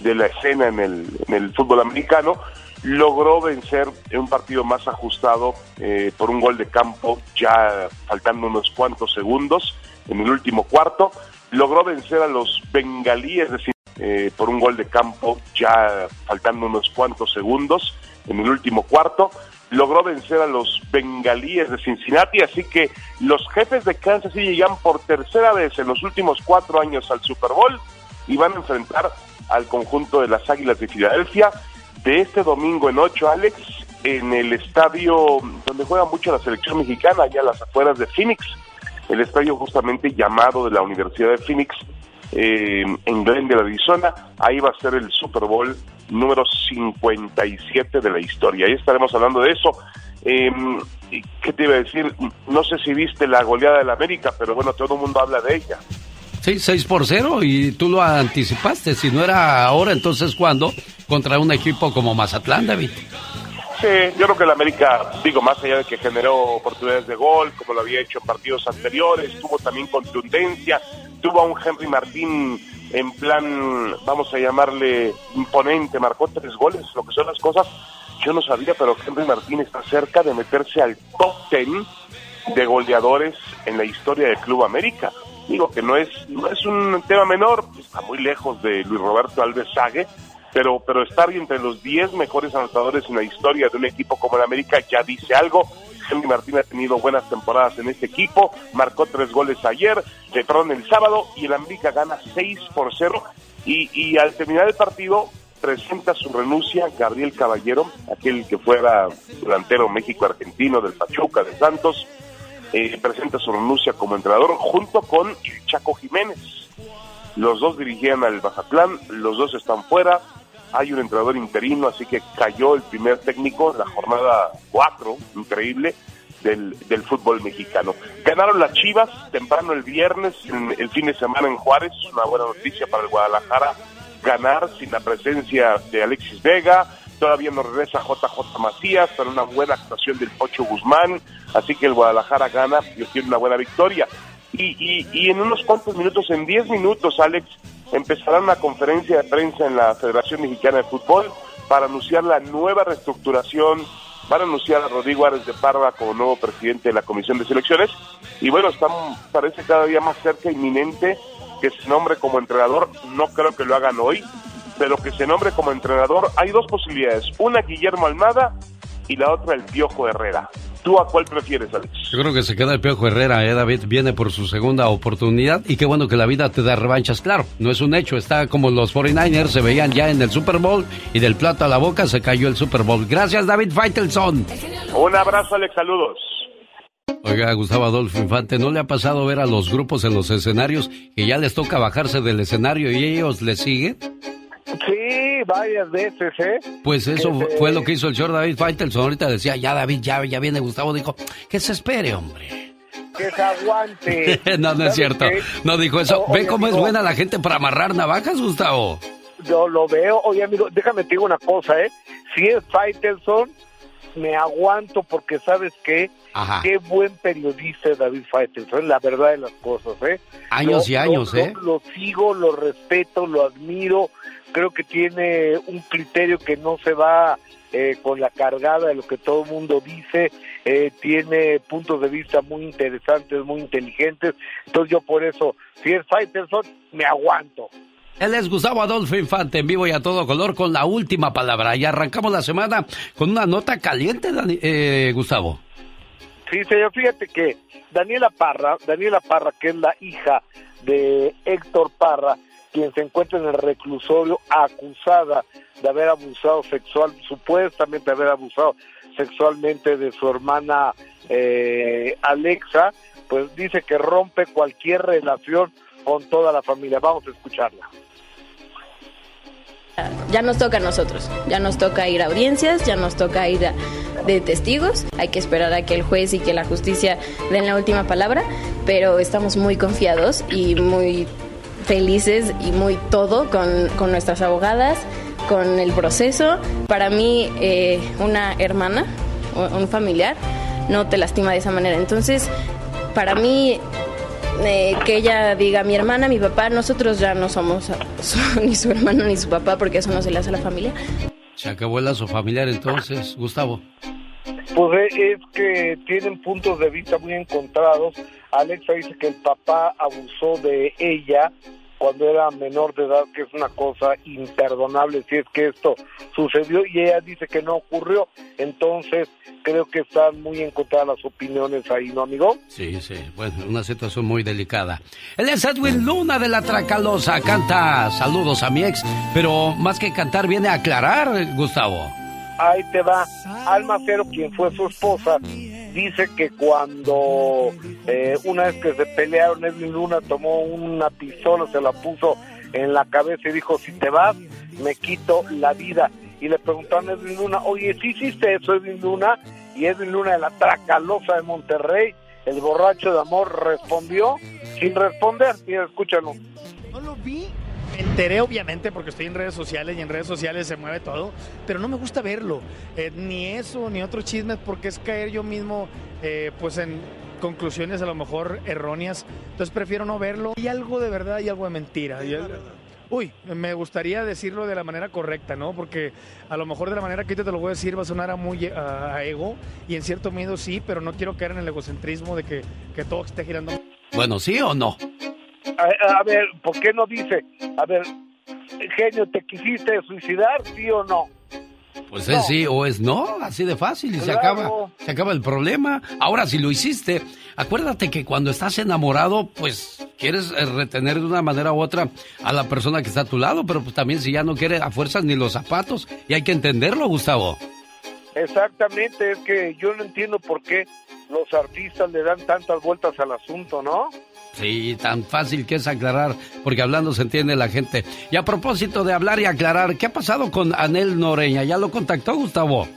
de la escena en el, en el fútbol americano, logró vencer en un partido más ajustado eh, por un gol de campo, ya faltando unos cuantos segundos en el último cuarto, logró vencer a los bengalíes de eh, por un gol de campo, ya faltando unos cuantos segundos en el último cuarto, logró vencer a los bengalíes de Cincinnati, así que los jefes de Kansas City llegan por tercera vez en los últimos cuatro años al Super Bowl y van a enfrentar al conjunto de las Águilas de Filadelfia de este domingo en 8, Alex, en el estadio donde juega mucho la selección mexicana, allá a las afueras de Phoenix, el estadio justamente llamado de la Universidad de Phoenix, eh, en Glendale, Arizona. Ahí va a ser el Super Bowl número 57 de la historia. Ahí estaremos hablando de eso. Eh, ¿Qué te iba a decir? No sé si viste la goleada del América, pero bueno, todo el mundo habla de ella. Sí, 6 por 0 y tú lo anticipaste. Si no era ahora, entonces ¿cuándo? Contra un equipo como Mazatlán, David. Sí, yo creo que el América, digo, más allá de que generó oportunidades de gol, como lo había hecho en partidos anteriores, tuvo también contundencia, tuvo a un Henry Martín en plan, vamos a llamarle imponente, marcó tres goles, lo que son las cosas. Yo no sabía, pero Henry Martín está cerca de meterse al top ten de goleadores en la historia del Club América. Digo que no es, no es un tema menor, está muy lejos de Luis Roberto Alves Sague, pero, pero estar entre los 10 mejores anotadores en la historia de un equipo como el América ya dice algo. Henry Martín ha tenido buenas temporadas en este equipo, marcó tres goles ayer, perdón, el sábado, y el América gana 6 por 0. Y, y al terminar el partido, presenta su renuncia Gabriel Caballero, aquel que fuera delantero México-Argentino del Pachuca de Santos, eh, presenta su renuncia como entrenador junto con Chaco Jiménez. Los dos dirigían al Mazatlán, los dos están fuera, hay un entrenador interino, así que cayó el primer técnico en la jornada 4, increíble, del, del fútbol mexicano. Ganaron las Chivas temprano el viernes, en, el fin de semana en Juárez, una buena noticia para el Guadalajara, ganar sin la presencia de Alexis Vega, todavía no regresa JJ Macías, pero una buena actuación del Pocho Guzmán, así que el Guadalajara gana y obtiene una buena victoria. Y, y, y en unos cuantos minutos, en 10 minutos, Alex, empezará una conferencia de prensa en la Federación Mexicana de Fútbol para anunciar la nueva reestructuración, van a anunciar a Rodrigo Árez de Parra como nuevo presidente de la Comisión de Selecciones, y bueno, está, parece cada día más cerca, inminente, que se nombre como entrenador, no creo que lo hagan hoy, pero que se nombre como entrenador, hay dos posibilidades, una Guillermo Almada y la otra el Piojo Herrera. ¿Tú a cuál prefieres, Alex? Yo creo que se queda el Piojo Herrera, ¿eh, David? Viene por su segunda oportunidad y qué bueno que la vida te da revanchas. Claro, no es un hecho, está como los 49ers se veían ya en el Super Bowl y del plato a la boca se cayó el Super Bowl. Gracias, David Faitelson. Un abrazo, Alex, saludos. Oiga, Gustavo Adolfo Infante, ¿no le ha pasado ver a los grupos en los escenarios que ya les toca bajarse del escenario y ellos le siguen? Sí, varias veces, ¿eh? Pues eso fue lo que hizo el señor David Faitelson. Ahorita decía, ya David, ya, ya viene Gustavo. Dijo, que se espere, hombre. Que se aguante. <laughs> no, no es ¿Sabes cierto. qué? No dijo eso. O- ¿Ve oye, cómo es buena la gente para amarrar navajas, Gustavo? Yo lo veo. Oye, amigo, déjame te digo una cosa, ¿eh? Si es Faitelson, me aguanto porque, ¿sabes qué? Ajá. Qué buen periodista es David Faitelson, la verdad de las cosas, ¿eh? Años Lo- y años, lo- ¿eh? Lo, lo sigo, lo respeto, lo admiro. Creo que tiene un criterio que no se va eh, con la cargada de lo que todo el mundo dice. Eh, tiene puntos de vista muy interesantes, muy inteligentes. Entonces yo por eso, si es Faitelson, me aguanto. Él es Gustavo Adolfo Infante, en vivo y a todo color, con la última palabra. Y arrancamos la semana con una nota caliente, Dani- eh, Gustavo. Sí, señor, fíjate que Daniela Parra, Daniela Parra, que es la hija de Héctor Parra, quien se encuentra en el reclusorio acusada de haber abusado sexual, supuestamente haber abusado sexualmente de su hermana eh, Alexa, pues dice que rompe cualquier relación con toda la familia. Vamos a escucharla. Ya nos toca a nosotros, ya nos toca ir a audiencias, ya nos toca ir de testigos, hay que esperar a que el juez y que la justicia den la última palabra, pero estamos muy confiados y muy felices y muy todo con, con nuestras abogadas, con el proceso. Para mí, eh, una hermana, un familiar, no te lastima de esa manera. Entonces, para mí, eh, que ella diga mi hermana, mi papá, nosotros ya no somos <laughs> su- ni su hermano ni su papá porque eso no se le hace a la familia. Se acabó el lazo familiar entonces, Gustavo. Pues eh, es que tienen puntos de vista muy encontrados. Alexa dice que el papá abusó de ella cuando era menor de edad, que es una cosa imperdonable si es que esto sucedió y ella dice que no ocurrió. Entonces creo que están muy encontradas las opiniones ahí, ¿no, amigo? Sí, sí, bueno, una situación muy delicada. Él es Edwin Luna de la Tracalosa, canta saludos a mi ex, pero más que cantar viene a aclarar, Gustavo. Ahí te va. Alma Cero, quien fue su esposa, dice que cuando eh, una vez que se pelearon, Edwin Luna tomó una pistola, se la puso en la cabeza y dijo, si te vas, me quito la vida. Y le preguntaron a Edwin Luna, oye, ¿sí hiciste eso, Edwin Luna? Y Edwin Luna de la Tracalosa de Monterrey, el borracho de amor, respondió sin responder. Mira, escúchalo. No lo vi. Me enteré obviamente porque estoy en redes sociales y en redes sociales se mueve todo, pero no me gusta verlo. Eh, ni eso, ni otros chismes, porque es caer yo mismo eh, pues en conclusiones a lo mejor erróneas. Entonces prefiero no verlo. Hay algo de verdad y algo de mentira. Y- Uy, me gustaría decirlo de la manera correcta, ¿no? Porque a lo mejor de la manera que yo te lo voy a decir va a sonar a muy a, a ego y en cierto modo sí, pero no quiero caer en el egocentrismo de que, que todo esté girando. Bueno, ¿sí o no? A, a ver, ¿por qué no dice? A ver, genio, ¿te quisiste suicidar, sí o no? Pues es sí o es no, así de fácil y se acaba, se acaba el problema. Ahora, si lo hiciste, acuérdate que cuando estás enamorado, pues quieres eh, retener de una manera u otra a la persona que está a tu lado, pero pues también si ya no quiere a fuerzas ni los zapatos, y hay que entenderlo, Gustavo. Exactamente, es que yo no entiendo por qué los artistas le dan tantas vueltas al asunto, ¿no? Sí, tan fácil que es aclarar, porque hablando se entiende la gente. Y a propósito de hablar y aclarar, ¿qué ha pasado con Anel Noreña? ¿Ya lo contactó, Gustavo?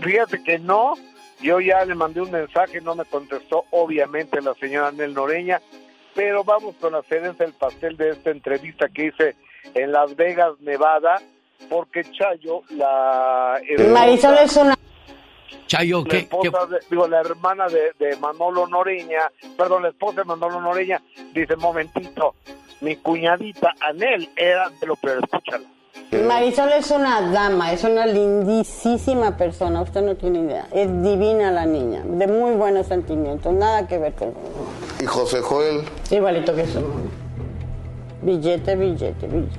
Fíjate que no, yo ya le mandé un mensaje, no me contestó obviamente la señora Anel Noreña, pero vamos con la cereza del pastel de esta entrevista que hice en Las Vegas, Nevada, porque Chayo, la... Marisol es una... Chayo, la ¿qué, esposa de- digo, la hermana de, de Manolo Noreña, perdón, la esposa de Manolo Noreña, dice, momentito, mi cuñadita Anel era de lo peor, escúchala. Marisol es una dama, es una lindísima persona, usted no tiene idea. Es divina la niña, de muy buenos sentimientos, nada que ver con... ¿Y José Joel? Igualito que su mamá. Billete, billete, billete.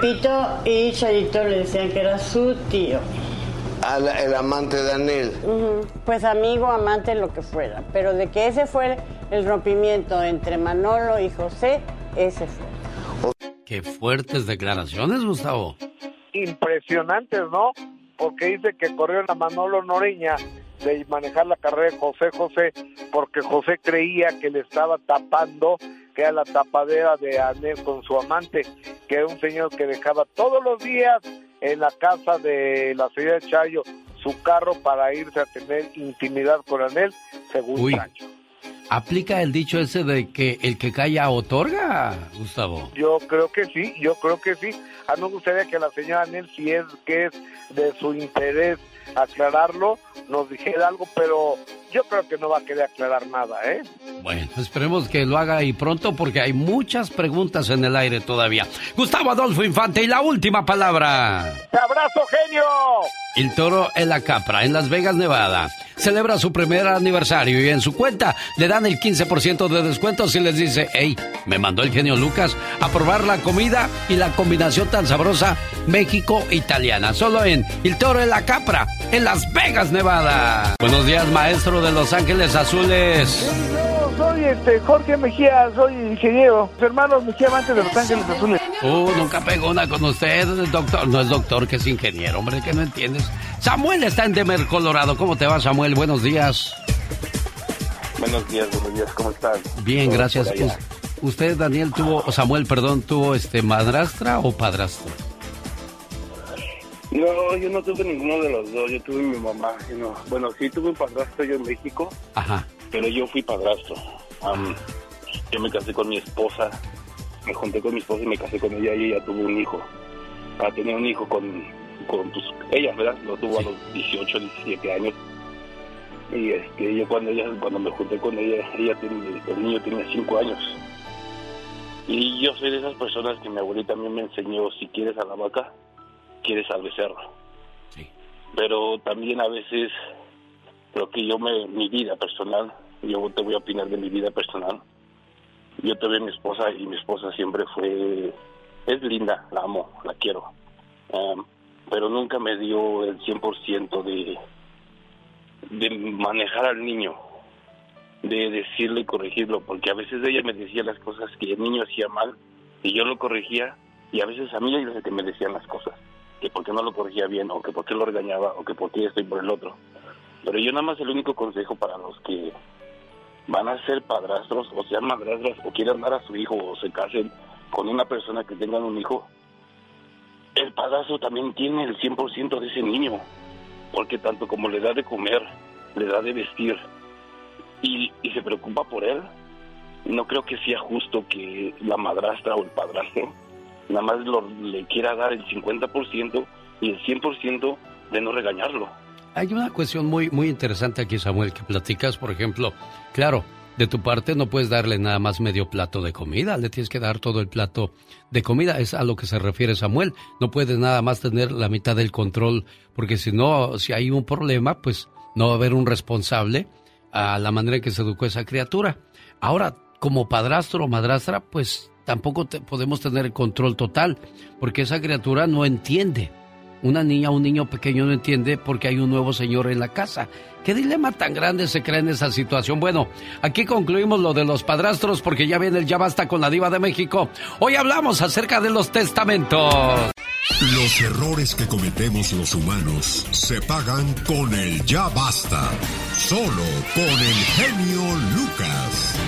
Pito y Chayito le decían que era su tío. Al, el amante de Anel. Pues amigo, amante, lo que fuera. Pero de que ese fue el rompimiento entre Manolo y José, ese fue. qué fuertes declaraciones, Gustavo. Impresionantes, ¿no? Porque dice que corrieron a Manolo Noreña de manejar la carrera de José José, porque José creía que le estaba tapando, que era la tapadera de Anel con su amante, que era un señor que dejaba todos los días en la casa de la señora Chayo su carro para irse a tener intimidad con Anel, según Uy. Chayo. ¿Aplica el dicho ese de que el que calla otorga, Gustavo? Yo creo que sí, yo creo que sí. A mí me gustaría que la señora Anel, si es que es de su interés aclararlo, nos dijera algo, pero yo creo que no va a querer aclarar nada, ¿eh? Bueno, esperemos que lo haga y pronto porque hay muchas preguntas en el aire todavía. Gustavo Adolfo Infante y la última palabra. ¡Te abrazo, genio! El toro en la Capra, en Las Vegas, Nevada. Celebra su primer aniversario y en su cuenta le dan el 15% de descuento si les dice, hey, me mandó el genio Lucas a probar la comida y la combinación tan sabrosa México-italiana. Solo en El Toro en la Capra, en Las Vegas, Nevada. Buenos días, maestro de Los Ángeles Azules. Yo soy este Jorge Mejía, soy ingeniero. Mis hermanos Mejía Amantes de Los Ángeles Azules. Uh, nunca pegó una con usted, doctor. No es doctor, que es ingeniero, hombre, que no entiendes. Samuel está en Denver, Colorado. ¿Cómo te va, Samuel? Buenos días. Buenos días, buenos días, ¿cómo estás? Bien, gracias. ¿Usted, Daniel, tuvo, o Samuel, perdón, tuvo este madrastra o padrastro? No, yo no tuve ninguno de los dos, yo tuve mi mamá. no. Bueno, sí tuve un padrastro yo en México, Ajá. pero yo fui padrastro. Am, yo me casé con mi esposa, me junté con mi esposa y me casé con ella y ella tuvo un hijo. Ah, tenía un hijo con, con pues, ella, ¿verdad? Lo tuvo a los 18, 17 años. Y este, yo cuando ella, cuando me junté con ella, ella tiene, el niño tenía 5 años. Y yo soy de esas personas que mi abuelita también me enseñó, si quieres a la vaca, quieres al becerro. Pero también a veces lo que yo me, mi vida personal, yo te voy a opinar de mi vida personal. Yo tuve a mi esposa y mi esposa siempre fue, es linda, la amo, la quiero. Am, pero nunca me dio el 100% de, de manejar al niño, de decirle y corregirlo, porque a veces ella me decía las cosas que el niño hacía mal y yo lo corregía y a veces a mí era el que me decían las cosas. Que por qué no lo corregía bien, o que por qué lo regañaba, o que por qué esto y por el otro. Pero yo nada más el único consejo para los que van a ser padrastros, o sean madrastras, o quieran dar a su hijo, o se casen con una persona que tengan un hijo, el padrastro también tiene el 100% de ese niño, porque tanto como le da de comer, le da de vestir, y se preocupa por él, no creo que sea justo que la madrastra o el padrastro nada más lo- le quiera dar el 50% y el 100% de no regañarlo. Hay una cuestión muy, muy interesante aquí, Samuel, que platicas, por ejemplo, claro, de tu parte no puedes darle nada más medio plato de comida, le tienes que dar todo el plato de comida, es a lo que se refiere Samuel. No puedes nada más tener la mitad del control, porque si no, si hay un problema, pues no va a haber un responsable a la manera en que se educó esa criatura. Ahora, como padrastro o madrastra, pues tampoco podemos tener el control total, porque esa criatura no entiende. Una niña un niño pequeño no entiende porque hay un nuevo señor en la casa. ¿Qué dilema tan grande se crea en esa situación? Bueno, aquí concluimos lo de los padrastros porque ya viene el Ya Basta con la Diva de México. Hoy hablamos acerca de los testamentos. Los errores que cometemos los humanos se pagan con el ya basta. Solo con el genio Lucas.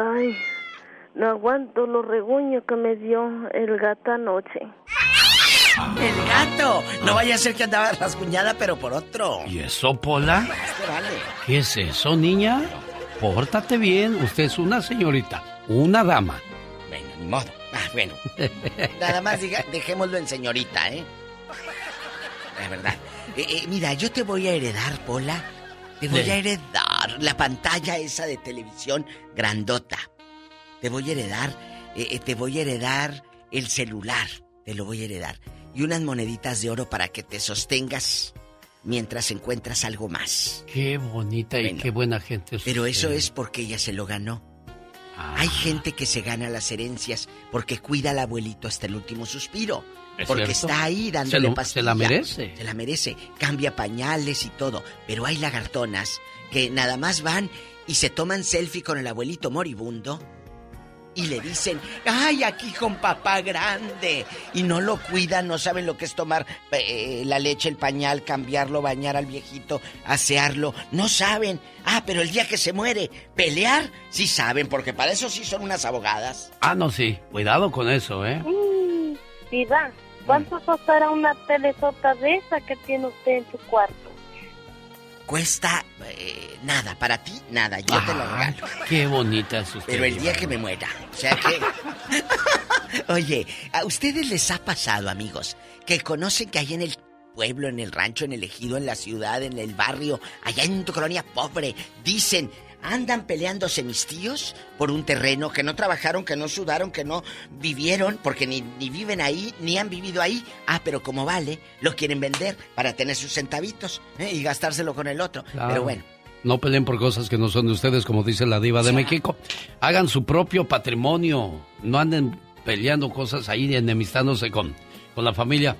Ay, no aguanto los reguños que me dio el gato anoche. El gato. No vaya a ser que andaba rasguñada, pero por otro. ¿Y eso, Pola? ¿Qué es eso, niña? Pórtate bien. Usted es una señorita, una dama. Bueno, ni modo. Ah, bueno. Nada más diga, dejémoslo en señorita, ¿eh? La verdad. Eh, eh, mira, yo te voy a heredar, Pola. Te voy Sí. a heredar la pantalla esa de televisión grandota. Te voy a heredar, eh, eh, te voy a heredar el celular. Te lo voy a heredar. Y unas moneditas de oro para que te sostengas mientras encuentras algo más. Qué bonita y qué buena gente es Pero eso es porque ella se lo ganó. Hay gente que se gana las herencias porque cuida al abuelito hasta el último suspiro. ¿Es Porque cierto? está ahí Se dándole se pastilla. la merece. Se la merece. Cambia pañales y todo. Pero hay lagartonas que nada más van y se toman selfie con el abuelito moribundo y le dicen, ay, aquí con papá grande. Y no lo cuidan, no saben lo que es tomar eh, la leche, el pañal, cambiarlo, bañar al viejito, asearlo. No saben. Ah, pero el día que se muere, pelear, sí saben, porque para eso sí son unas abogadas. Ah, no, sí. Cuidado con eso, ¿eh? Mm, Diva, ¿cuánto costará una telesota de esa que tiene usted en su cuarto? Cuesta eh, nada, para ti nada, yo te lo regalo. Qué bonita es usted. Pero el día que me muera. O sea que. <laughs> Oye, ¿a ustedes les ha pasado, amigos, que conocen que hay en el pueblo, en el rancho, en el ejido, en la ciudad, en el barrio, allá en tu colonia pobre, dicen. Andan peleándose mis tíos por un terreno que no trabajaron, que no sudaron, que no vivieron, porque ni, ni viven ahí, ni han vivido ahí. Ah, pero como vale, lo quieren vender para tener sus centavitos ¿eh? y gastárselo con el otro. Claro. Pero bueno, No peleen por cosas que no son de ustedes, como dice la diva de México. Hagan su propio patrimonio. No anden peleando cosas ahí, enemistándose con, con la familia.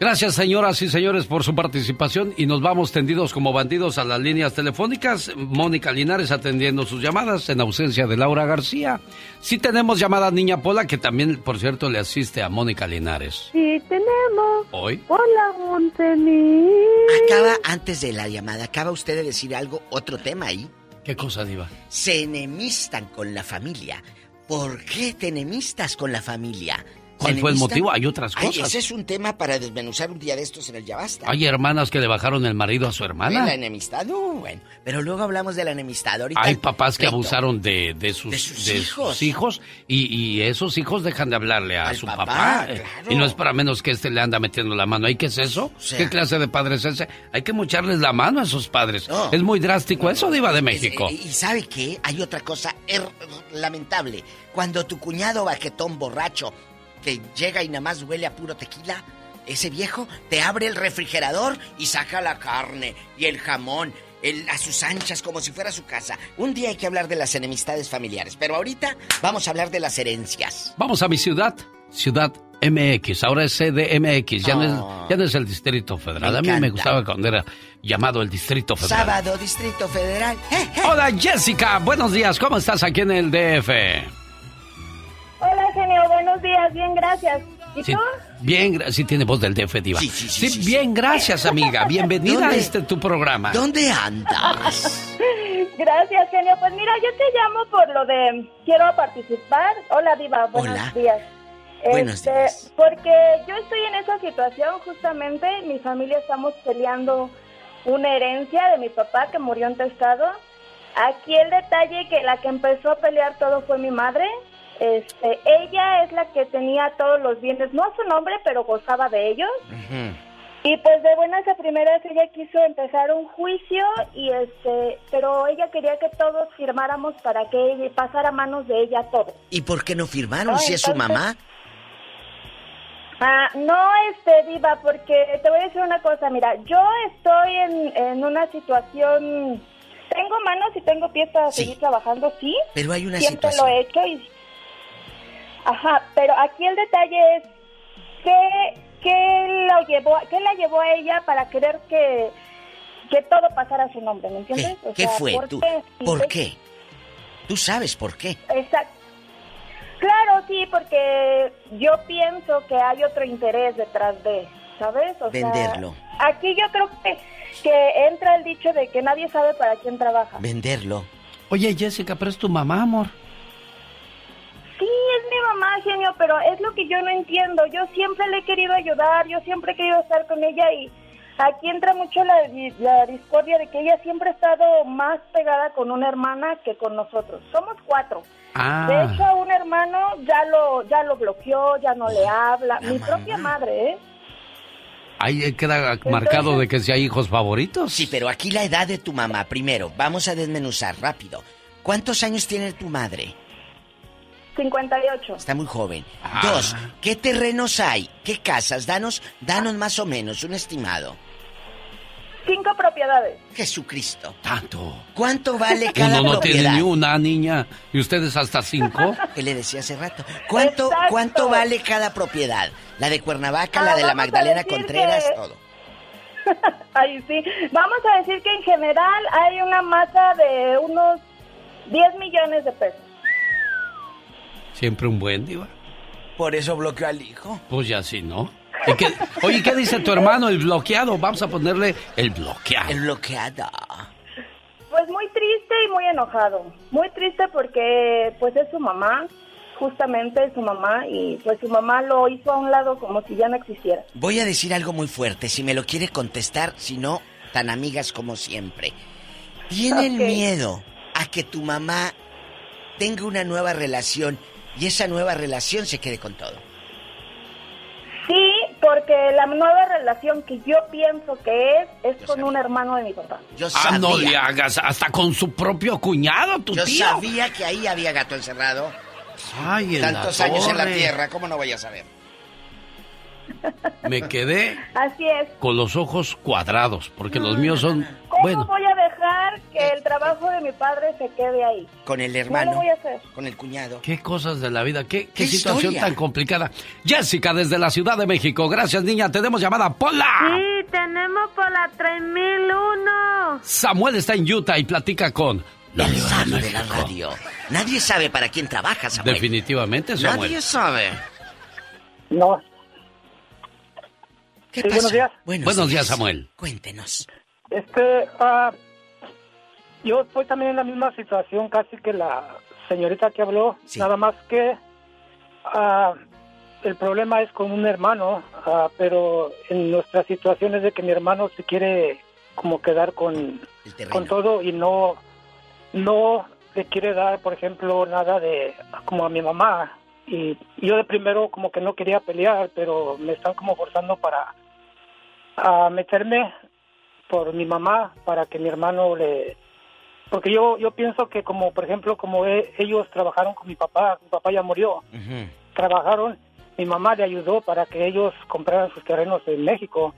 Gracias, señoras y señores, por su participación y nos vamos tendidos como bandidos a las líneas telefónicas. Mónica Linares atendiendo sus llamadas en ausencia de Laura García. Sí tenemos llamada Niña Pola, que también, por cierto, le asiste a Mónica Linares. Sí, tenemos. Hoy. Hola, Montení. acaba, antes de la llamada, acaba usted de decir algo, otro tema ahí. ¿Qué cosa, diva? Se enemistan con la familia. ¿Por qué te enemistas con la familia? ¿Cuál ¿Se fue el motivo? Hay otras Ay, cosas. ese es un tema para desmenuzar un día de estos en el Ya Basta. Hay hermanas que le bajaron el marido a su ¿Ve hermana. La enemistad, no, bueno. Pero luego hablamos de la enemistad. Ahorita Hay papás que abusaron de, de sus, De sus de hijos. sus hijos y, y esos hijos dejan de hablarle a Al su papá, papá. claro. Y no es para menos que este le anda metiendo la mano. ¿Ay qué es eso? sea- ¿Qué clase de padre es ese? Hay que mocharles la mano a esos padres. No. Es muy drástico eso, Diva de México. Y sabe qué? Hay otra cosa er- lamentable. Cuando tu cuñado baquetón borracho que llega y nada más huele a puro tequila, ese viejo te abre el refrigerador y saca la carne y el jamón. el- a sus anchas como si fuera su casa. Un día hay que hablar de las enemistades familiares, pero ahorita vamos a hablar de las herencias. Vamos a mi ciudad, Ciudad MX. Ahora es CDMX. Ya, no, Oh. es, ya no es el Distrito Federal. A mí me gustaba cuando era llamado el Distrito Federal. Sábado, Distrito Federal. <laughs> Hola Jessica, buenos días. ¿Cómo estás aquí en el DF? Genio. Buenos días. Bien, gracias. ¿Y Sí, tú? bien, sí tiene voz del DF, Diva. Sí, bien, gracias, amiga. Bienvenida a ¿Dónde? este tu programa. ¿Dónde andas? <laughs> Gracias, genio. Pues mira, yo te llamo por lo de quiero participar. Hola, Diva. Buenos Hola. días. Buenos Este, días. Porque yo estoy en esa situación justamente. Mi familia estamos peleando una herencia de mi papá que murió intestado. Aquí el detalle que la que empezó a pelear todo fue mi madre. Este, ella es la que tenía todos los bienes, no a su nombre, pero gozaba de ellos. Y pues de buenas a primeras ella quiso empezar un juicio y este, pero ella quería que todos firmáramos para que ella pasara a manos de ella todo. ¿Y por qué no firmaron No, si es su mamá? Ah, no, este, Diva, porque te voy a decir una cosa, mira, yo estoy en, en una situación, tengo manos y tengo pies para seguir trabajando, sí. Pero hay una Siempre situación. lo he hecho y... Ajá, pero aquí el detalle es que, que, lo llevó, que la llevó a ella para querer que, que todo pasara a su nombre, ¿me entiendes? O ¿Qué sea, fue ¿por tú? qué? ¿Por qué? Tú sabes por qué. Exacto. Claro, sí, porque yo pienso que hay otro interés detrás de, ¿sabes? O sea, Venderlo. aquí yo creo que, que entra el dicho de que nadie sabe para quién trabaja. Venderlo. Oye, Jessica, pero es tu mamá, amor. Sí, es mi mamá, genio, pero es lo que yo no entiendo. Yo siempre le he querido ayudar, yo siempre he querido estar con ella y aquí entra mucho la, di- la discordia de que ella siempre ha estado más pegada con una hermana que con nosotros. Somos cuatro. Ah. De hecho, a un hermano ya lo ya lo bloqueó, ya no le habla. Mi propia madre, ¿eh? Ahí queda marcado de que si hay hijos favoritos. Sí, pero aquí la edad de tu mamá. Primero, vamos a desmenuzar rápido. ¿Cuántos años tiene tu madre? 58. Está muy joven. Dos, ¿qué terrenos hay? ¿Qué casas? Danos, danos más o menos un estimado. Cinco propiedades. Jesucristo. Tanto. ¿Cuánto vale cada Uno no tiene propiedad? ni una niña y ustedes hasta cinco. <laughs> Que le decía hace rato. ¿Cuánto, Exacto. ¿Cuánto vale cada propiedad? La de Cuernavaca, Ah, la de la Magdalena Contreras, que- todo. <laughs> Ahí sí. Vamos a decir que en general hay una masa de unos 10 millones de pesos. Siempre un buen diva. Por eso bloqueó al hijo. Pues ya sí, ¿no? ¿Y qué- oye, ¿qué dice tu hermano, el bloqueado? Vamos a ponerle el bloqueado. El bloqueado. Pues muy triste y muy enojado. Muy triste porque pues es su mamá, justamente es su mamá y pues su mamá lo hizo a un lado como si ya no existiera. Voy a decir algo muy fuerte, si me lo quiere contestar, si no, tan amigas como siempre. ¿Tienen miedo a que tu mamá tenga una nueva relación y esa nueva relación se quede con todo? Sí, porque la nueva relación que yo pienso que es es con un hermano de mi papá. Yo Ah, no le hagas, hasta con su propio cuñado, tu Yo tío. sabía que ahí había gato encerrado. Ay, en la Tantos años en la tierra, ¿cómo no voy a saber? Me quedé Así es. con los ojos cuadrados, porque los míos son, ¿Cómo bueno, voy a dejar que el trabajo de mi padre se quede ahí? Con el No hermano, lo voy a hacer. con el cuñado. qué cosas de la vida, qué, qué ¿Qué situación historia? tan complicada. Jessica, desde la Ciudad de México, gracias niña, tenemos llamada Pola. Sí, tenemos por la 3001. Samuel está en Utah y platica con la El Diva de la radio. Nadie sabe para quién trabaja, Samuel. Definitivamente, Samuel. Nadie sabe. No. ¿Qué Sí, pasa? buenos días. Buenos días, Samuel. Cuéntenos. Este, ah, yo estoy también en la misma situación casi que la señorita que habló, nada más que ah, el problema es con un hermano, ah, pero en nuestra situación es de que mi hermano se quiere como quedar con, con todo y no, no le quiere dar, por ejemplo, nada de como a mi mamá. Y yo de primero como que no quería pelear, pero me están como forzando para a meterme por mi mamá para que mi hermano le porque yo yo pienso que como por ejemplo como e- ellos trabajaron con mi papá mi papá ya murió trabajaron mi mamá le ayudó para que ellos compraran sus terrenos en México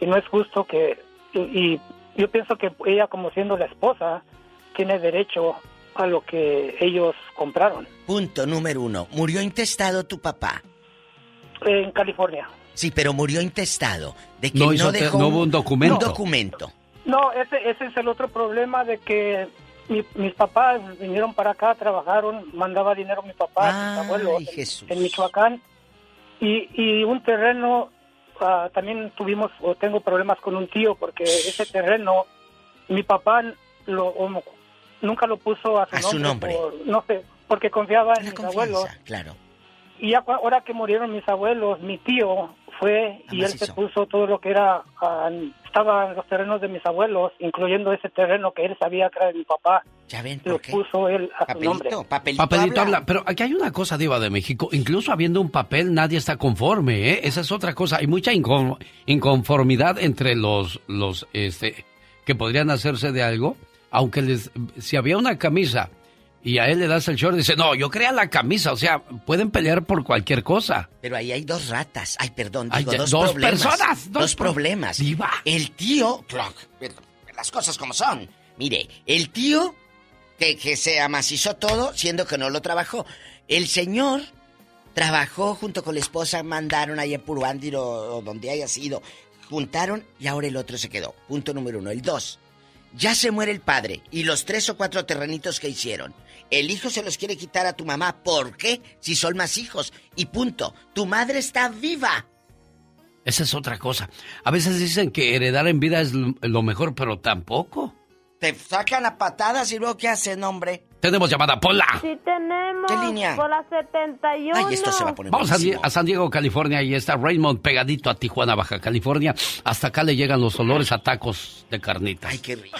y no es justo que y, y yo pienso que ella como siendo la esposa tiene derecho a lo que ellos compraron Punto número uno. ¿Murió intestado tu papá? en California Sí, pero murió intestado. De que No dejó no hubo un documento. Un documento. No, ese, ese es el otro problema de que mi- mis papás vinieron para acá, trabajaron, mandaba dinero mi papá, mis abuelos en- en Michoacán Y, y un terreno, ah, también tuvimos o tengo problemas con un tío porque ese terreno, mi papá lo, nunca lo puso a su A su nombre. nombre. por- no sé, porque confiaba en mis abuelos. Claro. Y ahora que murieron mis abuelos, mi tío fue y él se puso todo lo que era, ah, estaba en los terrenos de mis abuelos, incluyendo ese terreno que él sabía que era de mi papá. Ya ven, Lo puso él a su nombre. Papelito habla. Pero aquí hay una cosa, Diva de México. Incluso habiendo un papel, nadie está conforme, ¿eh? Esa es otra cosa. Hay mucha incon- inconformidad entre los, los, este, que podrían hacerse de algo. Aunque les, si había una camisa y a él le das el short, dice, no, yo quería la camisa. O sea, pueden pelear por cualquier cosa. Pero ahí hay dos ratas. Ay, perdón, digo, dos, dos problemas. personas, dos Dos, pro- problemas. El tío, claro, las cosas como son. Mire, el tío que, que se amacizó todo, siendo que no lo trabajó. El señor trabajó junto con la esposa, mandaron ahí en Puruándiro o donde haya sido. Juntaron y ahora el otro se quedó. Punto número uno. El dos. Ya se muere el padre y los tres o cuatro terrenitos que hicieron. El hijo se los quiere quitar a tu mamá. ¿Por qué? Si son más hijos. Y punto. Tu madre está viva. Esa es otra cosa. A veces dicen que heredar en vida es lo mejor, pero tampoco. Te sacan a patadas y luego ¿qué hacen, hombre? Tenemos llamada Pola. Sí tenemos. ¿Qué línea? Por la 71. Ay, esto se va a poner Vamos a, San Diego, California, y está Raymond pegadito a Tijuana, Baja California. Hasta acá le llegan los olores a tacos de carnitas. Ay, qué rico.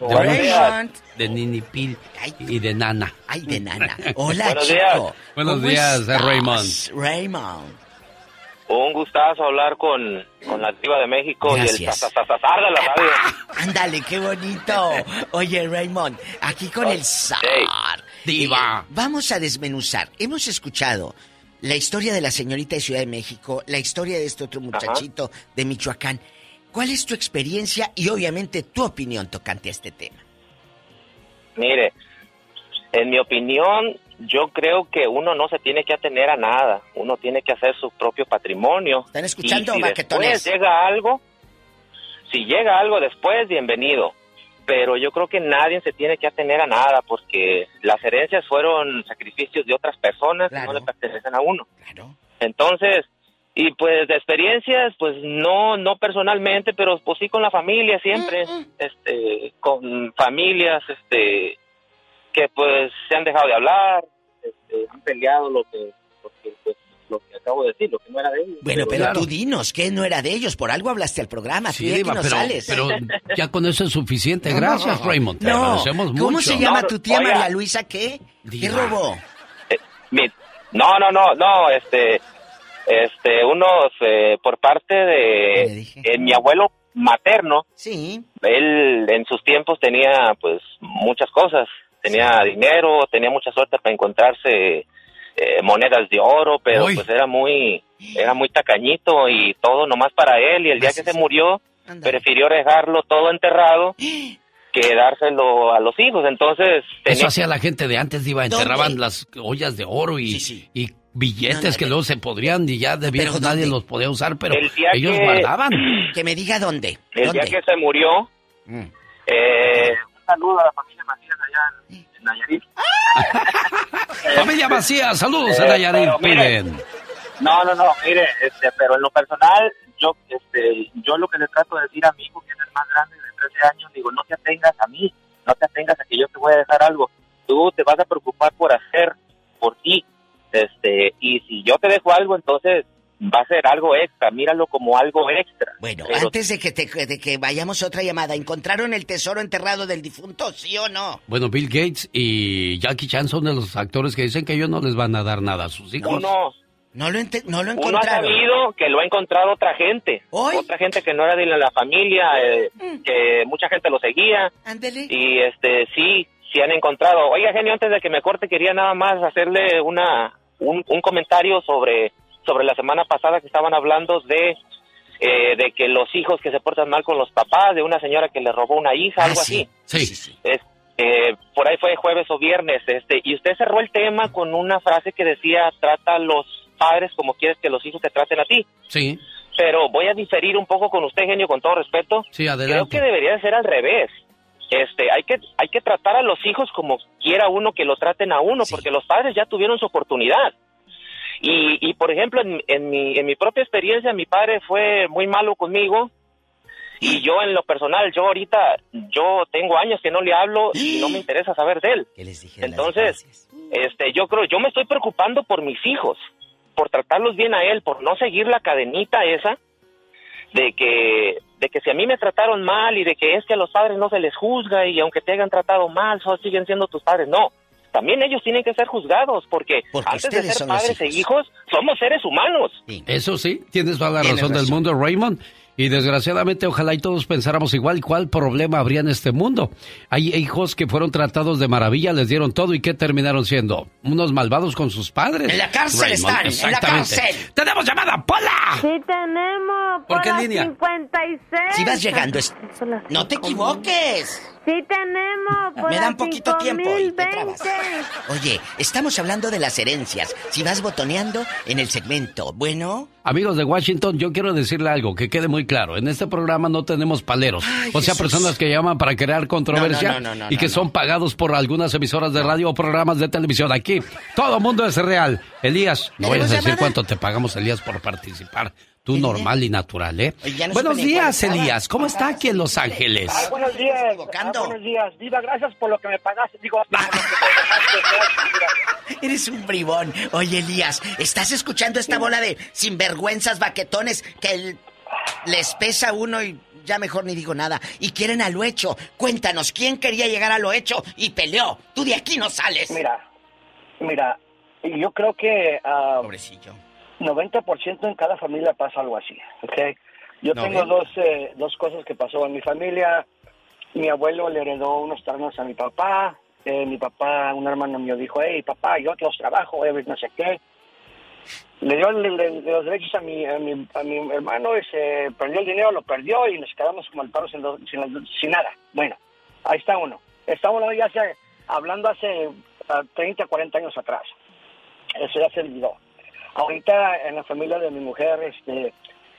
De, Raymond. de ninipil y de nana. Ay, de nana. <laughs> Hola, Buenos chico. días. Buenos ¿Cómo días, estás, Raymond. Raymond. Un gustazo hablar con, con la diva de México y el de la radio. <laughs> Ándale, qué bonito. Oye, Raymond, aquí con el zar. Diva. Eh, vamos a desmenuzar. Hemos escuchado la historia de la señorita de Ciudad de México, la historia de este otro muchachito de Michoacán. ¿Cuál es tu experiencia y obviamente tu opinión tocante a este tema? Mire, en mi opinión, yo creo que uno no se tiene que atener a nada. Uno tiene que hacer su propio patrimonio. ¿Están escuchando, y si después llega algo, si llega algo después, bienvenido. Pero yo creo que nadie se tiene que atener a nada porque las herencias fueron sacrificios de otras personas que no le pertenecen a uno. Entonces, y pues de experiencias, pues no, no personalmente, pero pues sí con la familia siempre, este, con familias, este, que pues se han dejado de hablar, este, han peleado lo que, lo que, pues, lo que acabo de decir, lo que no era de ellos. Bueno, pero tú dinos, que no era de ellos? Por algo hablaste al programa, tú Sí, Diva, no pero, sales. pero <laughs> ya con eso es suficiente. Gracias, Raymond. Te No, agradecemos mucho. ¿cómo se llama No, tu tía oiga. María Luisa qué? ¿Qué robó? Mi- no, no, no, no, este, este, unos, eh, por parte de eh, mi abuelo materno, sí. él en sus tiempos tenía, pues, muchas cosas, tenía dinero, tenía mucha suerte para encontrarse eh, monedas de oro, pero Uy. pues era muy, era muy tacañito y todo nomás para él, y el día que se murió, prefirió dejarlo todo enterrado que dárselo a los hijos, entonces Eso tenía hacía la gente de antes, Diva. Enterraban las ollas de oro y, y billetes que luego se podrían y ya de viejos nadie los podía usar, pero El día ellos que- guardaban. <clears throat> Que me diga dónde. El día que se murió, Mm. eh, un saludo a la familia Macías allá en, en Nayarit. <laughs> Familia Macías, saludos a Eh, Nayarit, pero mire, piden. No, no, no, mire, este, pero en lo personal, yo, este, yo lo que le trato de decir a mi hijo, que es el más grande de 13 años, digo, no te atengas a mí, no te atengas a que yo te voy a dejar algo. Tú te vas a preocupar por hacer, por ti, este, y si yo te dejo algo, entonces va a ser algo extra, míralo como algo extra. Bueno, Pero antes de que, te- de que vayamos a otra llamada, ¿encontraron el tesoro enterrado del difunto, sí o no? Bueno, Bill Gates y Jackie Chan son de los actores que dicen que ellos no les van a dar nada a sus hijos. Uno, No lo, ente- no lo uno ha encontraron. sabido que lo ha encontrado otra gente, otra gente que no era de la familia, eh, que mucha gente lo seguía. Ándele. Y este sí, sí han encontrado. Oiga, genio, antes de que me corte quería nada más hacerle una un, un comentario sobre sobre la semana pasada que estaban hablando de eh, de que los hijos que se portan mal con los papás, de una señora que le robó una hija, algo así. Sí. Es, eh, por ahí fue jueves o viernes, este, y usted cerró el tema con una frase que decía, trata a los padres como quieres que los hijos te traten a ti. Sí, Pero voy a diferir un poco con usted, genio, con todo respeto. sí, Creo adelante. que debería de ser al revés. Este, hay que hay que tratar a los hijos como quiera uno que lo traten a uno, porque los padres ya tuvieron su oportunidad. Y, y por ejemplo, en, en mi, en mi propia experiencia, mi padre fue muy malo conmigo. Y yo en lo personal, yo ahorita, yo tengo años que no le hablo y no me <gasps> interesa saber de él. Entonces, este, yo creo, yo me estoy preocupando por mis hijos, por tratarlos bien a él, por no seguir la cadenita esa de que de que si a mí me trataron mal y de que es que a los padres no se les juzga y aunque te hayan tratado mal, solo siguen siendo tus padres. No, también ellos tienen que ser juzgados porque, antes de ser padres e hijos, somos seres humanos. Eso sí, tienes toda la Tienes razón del mundo, Raymond. Y desgraciadamente, ojalá y todos pensáramos igual cuál problema habría en este mundo. Hay hijos que fueron tratados de maravilla, les dieron todo y que terminaron siendo unos malvados con sus padres. En la cárcel están, en la cárcel. ¡Tenemos llamada, Pola! Sí tenemos. ¿Por qué Pola línea? 56. Si vas llegando, es- no te equivoques. Sí tenemos. Me Pola dan poquito tiempo y te 5020. Oye, estamos hablando de las herencias. Si vas botoneando en el segmento, bueno, Amigos de Washington, yo quiero decirle algo que quede muy claro. En este programa no tenemos paleros. o sea, Jesús. personas que llaman para crear controversia No, no, no, no, y que no, son pagados por algunas emisoras de radio o programas de televisión. Aquí, todo mundo es real. Elías, no vayas a decir cuánto te pagamos, Elías, por participar. Tú normal y natural, ¿eh? Oye, ya no Buenos días. Elías. ¿Cómo está aquí en Los Ángeles? Ah, buenos días. Ah, buenos días. Diva, gracias por lo que me pagaste. Digo, por lo que me dejaste. Gracias, <laughs> Diva. eres un bribón. Oye, Elías, ¿estás escuchando esta bola de sinvergüenzas baquetones que el- les pesa uno y ya mejor ni digo nada? Y quieren a lo hecho. Cuéntanos, ¿quién quería llegar a lo hecho y peleó? Tú de aquí no sales. Mira, mira, yo creo que... ah, Pobrecillo. 90% en cada familia pasa algo así, ¿ok? Yo No, tengo ¿ven? dos, eh, dos cosas que pasó en mi familia. Mi abuelo le heredó unos terrenos a mi papá. Eh, mi papá, un hermano mío dijo, hey, papá, yo los trabajo, eh, no sé qué. Le dio le- le- los derechos a mi, a mi, a mi hermano y se perdió el dinero, lo perdió y nos quedamos como el perro sin, sin, sin nada. Bueno, ahí está uno. Estamos ya hace- hablando hace ah, 30, 40 años atrás. Eso ya se olvidó. Ahorita en la familia de mi mujer, este,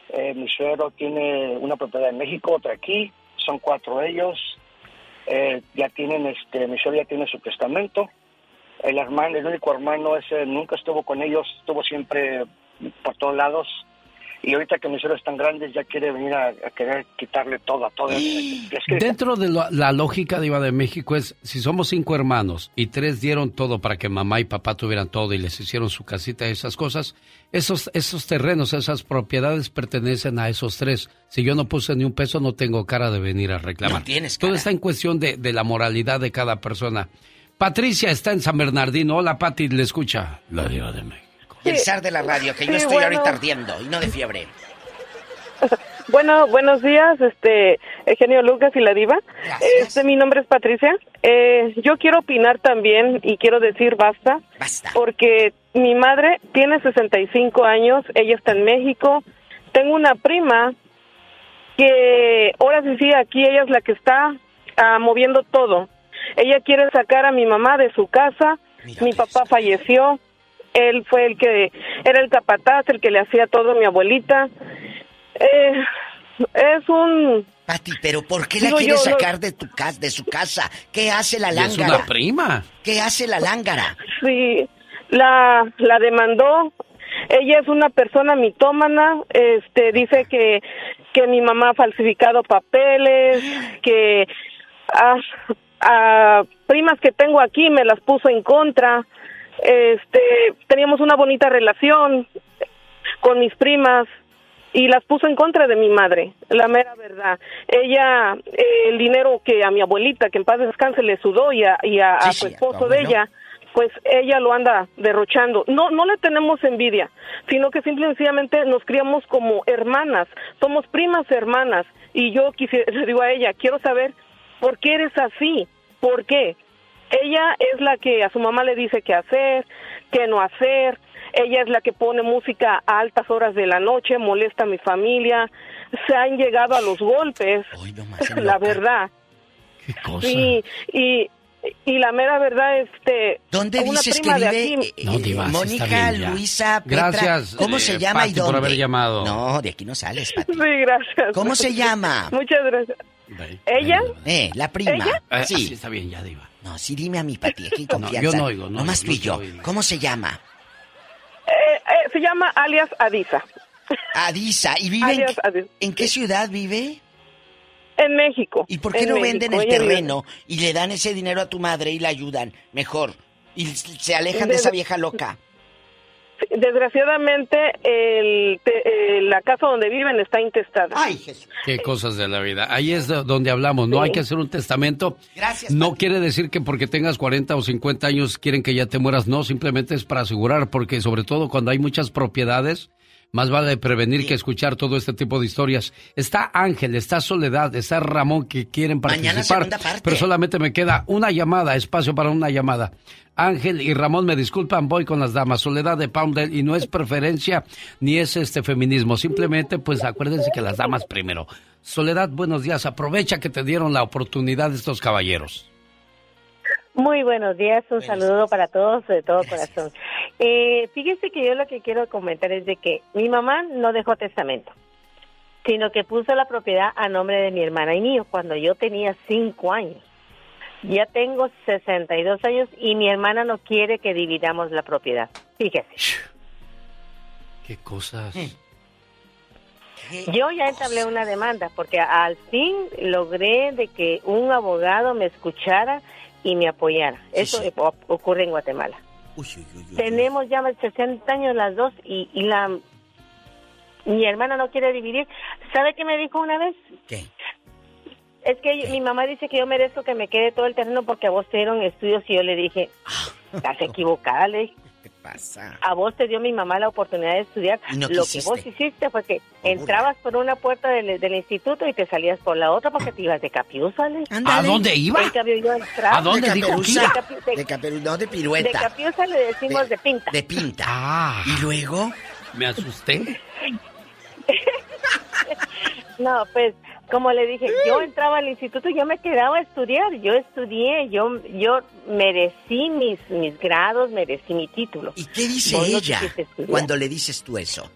eh, mi suegro tiene una propiedad en México, otra aquí, son cuatro ellos. Eh, ya tienen, este, mi suegro ya tiene su testamento. El hermano, el único hermano ese nunca estuvo con ellos, estuvo siempre por todos lados. Y ahorita que mis suegros están grandes, ya quiere venir a, a querer quitarle todo a que Dentro de lo- la lógica de Iba de México es, si somos cinco hermanos y tres dieron todo para que mamá y papá tuvieran todo y les hicieron su casita y esas cosas, esos, esos terrenos, esas propiedades pertenecen a esos tres. Si yo no puse ni un peso, no tengo cara de venir a reclamar. No tienes Todo cara. está en cuestión de, de la moralidad de cada persona. Patricia está en San Bernardino. Hola, Pati, le escucha. La Diva de México. El zar de la radio, que yo Sí, estoy bueno. ahorita ardiendo y no de fiebre. <laughs> Bueno, buenos días, este, Eugenio Lucas y la diva. Este, mi nombre es Patricia. Eh, yo quiero opinar también y quiero decir basta. Porque mi madre tiene 65 años, ella está en México. Tengo una prima que ahora sí, sí, aquí ella es la que está ah, moviendo todo. Ella quiere sacar a mi mamá de su casa. mi papá falleció. Él fue el que era el capataz, el que le hacía todo a mi abuelita. Eh, es un... Pati, pero ¿por qué la Digo, quieres yo no- sacar de tu casa, de su casa? ¿Qué hace la Y es lángara? una prima. ¿Qué hace la lángara? Sí, la, la demandó. Ella es una persona mitómana, este, dice que, que mi mamá ha falsificado papeles, que a, a primas que tengo aquí me las puso en contra. Este, teníamos una bonita relación con mis primas y las puso en contra de mi madre, la mera verdad. Ella, eh, el dinero que a mi abuelita, que en paz descanse, le sudó y a, y a, Sí, su a esposo de ella, pues ella lo anda derrochando. No, no le tenemos envidia, sino que simple y sencillamente nos criamos como hermanas, somos primas hermanas. Y yo quisiera, <laughs> le digo a ella, quiero saber por qué eres así, por qué. Ella es la que a su mamá le dice qué hacer, qué no hacer. Ella es la que pone música a altas horas de la noche, molesta a mi familia. Se han llegado a los golpes, <laughs> la verdad. Sí, y, y la mera verdad, este. ¿Dónde una dices que prima de vive aquí- eh, No, sí Mónica. Luisa, Petra? Gracias, ¿Cómo eh, se llama y Pati, por dónde? haber llamado. No, de aquí no sales, Pati. Sí, gracias. ¿Cómo se llama? Muchas gracias. ¿Ella? Eh, la prima. ¿Ella? Eh, Sí. así está bien, ya, Diva. No, sí dime a mi Pati, aquí <laughs> No, confianza. yo no oigo, no Nomás tú y no yo. ¿Cómo se llama? Eh, Eh, se llama alias Adisa. Adisa. ¿Y vive en, Alias qué- Adisa. en qué ciudad vive? En México. ¿Y por qué En no México. venden el vive- terreno y le dan ese dinero a tu madre y la ayudan? Mejor. Y se alejan de esa vieja loca. Desgraciadamente, el, te- eh, la casa donde viven está intestada. Ay, Jesús. Qué cosas de la vida. Ahí es do- donde hablamos. No hay que hacer un testamento. Gracias. No quiere decir que porque tengas 40 o 50 años quieren que ya te mueras. No, simplemente es para asegurar, porque sobre todo cuando hay muchas propiedades, más vale prevenir que escuchar todo este tipo de historias. Está Ángel, está Soledad, está Ramón que quieren Mañana participar. parte. Pero solamente me queda una llamada, espacio para una llamada. Ángel y Ramón, me disculpan, voy con las damas. Soledad de Poundel y no es preferencia ni es este feminismo. Simplemente, pues acuérdense que las damas primero. Soledad, buenos días. Aprovecha que te dieron la oportunidad estos caballeros. Muy buenos días, un saludo para todos de todo corazón. Eh, fíjese que yo lo que quiero comentar es de que mi mamá no dejó testamento, sino que puso la propiedad a nombre de mi hermana y mío cuando yo tenía cinco años. Ya tengo 62 años y mi hermana no quiere que dividamos la propiedad. Fíjese. Qué cosas. Yo ya entablé una demanda porque al fin logré de que un abogado me escuchara y me apoyara. Eso ocurre en Guatemala. Tenemos ya más de 60 años las dos y, y la mi hermana no quiere dividir. ¿Sabe qué me dijo una vez? ¿Qué? Es que mi mamá dice que yo merezco que me quede todo el terreno porque a vos te dieron estudios y yo le dije, estás equivocada, le dije. ¿Qué pasa? A vos te dio mi mamá la oportunidad de estudiar. Y no Lo quisiste. que vos hiciste fue que entrabas por una puerta del, del instituto y te salías por la otra porque te ibas de capiusa. le. ¿A dónde iba? En cambio yo entraba. ¿A dónde de dijo que iba? De- De no de De pirueta. capiusa le decimos de, pinta. De pinta. Ah. ¿Y luego? Me asusté. <laughs> No, pues como le dije, yo entraba al instituto y yo me quedaba a estudiar. Yo estudié, yo yo merecí mis mis grados, merecí mi título. ¿Y qué dice Vos ella cuando le dices tú eso?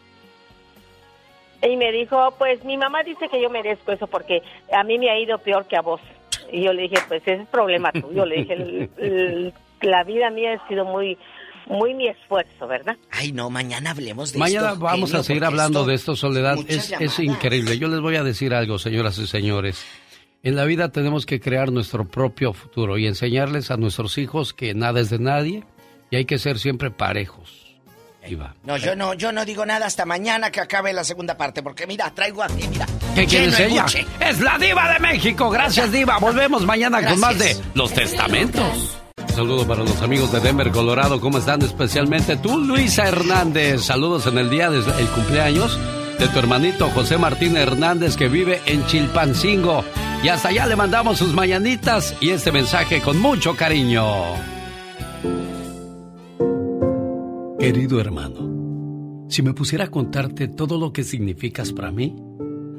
Y me dijo, pues mi mamá dice que yo merezco eso porque a mí me ha ido peor que a vos. Y yo le dije, pues ese es problema tuyo. Le dije, <laughs> "El- el- la vida mía ha sido muy, muy mi esfuerzo, ¿verdad? Ay, no, mañana hablemos de Mañana esto. vamos genio, a seguir hablando esto- de esto, Soledad. Es, es increíble. Yo les voy a decir algo, señoras y señores. En la vida tenemos que crear nuestro propio futuro y enseñarles a nuestros hijos que nada es de nadie y hay que ser siempre parejos. Iba. No, yo no, yo no digo nada hasta mañana que acabe la segunda parte, porque mira, traigo aquí, mira. ¿Qué quiere lleno de ella? buche. Es la diva de México. Gracias, diva. Volvemos mañana con más de Los Testamentos. Saludo para los amigos de Denver, Colorado. ¿Cómo están? Especialmente tú, Luisa Hernández. Saludos en el día del cumpleaños de tu hermanito José Martín Hernández que vive en Chilpancingo. Y hasta allá le mandamos sus mañanitas y este mensaje con mucho cariño. Querido hermano, si me pusiera a contarte todo lo que significas para mí,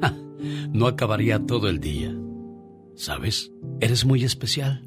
<laughs> no acabaría todo el día. ¿Sabes? Eres muy especial.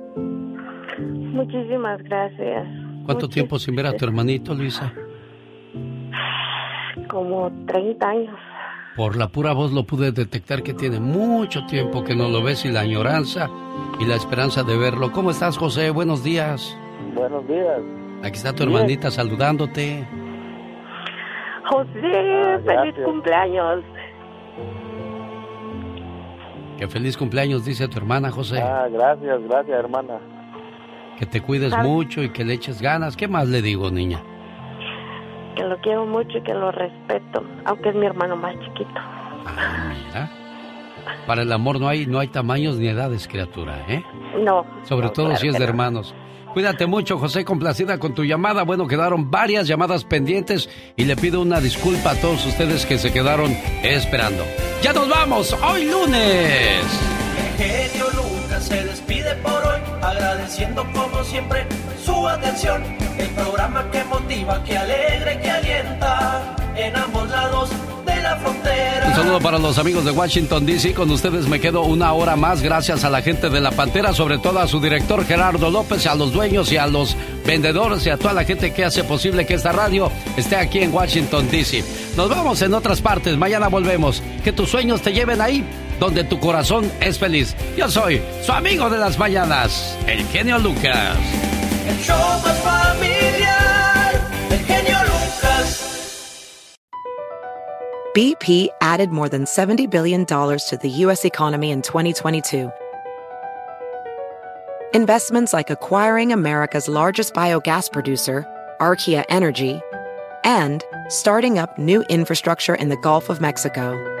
Muchísimas gracias. ¿Cuánto tiempo sin ver a tu hermanito, Luisa? Como 30 años. Por la pura voz lo pude detectar que tiene mucho tiempo que no lo ves y la añoranza y la esperanza de verlo. ¿Cómo estás, José? Buenos días. Buenos días. Aquí está tu Bien. hermanita saludándote. José, feliz gracias. cumpleaños. Que feliz cumpleaños, dice tu hermana, José. Ah, gracias, gracias, hermana. Que te cuides Ah. mucho y que le eches ganas. ¿Qué más le digo, niña? Que lo quiero mucho y que lo respeto, aunque es mi hermano más chiquito. Mira. Para el amor no hay, no hay tamaños ni edades, criatura, ¿eh? No. Sobre no, todo claro si es de no. hermanos. Cuídate mucho, José, complacida con tu llamada. Bueno, quedaron varias llamadas pendientes y le pido una disculpa a todos ustedes que se quedaron esperando. ¡Ya nos vamos! ¡Hoy lunes! Se despide por hoy, agradeciendo como siempre su atención. El programa que motiva, que alegra y que alienta en ambos lados la frontera. Un saludo para los amigos de Washington, D.C. Con ustedes me quedo una hora más gracias a la gente de La Pantera, sobre todo a su director Gerardo López, a los dueños y a los vendedores y a toda la gente que hace posible que esta radio esté aquí en Washington, D.C. Nos vamos en otras partes, mañana volvemos. Que tus sueños te lleven ahí donde tu corazón es feliz. Yo soy su amigo de las mañanas, el genio Lucas. El show más familiar, el genio Lucas. BP added more than $70 billion to the U.S. economy in 2022. Investments like acquiring America's largest biogas producer, Archaea Energy, and starting up new infrastructure in the Gulf of Mexico.